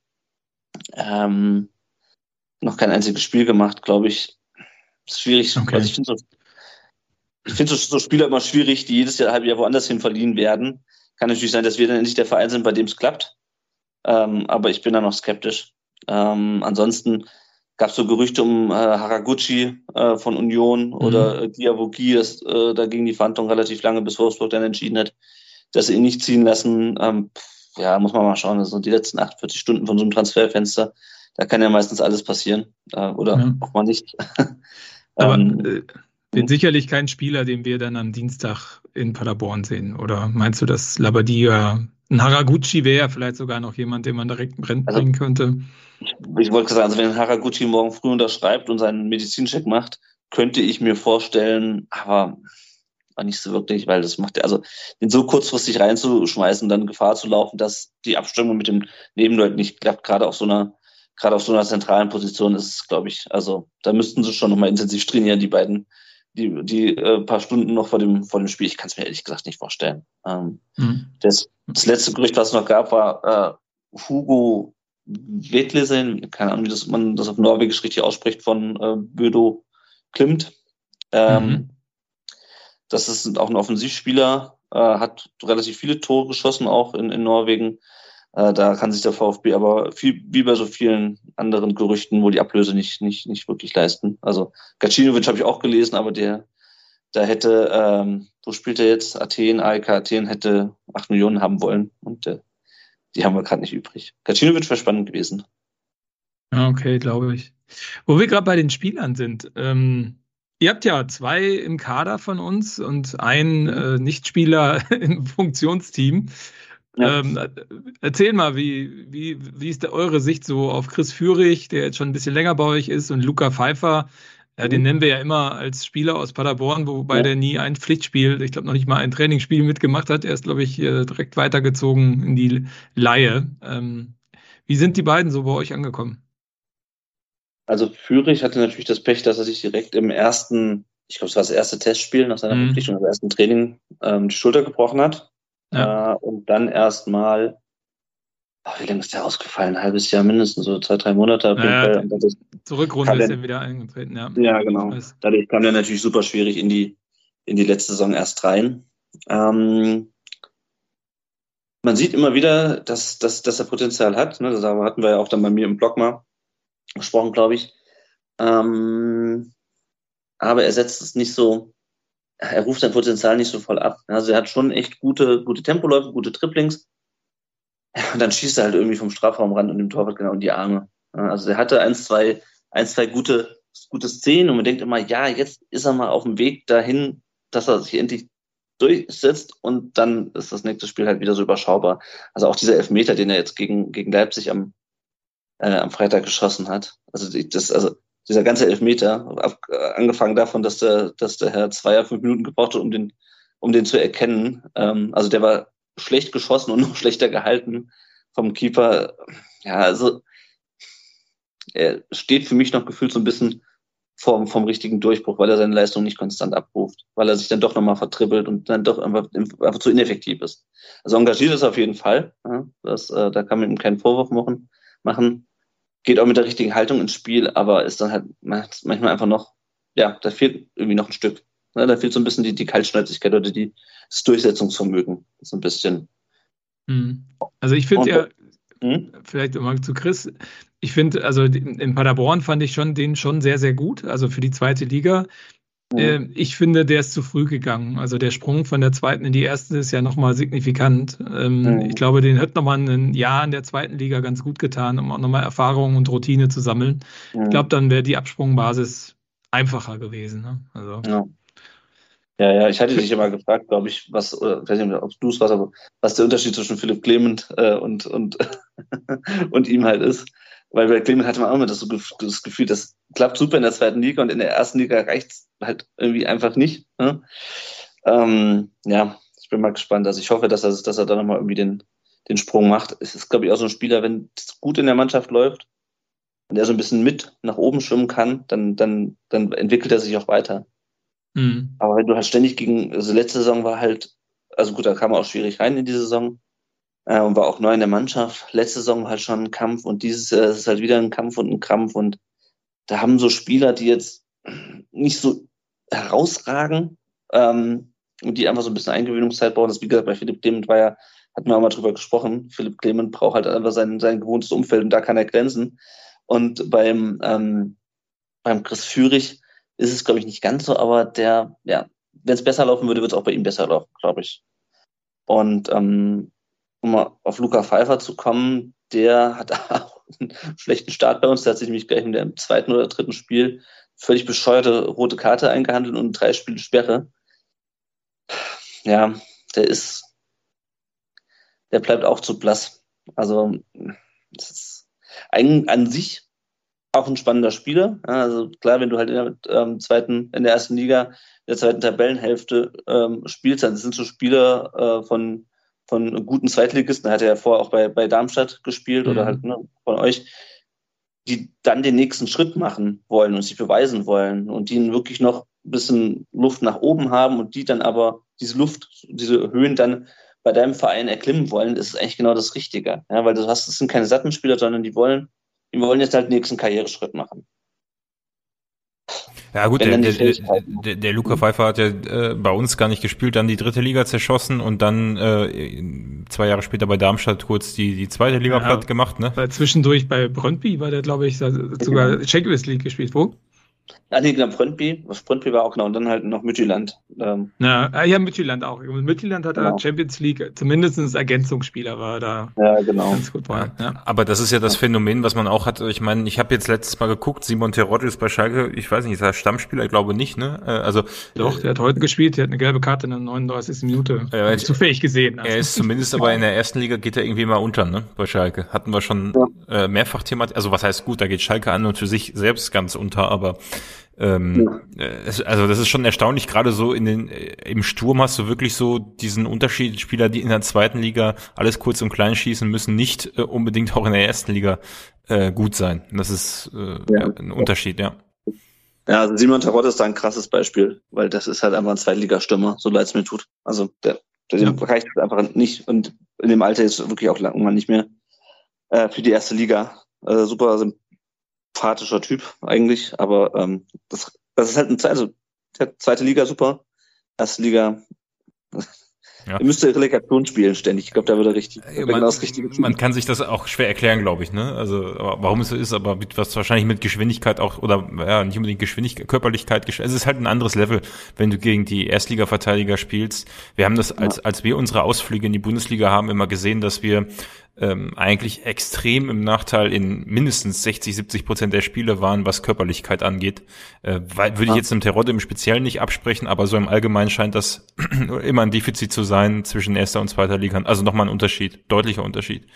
ähm, noch kein einziges Spiel gemacht, glaube ich. Ist schwierig. Okay. Also ich finde so, ich finde so, so Spieler immer schwierig, die jedes Jahr halbe Jahr woanders hin verliehen werden. Kann natürlich sein, dass wir dann endlich der Verein sind, bei dem es klappt. Ähm, aber ich bin da noch skeptisch. Ähm, ansonsten gab es so Gerüchte um äh, Haraguchi äh, von Union mhm. oder äh, Diabogi, das, äh, da ging die Verhandlung relativ lange, bis Wolfsburg dann entschieden hat, dass sie ihn nicht ziehen lassen. Ähm, ja, muss man mal schauen. Das sind die letzten 48 Stunden von so einem Transferfenster. Da kann ja meistens alles passieren. Äh, oder ja. auch mal nicht.
Aber ähm, äh, wird hm? sicherlich kein Spieler, den wir dann am Dienstag in Paderborn sehen. Oder meinst du, dass Labadia, ein Haraguchi wäre vielleicht sogar noch jemand, den man direkt brennt also, bringen könnte?
Ich, ich wollte sagen, also wenn Haraguchi morgen früh unterschreibt und seinen Medizincheck macht, könnte ich mir vorstellen, aber nicht so wirklich, weil das macht ja, also den so kurzfristig reinzuschmeißen und dann Gefahr zu laufen, dass die Abstimmung mit dem Nebenleuten nicht klappt, gerade auf so einer, gerade auf so einer zentralen Position ist es, glaube ich, also da müssten sie schon nochmal intensiv trainieren, die beiden, die, die äh, paar Stunden noch vor dem, vor dem Spiel. Ich kann es mir ehrlich gesagt nicht vorstellen. Ähm, mhm. das, das letzte Gerücht, was es noch gab, war äh, Hugo Vetlesen, keine Ahnung, wie das, man das auf Norwegisch richtig ausspricht, von äh, Bödo Klimt. Ähm, mhm. Das ist auch ein Offensivspieler, äh, hat relativ viele Tore geschossen, auch in, in Norwegen. Äh, da kann sich der VfB aber viel, wie bei so vielen anderen Gerüchten wohl die Ablöse nicht, nicht, nicht wirklich leisten. Also Gacinovic habe ich auch gelesen, aber der, da hätte, ähm, wo spielt er jetzt? Athen, AEK Athen hätte acht Millionen haben wollen und äh, die haben wir gerade nicht übrig. Gacinovic wäre spannend gewesen.
Okay, glaube ich. Wo wir gerade bei den Spielern sind, ähm, ihr habt ja zwei im Kader von uns und einen äh, Nichtspieler im Funktionsteam. Ja. Ähm, erzähl mal, wie, wie, wie ist da eure Sicht so auf Chris Führig, der jetzt schon ein bisschen länger bei euch ist, und Luca Pfeiffer, ja, den mhm. nennen wir ja immer als Spieler aus Paderborn, wobei ja. der nie ein Pflichtspiel, ich glaube noch nicht mal ein Trainingsspiel mitgemacht hat. Er ist, glaube ich, direkt weitergezogen in die Laie. Ähm, wie sind die beiden so bei euch angekommen?
Also Führig hatte natürlich das Pech, dass er sich direkt im ersten, ich glaube, es war das erste Testspiel nach seiner mhm. Verpflichtung, im ersten Training, ähm, die Schulter gebrochen hat. Ja. Äh, und dann erstmal, wie lange ist der ausgefallen? Ein halbes Jahr mindestens, so zwei, drei Monate. Auf
ja, jeden Fall. Zurückrunde ist er wieder eingetreten, ja.
Ja, genau. Dadurch kam er natürlich super schwierig in die, in die letzte Saison erst rein. Ähm, man sieht immer wieder, dass, dass, dass er Potenzial hat. Ne? Das hatten wir ja auch dann bei mir im Blog mal gesprochen, glaube ich. Ähm, aber er setzt es nicht so, er ruft sein Potenzial nicht so voll ab. Also er hat schon echt gute, gute Tempoläufe, gute Triplings. Und dann schießt er halt irgendwie vom Strafraum ran und dem Torwart genau in die Arme. Also er hatte ein, zwei, ein, zwei gute, gute Szenen und man denkt immer, ja, jetzt ist er mal auf dem Weg dahin, dass er sich endlich durchsetzt und dann ist das nächste Spiel halt wieder so überschaubar. Also auch dieser Elfmeter, den er jetzt gegen, gegen Leipzig am, äh, am Freitag geschossen hat. Also das, also dieser ganze Elfmeter, ab, äh, angefangen davon, dass der, dass der Herr Zweier fünf Minuten gebraucht hat, um den, um den zu erkennen. Ähm, also der war schlecht geschossen und noch schlechter gehalten vom Keeper. Ja, also er steht für mich noch gefühlt so ein bisschen vom, vom richtigen Durchbruch, weil er seine Leistung nicht konstant abruft, weil er sich dann doch nochmal vertribbelt und dann doch einfach, einfach zu ineffektiv ist. Also engagiert ist er auf jeden Fall. Ja, das, äh, da kann man ihm keinen Vorwurf machen. machen geht auch mit der richtigen Haltung ins Spiel, aber ist dann halt manchmal einfach noch, ja, da fehlt irgendwie noch ein Stück. Ne? Da fehlt so ein bisschen die, die Kaltschnäuzigkeit oder die, das Durchsetzungsvermögen. So ein bisschen.
Hm. Also ich finde ja, hm? vielleicht mal zu Chris, ich finde, also in Paderborn fand ich schon den schon sehr, sehr gut, also für die zweite Liga. Mhm. Ich finde, der ist zu früh gegangen. Also der Sprung von der zweiten in die erste ist ja nochmal signifikant. Mhm. Ich glaube, den hat nochmal ein Jahr in der zweiten Liga ganz gut getan, um auch nochmal Erfahrung und Routine zu sammeln. Mhm. Ich glaube, dann wäre die Absprungbasis einfacher gewesen. Ne? Also.
Ja. Ja, ja, ich hatte dich immer gefragt, glaube ich, was, oder, ich weiß nicht, ob du es warst, aber was der Unterschied zwischen Philipp Clement äh, und, und, und ihm halt ist. Weil bei Clement hatte man auch immer das, so, das Gefühl, das klappt super in der zweiten Liga und in der ersten Liga reicht's halt irgendwie einfach nicht. Ne? Ähm, ja, ich bin mal gespannt. Also ich hoffe, dass er, dass er da nochmal irgendwie den, den Sprung macht. Es ist, glaube ich, auch so ein Spieler, wenn es gut in der Mannschaft läuft und er so ein bisschen mit nach oben schwimmen kann, dann, dann, dann entwickelt er sich auch weiter. Mhm. Aber wenn du halt ständig gegen, also letzte Saison war halt, also gut, da kam er auch schwierig rein in die Saison äh, und war auch neu in der Mannschaft. Letzte Saison halt schon ein Kampf und dieses Jahr ist halt wieder ein Kampf und ein Krampf und da haben so Spieler, die jetzt nicht so herausragen ähm, und die einfach so ein bisschen Eingewöhnungszeit brauchen. Das, wie gesagt, bei Philipp Clement war ja, hatten wir auch mal drüber gesprochen, Philipp Clement braucht halt einfach sein, sein gewohntes Umfeld und da kann er glänzen. Und beim, ähm, beim Chris Führig ist es, glaube ich, nicht ganz so, aber der, ja, wenn es besser laufen würde, wird es auch bei ihm besser laufen, glaube ich. Und ähm, um mal auf Luca Pfeiffer zu kommen, der hat auch einen schlechten Start bei uns. Der hat sich nämlich gleich in dem zweiten oder dritten Spiel völlig bescheuerte rote Karte eingehandelt und drei Spiele Sperre. Ja, der ist, der bleibt auch zu blass. Also, das ist ein, an sich auch ein spannender Spieler. Also klar, wenn du halt in der ähm, zweiten, in der ersten Liga, in der zweiten Tabellenhälfte ähm, spielst, dann sind so Spieler äh, von, von guten Zweitligisten, hat er ja vorher auch bei, bei Darmstadt gespielt mhm. oder halt ne, von euch, die dann den nächsten Schritt machen wollen und sich beweisen wollen und die wirklich noch ein bisschen Luft nach oben haben und die dann aber diese Luft, diese Höhen dann bei deinem Verein erklimmen wollen, ist eigentlich genau das Richtige. Ja, weil du hast, das sind keine Sattenspieler, sondern die wollen die wollen jetzt halt den nächsten Karriereschritt machen.
Ja gut, der, der, der, der, Luca Pfeiffer hat ja äh, bei uns gar nicht gespielt, dann die dritte Liga zerschossen und dann äh, zwei Jahre später bei Darmstadt kurz die, die zweite Liga ja, platt gemacht. Ne?
Zwischendurch bei Brøndby war der, glaube ich, sogar Champions League gespielt. Wo?
Ah, nee, genau, Brøndby. Brøndby war auch genau. Und dann halt noch Midtjylland.
Ähm. Ja, ah, ja, Midtjylland auch. Midtjylland hat genau. da Champions League, zumindest Ergänzungsspieler war da.
Ja, genau.
Ganz gut war. Ja. Aber das ist ja das Phänomen, was man auch hat. Ich meine, ich habe jetzt letztes Mal geguckt, Simon Terodde ist bei Schalke, ich weiß nicht, ist er Stammspieler? Ich glaube nicht, ne? Äh, also.
Doch, der hat heute gespielt, der hat eine gelbe Karte in der 39. Minute. Ja, ich zufällig gesehen.
Also. Er ist zumindest aber in der ersten Liga geht er irgendwie mal unter, ne? Bei Schalke. Hatten wir schon ja. äh, mehrfach thematisiert. Also was heißt gut, da geht Schalke an und für sich selbst ganz unter, aber ähm, ja. Äh, also das ist schon erstaunlich, gerade so in den äh, im Sturm hast du wirklich so diesen Unterschied, Spieler, die in der zweiten Liga alles kurz und klein schießen, müssen nicht äh, unbedingt auch in der ersten Liga äh, gut sein. Das ist äh, ja. ein Unterschied, ja.
Ja, also Simon Tarot ist da ein krasses Beispiel, weil das ist halt einfach ein Zweitligastürmer, so leid es mir tut. Also der, der ja. reicht einfach nicht und in dem Alter ist wirklich auch lang nicht mehr äh, für die erste Liga. Äh, super sympathischer Typ eigentlich, aber ähm, das, das ist halt ein also zweite Liga super, erste Liga ja. Er müsste Relegation spielen ständig. Ich glaube, da würde er richtig.
Man, richtig man kann sich das auch schwer erklären, glaube ich. Ne? Also warum es so ist, aber mit, was wahrscheinlich mit Geschwindigkeit auch oder ja nicht unbedingt Geschwindigkeit, Körperlichkeit. Es ist halt ein anderes Level, wenn du gegen die Erstliga-Verteidiger spielst. Wir haben das als als wir unsere Ausflüge in die Bundesliga haben immer gesehen, dass wir ähm, eigentlich extrem im Nachteil in mindestens 60, 70 Prozent der Spiele waren, was Körperlichkeit angeht. Äh, weil, würde ich jetzt im Terodde im Speziellen nicht absprechen, aber so im Allgemeinen scheint das immer ein Defizit zu sein zwischen erster und zweiter Liga. Also nochmal ein Unterschied, deutlicher Unterschied.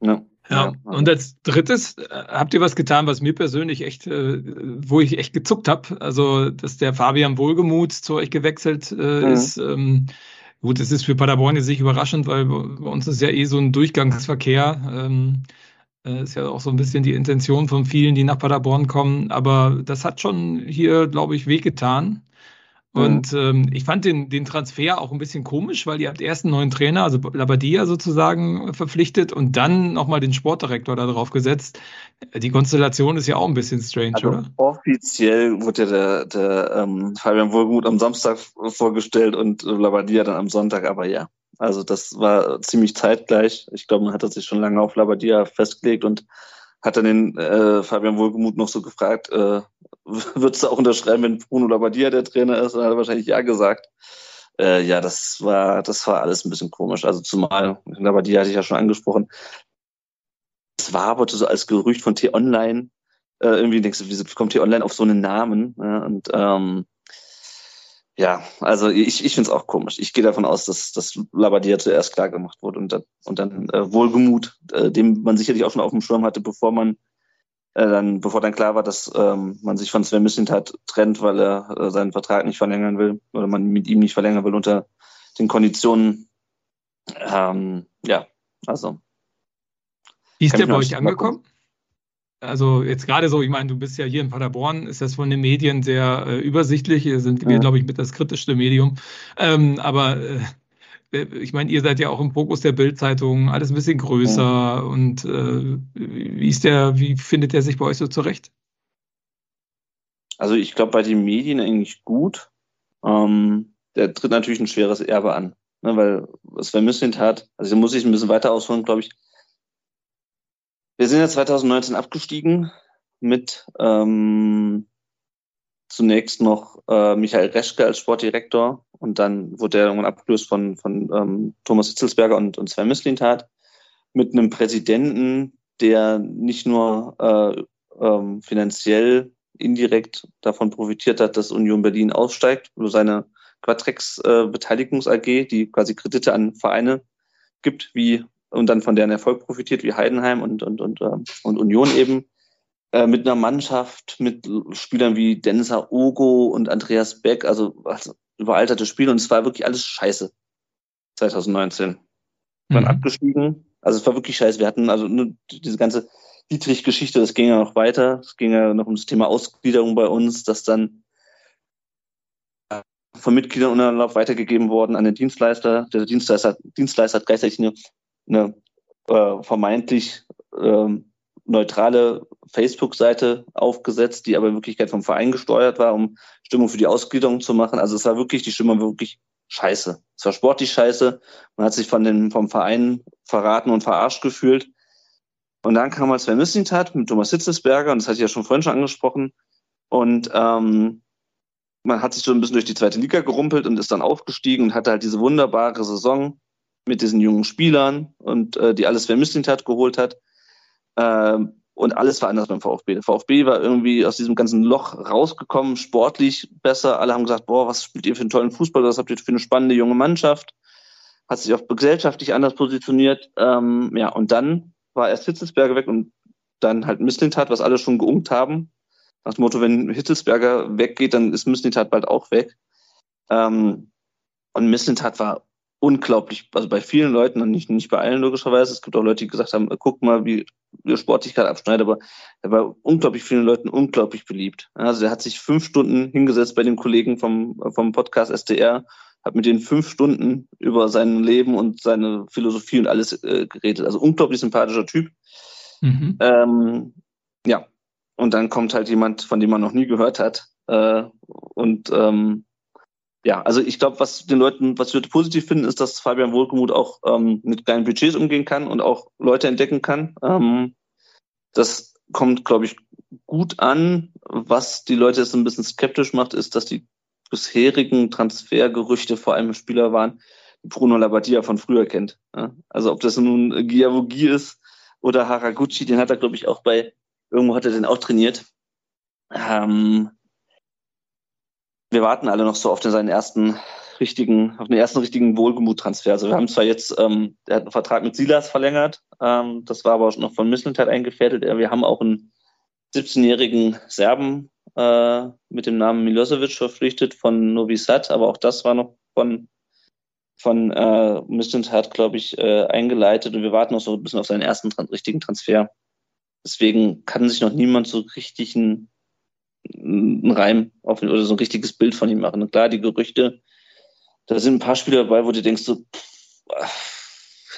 Ja. Ja, und als drittes äh, habt ihr was getan, was mir persönlich echt, äh, wo ich echt gezuckt habe. Also, dass der Fabian Wohlgemuth zu euch gewechselt äh, mhm. ist. Ähm, Gut, es ist für Paderborn jetzt nicht überraschend, weil bei uns ist ja eh so ein Durchgangsverkehr. Ähm, äh, ist ja auch so ein bisschen die Intention von vielen, die nach Paderborn kommen. Aber das hat schon hier, glaube ich, wehgetan. Und ähm, ich fand den, den Transfer auch ein bisschen komisch, weil ihr habt erst einen neuen Trainer, also Labadia sozusagen verpflichtet und dann nochmal den Sportdirektor da drauf gesetzt. Die Konstellation ist ja auch ein bisschen strange, also oder?
Offiziell wurde ja der, der ähm, Fabian Wohlgut am Samstag vorgestellt und Labadia dann am Sonntag, aber ja. Also das war ziemlich zeitgleich. Ich glaube, man hat sich schon lange auf Labadia festgelegt und hat dann den äh, Fabian Wohlgemuth noch so gefragt, äh, würdest du auch unterschreiben, wenn Bruno Labbadia der Trainer ist? Dann hat er wahrscheinlich ja gesagt. Äh, ja, das war, das war alles ein bisschen komisch. Also zumal, Labbadia hatte ich ja schon angesprochen. Es war aber so als Gerücht von T-Online, äh, irgendwie denkst du, wie kommt T-Online auf so einen Namen? Ja, und ähm, ja, also ich, ich finde es auch komisch. Ich gehe davon aus, dass, dass Labadia zuerst klar gemacht wurde und dann, und dann äh, Wohlgemut, äh, dem man sicherlich auch schon auf dem Schirm hatte, bevor man äh, dann, bevor dann klar war, dass ähm, man sich von Sven Mislintat trennt, weil er äh, seinen Vertrag nicht verlängern will oder man mit ihm nicht verlängern will unter den Konditionen. Ähm, ja, also.
Wie ist der bei euch angekommen? Also jetzt gerade so, ich meine, du bist ja hier in Paderborn, ist das von den Medien sehr äh, übersichtlich. Hier sind wir, ja. glaube ich, mit das kritischste Medium. Ähm, aber äh, äh, ich meine, ihr seid ja auch im Fokus der Bildzeitung, alles ein bisschen größer. Und äh, wie ist der, wie findet der sich bei euch so zurecht?
Also ich glaube bei den Medien eigentlich gut. Ähm, der tritt natürlich ein schweres Erbe an. Ne, weil Sven Müslint hat, also da muss ich ein bisschen weiter ausholen, glaube ich. Wir sind ja 2019 abgestiegen mit ähm, zunächst noch äh, Michael Reschke als Sportdirektor und dann wurde er irgendwann abgelöst von, von ähm, Thomas Hitzelsberger und, und Sven Mislintat mit einem Präsidenten, der nicht nur äh, ähm, finanziell indirekt davon profitiert hat, dass Union Berlin aussteigt, über seine Quatrex äh, Beteiligungs AG, die quasi Kredite an Vereine gibt, wie und dann von deren Erfolg profitiert, wie Heidenheim und, und, und, äh, und Union eben, äh, mit einer Mannschaft, mit Spielern wie Denser Ogo und Andreas Beck, also, also überalterte Spiele und es war wirklich alles scheiße. 2019. Wir waren mhm. abgestiegen. Also es war wirklich scheiße. Wir hatten also nur diese ganze Dietrich-Geschichte, das ging ja noch weiter. Es ging ja noch um das Thema Ausgliederung bei uns, dass dann von Mitgliedern unerlaubt weitergegeben worden an den Dienstleister. Der Dienstleister, Dienstleister hat gleichzeitig eine, eine äh, vermeintlich ähm, neutrale Facebook-Seite aufgesetzt, die aber in Wirklichkeit vom Verein gesteuert war, um Stimmung für die Ausgliederung zu machen. Also es war wirklich, die Stimmung war wirklich scheiße. Es war sportlich scheiße. Man hat sich von den, vom Verein verraten und verarscht gefühlt. Und dann kam mal Sven Mislintat mit Thomas Hitzesberger, und das hatte ich ja schon vorhin schon angesprochen. Und ähm, man hat sich so ein bisschen durch die zweite Liga gerumpelt und ist dann aufgestiegen und hatte halt diese wunderbare Saison mit diesen jungen Spielern und äh, die alles Sven Mislintat geholt hat. Ähm, und alles war anders beim VfB. Der VfB war irgendwie aus diesem ganzen Loch rausgekommen, sportlich besser. Alle haben gesagt, boah, was spielt ihr für einen tollen Fußball, was habt ihr für eine spannende junge Mannschaft. Hat sich auch gesellschaftlich anders positioniert. Ähm, ja, und dann war erst Hitzelsberger weg und dann halt Mislintat, was alle schon geungt haben. Nach dem Motto, wenn Hitzelsberger weggeht, dann ist Mislintat bald auch weg. Ähm, und Mislintat war unglaublich, also bei vielen Leuten und nicht, nicht bei allen logischerweise. Es gibt auch Leute, die gesagt haben, guck mal, wie wie Sportlichkeit abschneidet, aber er war unglaublich vielen Leuten unglaublich beliebt. Also er hat sich fünf Stunden hingesetzt bei den Kollegen vom, vom Podcast SDR, hat mit denen fünf Stunden über sein Leben und seine Philosophie und alles äh, geredet. Also unglaublich sympathischer Typ. Mhm. Ähm, ja, und dann kommt halt jemand, von dem man noch nie gehört hat. Äh, und ähm, ja, also ich glaube, was den Leuten, was wir positiv finden, ist, dass Fabian Wohlgemuth auch ähm, mit kleinen Budgets umgehen kann und auch Leute entdecken kann. Ähm, das kommt, glaube ich, gut an. Was die Leute jetzt ein bisschen skeptisch macht, ist, dass die bisherigen Transfergerüchte vor allem Spieler waren, die Bruno Labbadia von früher kennt. Ja? Also ob das nun Giavogi ist oder Haraguchi, den hat er, glaube ich, auch bei, irgendwo hat er den auch trainiert. Ähm, wir warten alle noch so auf den, seinen ersten richtigen, auf den ersten richtigen Wohlgemut-Transfer. Also wir haben zwar jetzt, ähm, er hat einen Vertrag mit Silas verlängert, ähm, das war aber auch noch von Mislintat eingefädelt. Wir haben auch einen 17-jährigen Serben äh, mit dem Namen Milosevic verpflichtet von Novi Sad, aber auch das war noch von von äh, Mislintat, glaube ich, äh, eingeleitet und wir warten noch so ein bisschen auf seinen ersten richtigen Transfer. Deswegen kann sich noch niemand so richtig ein einen Reim auf ihn oder so ein richtiges Bild von ihm machen. Und klar, die Gerüchte, da sind ein paar Spieler dabei, wo du denkst, so, pff,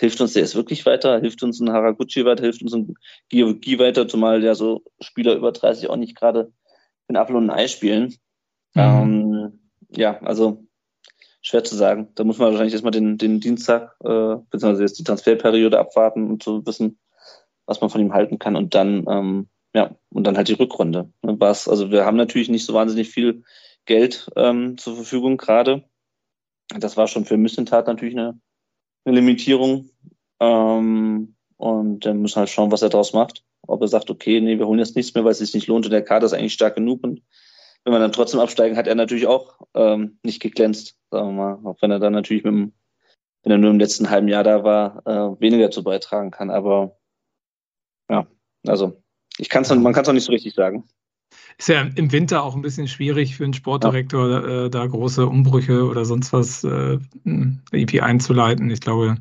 hilft uns der jetzt wirklich weiter? Hilft uns ein Haraguchi weiter? Hilft uns ein Giyogi weiter? Zumal ja so Spieler über 30 auch nicht gerade in Apfel und ein Ei spielen. Mhm. Ähm, ja, also schwer zu sagen. Da muss man wahrscheinlich erstmal den, den Dienstag, äh, beziehungsweise jetzt die Transferperiode abwarten, um zu wissen, was man von ihm halten kann. Und dann ähm, ja, und dann halt die Rückrunde. Ne, was, also wir haben natürlich nicht so wahnsinnig viel Geld ähm, zur Verfügung gerade. Das war schon für Missentat natürlich eine, eine Limitierung. Ähm, und dann müssen halt schauen, was er daraus macht. Ob er sagt, okay, nee, wir holen jetzt nichts mehr, weil es sich nicht lohnt und der Kader ist eigentlich stark genug. Und wenn wir dann trotzdem absteigen, hat er natürlich auch ähm, nicht geglänzt, sagen wir mal. Auch wenn er dann natürlich mit dem, wenn er nur im letzten halben Jahr da war, äh, weniger zu beitragen kann. Aber ja, also ich kann's, man kann es auch nicht so richtig sagen.
Ist ja im Winter auch ein bisschen schwierig für einen Sportdirektor, ja. äh, da große Umbrüche oder sonst was äh, irgendwie einzuleiten. Ich glaube,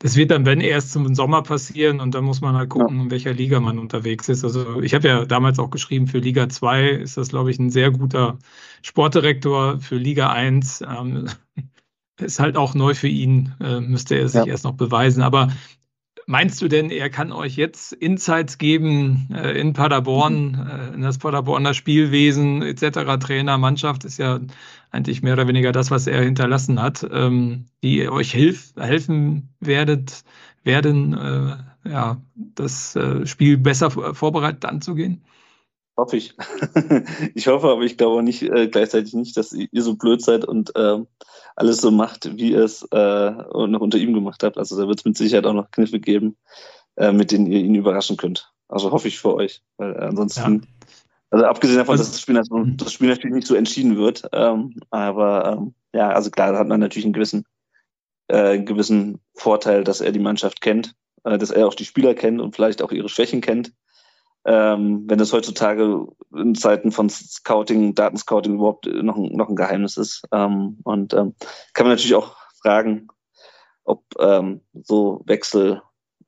das wird dann, wenn erst zum Sommer passieren und dann muss man halt gucken, ja. in welcher Liga man unterwegs ist. Also ich habe ja damals auch geschrieben, für Liga 2 ist das, glaube ich, ein sehr guter Sportdirektor. Für Liga 1 ähm, ist halt auch neu für ihn, äh, müsste er sich ja. erst noch beweisen. Aber Meinst du denn, er kann euch jetzt Insights geben äh, in Paderborn, äh, in das Paderborner Spielwesen etc., Trainer, Mannschaft ist ja eigentlich mehr oder weniger das, was er hinterlassen hat, ähm, die euch hilf, helfen werdet, werden, äh, ja, das äh, Spiel besser vorbereitet anzugehen?
Hoffe ich. ich hoffe, aber ich glaube nicht äh, gleichzeitig nicht, dass ihr so blöd seid und äh, alles so macht, wie ihr es äh, noch unter ihm gemacht habt. Also da wird es mit Sicherheit auch noch Kniffe geben, äh, mit denen ihr ihn überraschen könnt. Also hoffe ich für euch, weil ansonsten, ja. also abgesehen davon, also, dass das Spiel, das Spiel natürlich nicht so entschieden wird, ähm, aber ähm, ja, also klar, da hat man natürlich einen gewissen, äh, einen gewissen Vorteil, dass er die Mannschaft kennt, äh, dass er auch die Spieler kennt und vielleicht auch ihre Schwächen kennt. Ähm, wenn das heutzutage in Zeiten von Scouting, Datenscouting überhaupt noch, noch ein Geheimnis ist. Ähm, und ähm, kann man natürlich auch fragen, ob ähm, so Wechsel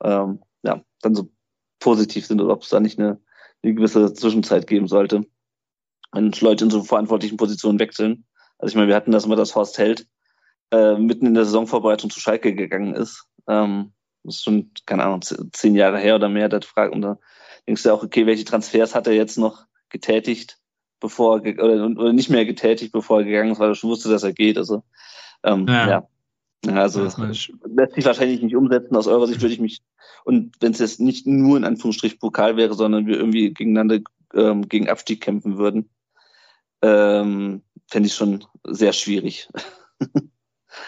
ähm, ja, dann so positiv sind oder ob es da nicht eine, eine gewisse Zwischenzeit geben sollte, wenn Leute in so verantwortlichen Positionen wechseln. Also ich meine, wir hatten das immer, dass Horst Held äh, mitten in der Saisonvorbereitung zu Schalke gegangen ist. Ähm, das ist schon, keine Ahnung, zehn Jahre her oder mehr. Da fragt, und da denkst du auch, okay, welche Transfers hat er jetzt noch getätigt, bevor er, oder, oder nicht mehr getätigt, bevor er gegangen ist, weil er schon wusste, dass er geht. Also, ähm, ja. ja. Also lässt sich wahrscheinlich nicht umsetzen. Aus eurer Sicht würde ich mich, und wenn es jetzt nicht nur in Anführungsstrich Pokal wäre, sondern wir irgendwie gegeneinander ähm, gegen Abstieg kämpfen würden, ähm, fände ich schon sehr schwierig.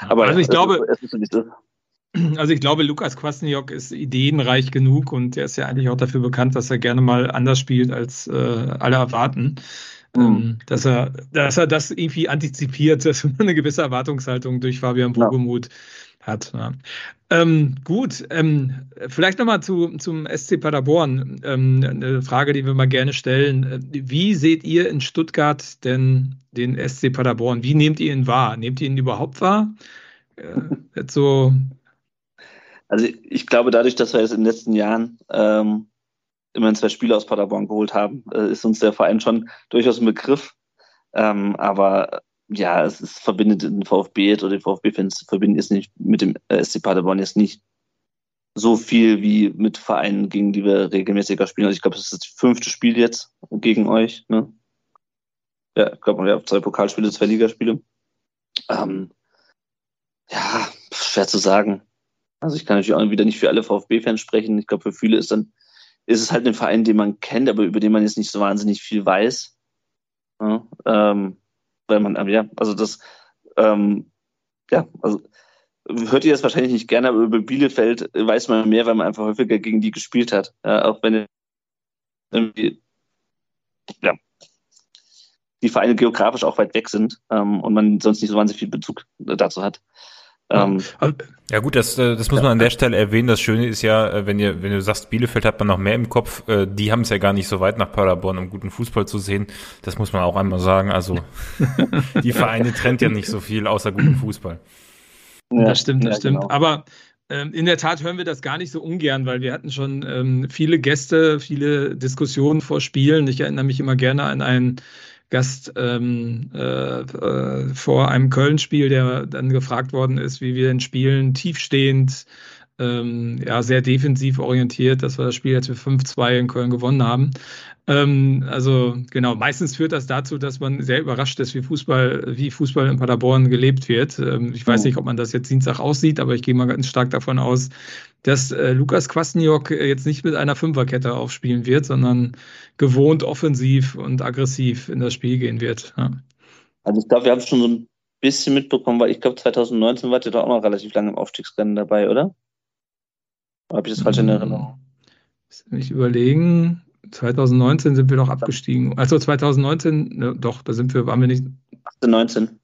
Aber also ich glaube, ist, ist also ich glaube, Lukas Kwasniok ist ideenreich genug und er ist ja eigentlich auch dafür bekannt, dass er gerne mal anders spielt, als äh, alle erwarten. Mhm. Dass er, dass er das irgendwie antizipiert, dass man eine gewisse Erwartungshaltung durch Fabian Bogemuth ja. hat. Ja. Ähm, gut, ähm, vielleicht nochmal zu, zum SC Paderborn. Ähm, eine Frage, die wir mal gerne stellen. Wie seht ihr in Stuttgart denn den SC Paderborn? Wie nehmt ihr ihn wahr? Nehmt ihr ihn überhaupt wahr? Äh, so
also ich glaube, dadurch, dass wir jetzt in den letzten Jahren ähm, immerhin zwei Spieler aus Paderborn geholt haben, äh, ist uns der Verein schon durchaus ein Begriff. Ähm, aber ja, es ist, verbindet den VfB oder die VfB-Fans verbinden es nicht mit dem äh, SC Paderborn jetzt nicht so viel wie mit Vereinen, gegen die wir regelmäßiger spielen. Also ich glaube, das ist das fünfte Spiel jetzt gegen euch. Ne? Ja, ich glaube, wir haben zwei Pokalspiele, zwei Ligaspiele. Ähm, ja, schwer zu sagen. Also ich kann natürlich auch wieder nicht für alle VfB-Fans sprechen. Ich glaube, für viele ist dann, ist es halt ein Verein, den man kennt, aber über den man jetzt nicht so wahnsinnig viel weiß. Ja, ähm, weil man, ja, also das, ähm, ja, also hört ihr das wahrscheinlich nicht gerne, aber über Bielefeld weiß man mehr, weil man einfach häufiger gegen die gespielt hat. Ja, auch wenn irgendwie, ja, die Vereine geografisch auch weit weg sind ähm, und man sonst nicht so wahnsinnig viel Bezug dazu hat.
Ähm, ja gut, das, äh, das muss man an der Stelle erwähnen. Das Schöne ist ja, äh, wenn ihr, wenn du sagst, Bielefeld hat man noch mehr im Kopf, äh, die haben es ja gar nicht so weit nach Paderborn, um guten Fußball zu sehen. Das muss man auch einmal sagen. Also die Vereine trennt ja nicht so viel außer guten Fußball.
Ja, das stimmt, das ja, stimmt. Genau. Aber ähm, in der Tat hören wir das gar nicht so ungern, weil wir hatten schon ähm, viele Gäste, viele Diskussionen vor Spielen. Ich erinnere mich immer gerne an einen Gast ähm, äh, äh, vor einem Köln-Spiel, der dann gefragt worden ist, wie wir in Spielen tiefstehend, ähm, ja, sehr defensiv orientiert, dass wir das Spiel jetzt für 5-2 in Köln gewonnen haben. Ähm, also genau, meistens führt das dazu, dass man sehr überrascht ist, wie Fußball, wie Fußball in Paderborn gelebt wird. Ähm, ich weiß oh. nicht, ob man das jetzt Dienstag aussieht, aber ich gehe mal ganz stark davon aus, dass äh, Lukas Kwasniok äh, jetzt nicht mit einer Fünferkette aufspielen wird, sondern gewohnt offensiv und aggressiv in das Spiel gehen wird. Ja.
Also ich glaube, wir haben es schon so ein bisschen mitbekommen, weil ich glaube 2019 wart ihr da auch noch relativ lange im Aufstiegsrennen dabei, oder? Habe ich das falsch in hm. Erinnerung?
Ich überlegen. 2019 sind wir doch abgestiegen. Also 2019, ne, doch, da sind wir, waren wir nicht.
18, 19.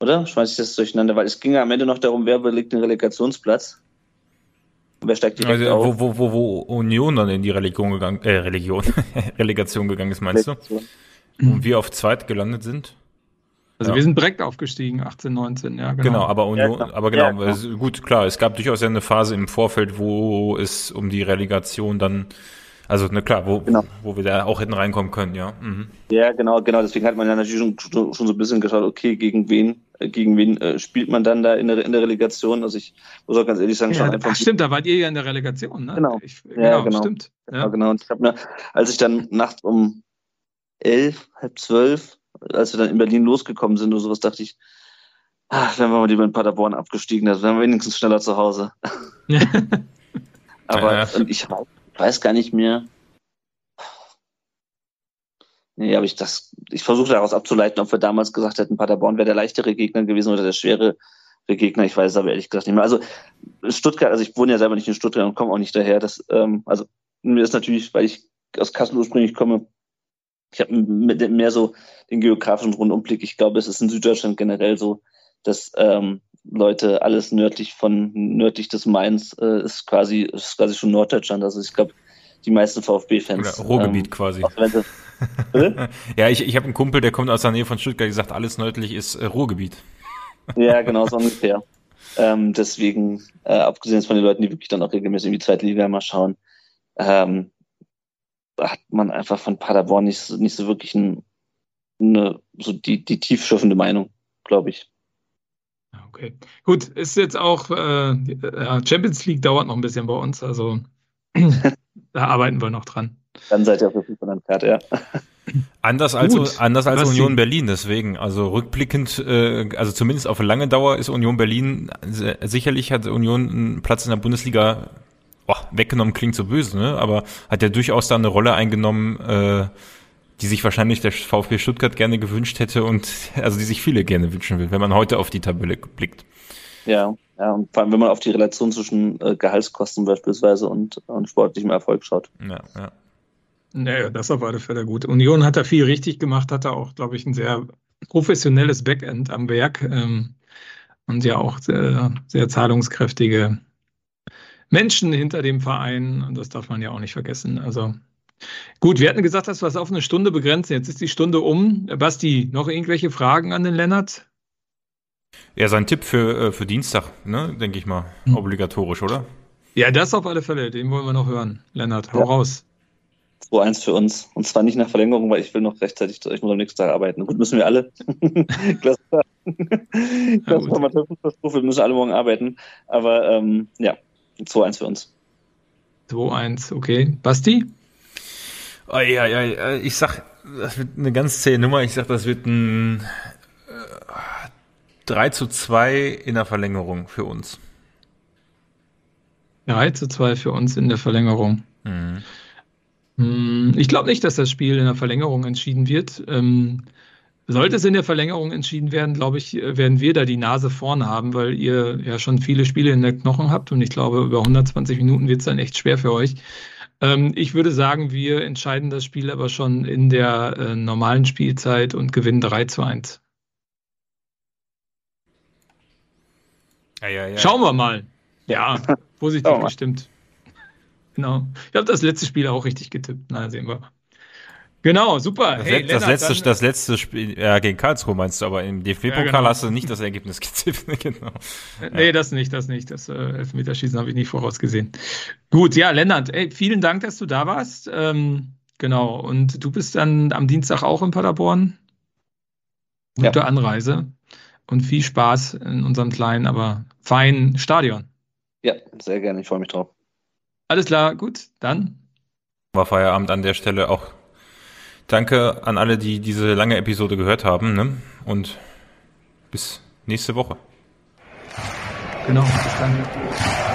Oder? Schmeiß ich das durcheinander, weil es ging ja am Ende noch darum, wer belegt den Relegationsplatz.
Wer steigt direkt also, auf? Wo, wo, wo Union dann in die Religion gegangen, äh, Religion, Relegation gegangen ist, meinst Relegation. du? Und wir auf zweit gelandet sind?
Also ja. wir sind direkt aufgestiegen, 18, 19, ja,
genau. Genau, aber Union, ja, aber genau, ja, genau. gut, klar, es gab durchaus ja eine Phase im Vorfeld, wo es um die Relegation dann also, ne, klar, wo, genau. wo wir da auch hätten reinkommen können, ja. Mhm.
Ja, genau, genau. Deswegen hat man ja natürlich schon, schon so ein bisschen geschaut, okay, gegen wen, äh, gegen wen äh, spielt man dann da in der, in der Relegation? Also ich muss auch ganz ehrlich sagen,
ja,
schon
einfach. Ach, stimmt, da wart ihr ja in der Relegation, ne?
Genau.
Ich,
genau, ja, genau. Stimmt. Ja. Genau, genau. Und ich habe mir, als ich dann nachts um elf, halb zwölf, als wir dann in Berlin losgekommen sind oder sowas, dachte ich, Ach, wenn wir mal lieber in Paderborn abgestiegen, dann wären wir wenigstens schneller zu Hause. Aber ja. ich weiß gar nicht mehr. Nee, aber ich das, ich versuche daraus abzuleiten, ob wir damals gesagt hätten, Paderborn wäre der leichtere Gegner gewesen oder der schwere Gegner. Ich weiß aber ehrlich gesagt nicht mehr. Also Stuttgart, also ich wohne ja selber nicht in Stuttgart und komme auch nicht daher. Das, ähm, also mir ist natürlich, weil ich aus Kassel ursprünglich komme, ich habe mehr so den geografischen Rundumblick. Ich glaube, es ist in Süddeutschland generell so, dass ähm, Leute alles nördlich von nördlich des Mainz äh, ist quasi ist quasi schon Norddeutschland. Also ich glaube, die meisten VfB-Fans.
Ruhrgebiet ähm, quasi. ja, ich, ich habe einen Kumpel, der kommt aus der Nähe von Stuttgart, gesagt, alles nördlich ist äh, Ruhrgebiet.
ja, genau, so ungefähr. Ähm, deswegen, äh, abgesehen von den Leuten, die wirklich dann auch regelmäßig in die zweite Liga mal schauen, ähm, hat man einfach von Paderborn nicht, nicht so wirklich ein, eine, so die, die tiefschürfende Meinung, glaube ich.
Okay, gut, ist jetzt auch äh, Champions League dauert noch ein bisschen bei uns, also da arbeiten wir noch dran.
Dann seid ihr auf jeden Fall an Karte, ja.
Anders als, anders als Union die? Berlin, deswegen. Also rückblickend, äh, also zumindest auf lange Dauer ist Union Berlin, sicherlich hat Union einen Platz in der Bundesliga oh, weggenommen, klingt so böse, ne? aber hat ja durchaus da eine Rolle eingenommen, äh, die sich wahrscheinlich der VfB Stuttgart gerne gewünscht hätte und also die sich viele gerne wünschen will, wenn man heute auf die Tabelle blickt.
Ja, ja, und vor allem, wenn man auf die Relation zwischen äh, Gehaltskosten beispielsweise und, und sportlichem Erfolg schaut.
Ja, ja. Naja, das auf alle Fälle gut. Union hat da viel richtig gemacht, hat da auch, glaube ich, ein sehr professionelles Backend am Werk ähm, und ja auch sehr, sehr zahlungskräftige Menschen hinter dem Verein. Und das darf man ja auch nicht vergessen. Also gut, wir hatten gesagt, dass wir es auf eine Stunde begrenzen. Jetzt ist die Stunde um. Basti, noch irgendwelche Fragen an den Lennart?
Ja, sein Tipp für, äh, für Dienstag, ne, denke ich mal, hm. obligatorisch, oder?
Ja, das auf alle Fälle. Den wollen wir noch hören. Lennart, hau ja. raus.
2-1 für uns. Und zwar nicht nach Verlängerung, weil ich will noch rechtzeitig, ich muss am nächsten Tag arbeiten. Gut, müssen wir alle. Klasse. Klasse, wir müssen alle morgen arbeiten. Aber ähm, ja, 2-1 für uns.
2-1, okay. Basti?
Oh, ja, ja, ich sag, das wird eine ganz zähe Nummer. Ich sag, das wird ein äh, 3 zu 2 in der Verlängerung für uns.
3 zu 2 für uns in der Verlängerung. Mhm. Hm, ich glaube nicht, dass das Spiel in der Verlängerung entschieden wird. Ähm, sollte es in der Verlängerung entschieden werden, glaube ich, werden wir da die Nase vorne haben, weil ihr ja schon viele Spiele in der Knochen habt und ich glaube, über 120 Minuten wird es dann echt schwer für euch. Ähm, ich würde sagen, wir entscheiden das Spiel aber schon in der äh, normalen Spielzeit und gewinnen 3 zu 1. Ja, ja, ja. Schauen wir mal. Ja, positiv gestimmt. Genau. Ich habe das letzte Spiel auch richtig getippt. Na, sehen wir. Genau, super.
Das, hey, das Lennart, letzte, dann, das letzte Spiel ja, gegen Karlsruhe meinst du, aber im DFB-Pokal ja, genau. hast du nicht das Ergebnis getippt. genau.
Ja. Nee, das nicht, das nicht. Das äh, Elfmeterschießen habe ich nicht vorausgesehen. Gut, ja, Lennart, ey, vielen Dank, dass du da warst. Ähm, genau, und du bist dann am Dienstag auch in Paderborn. Gute ja. Anreise und viel Spaß in unserem kleinen, aber feinen Stadion.
Ja, sehr gerne. Ich freue mich drauf.
Alles klar, gut, dann.
War Feierabend an der Stelle auch. Danke an alle, die diese lange Episode gehört haben. Ne? Und bis nächste Woche.
Genau, bis dann.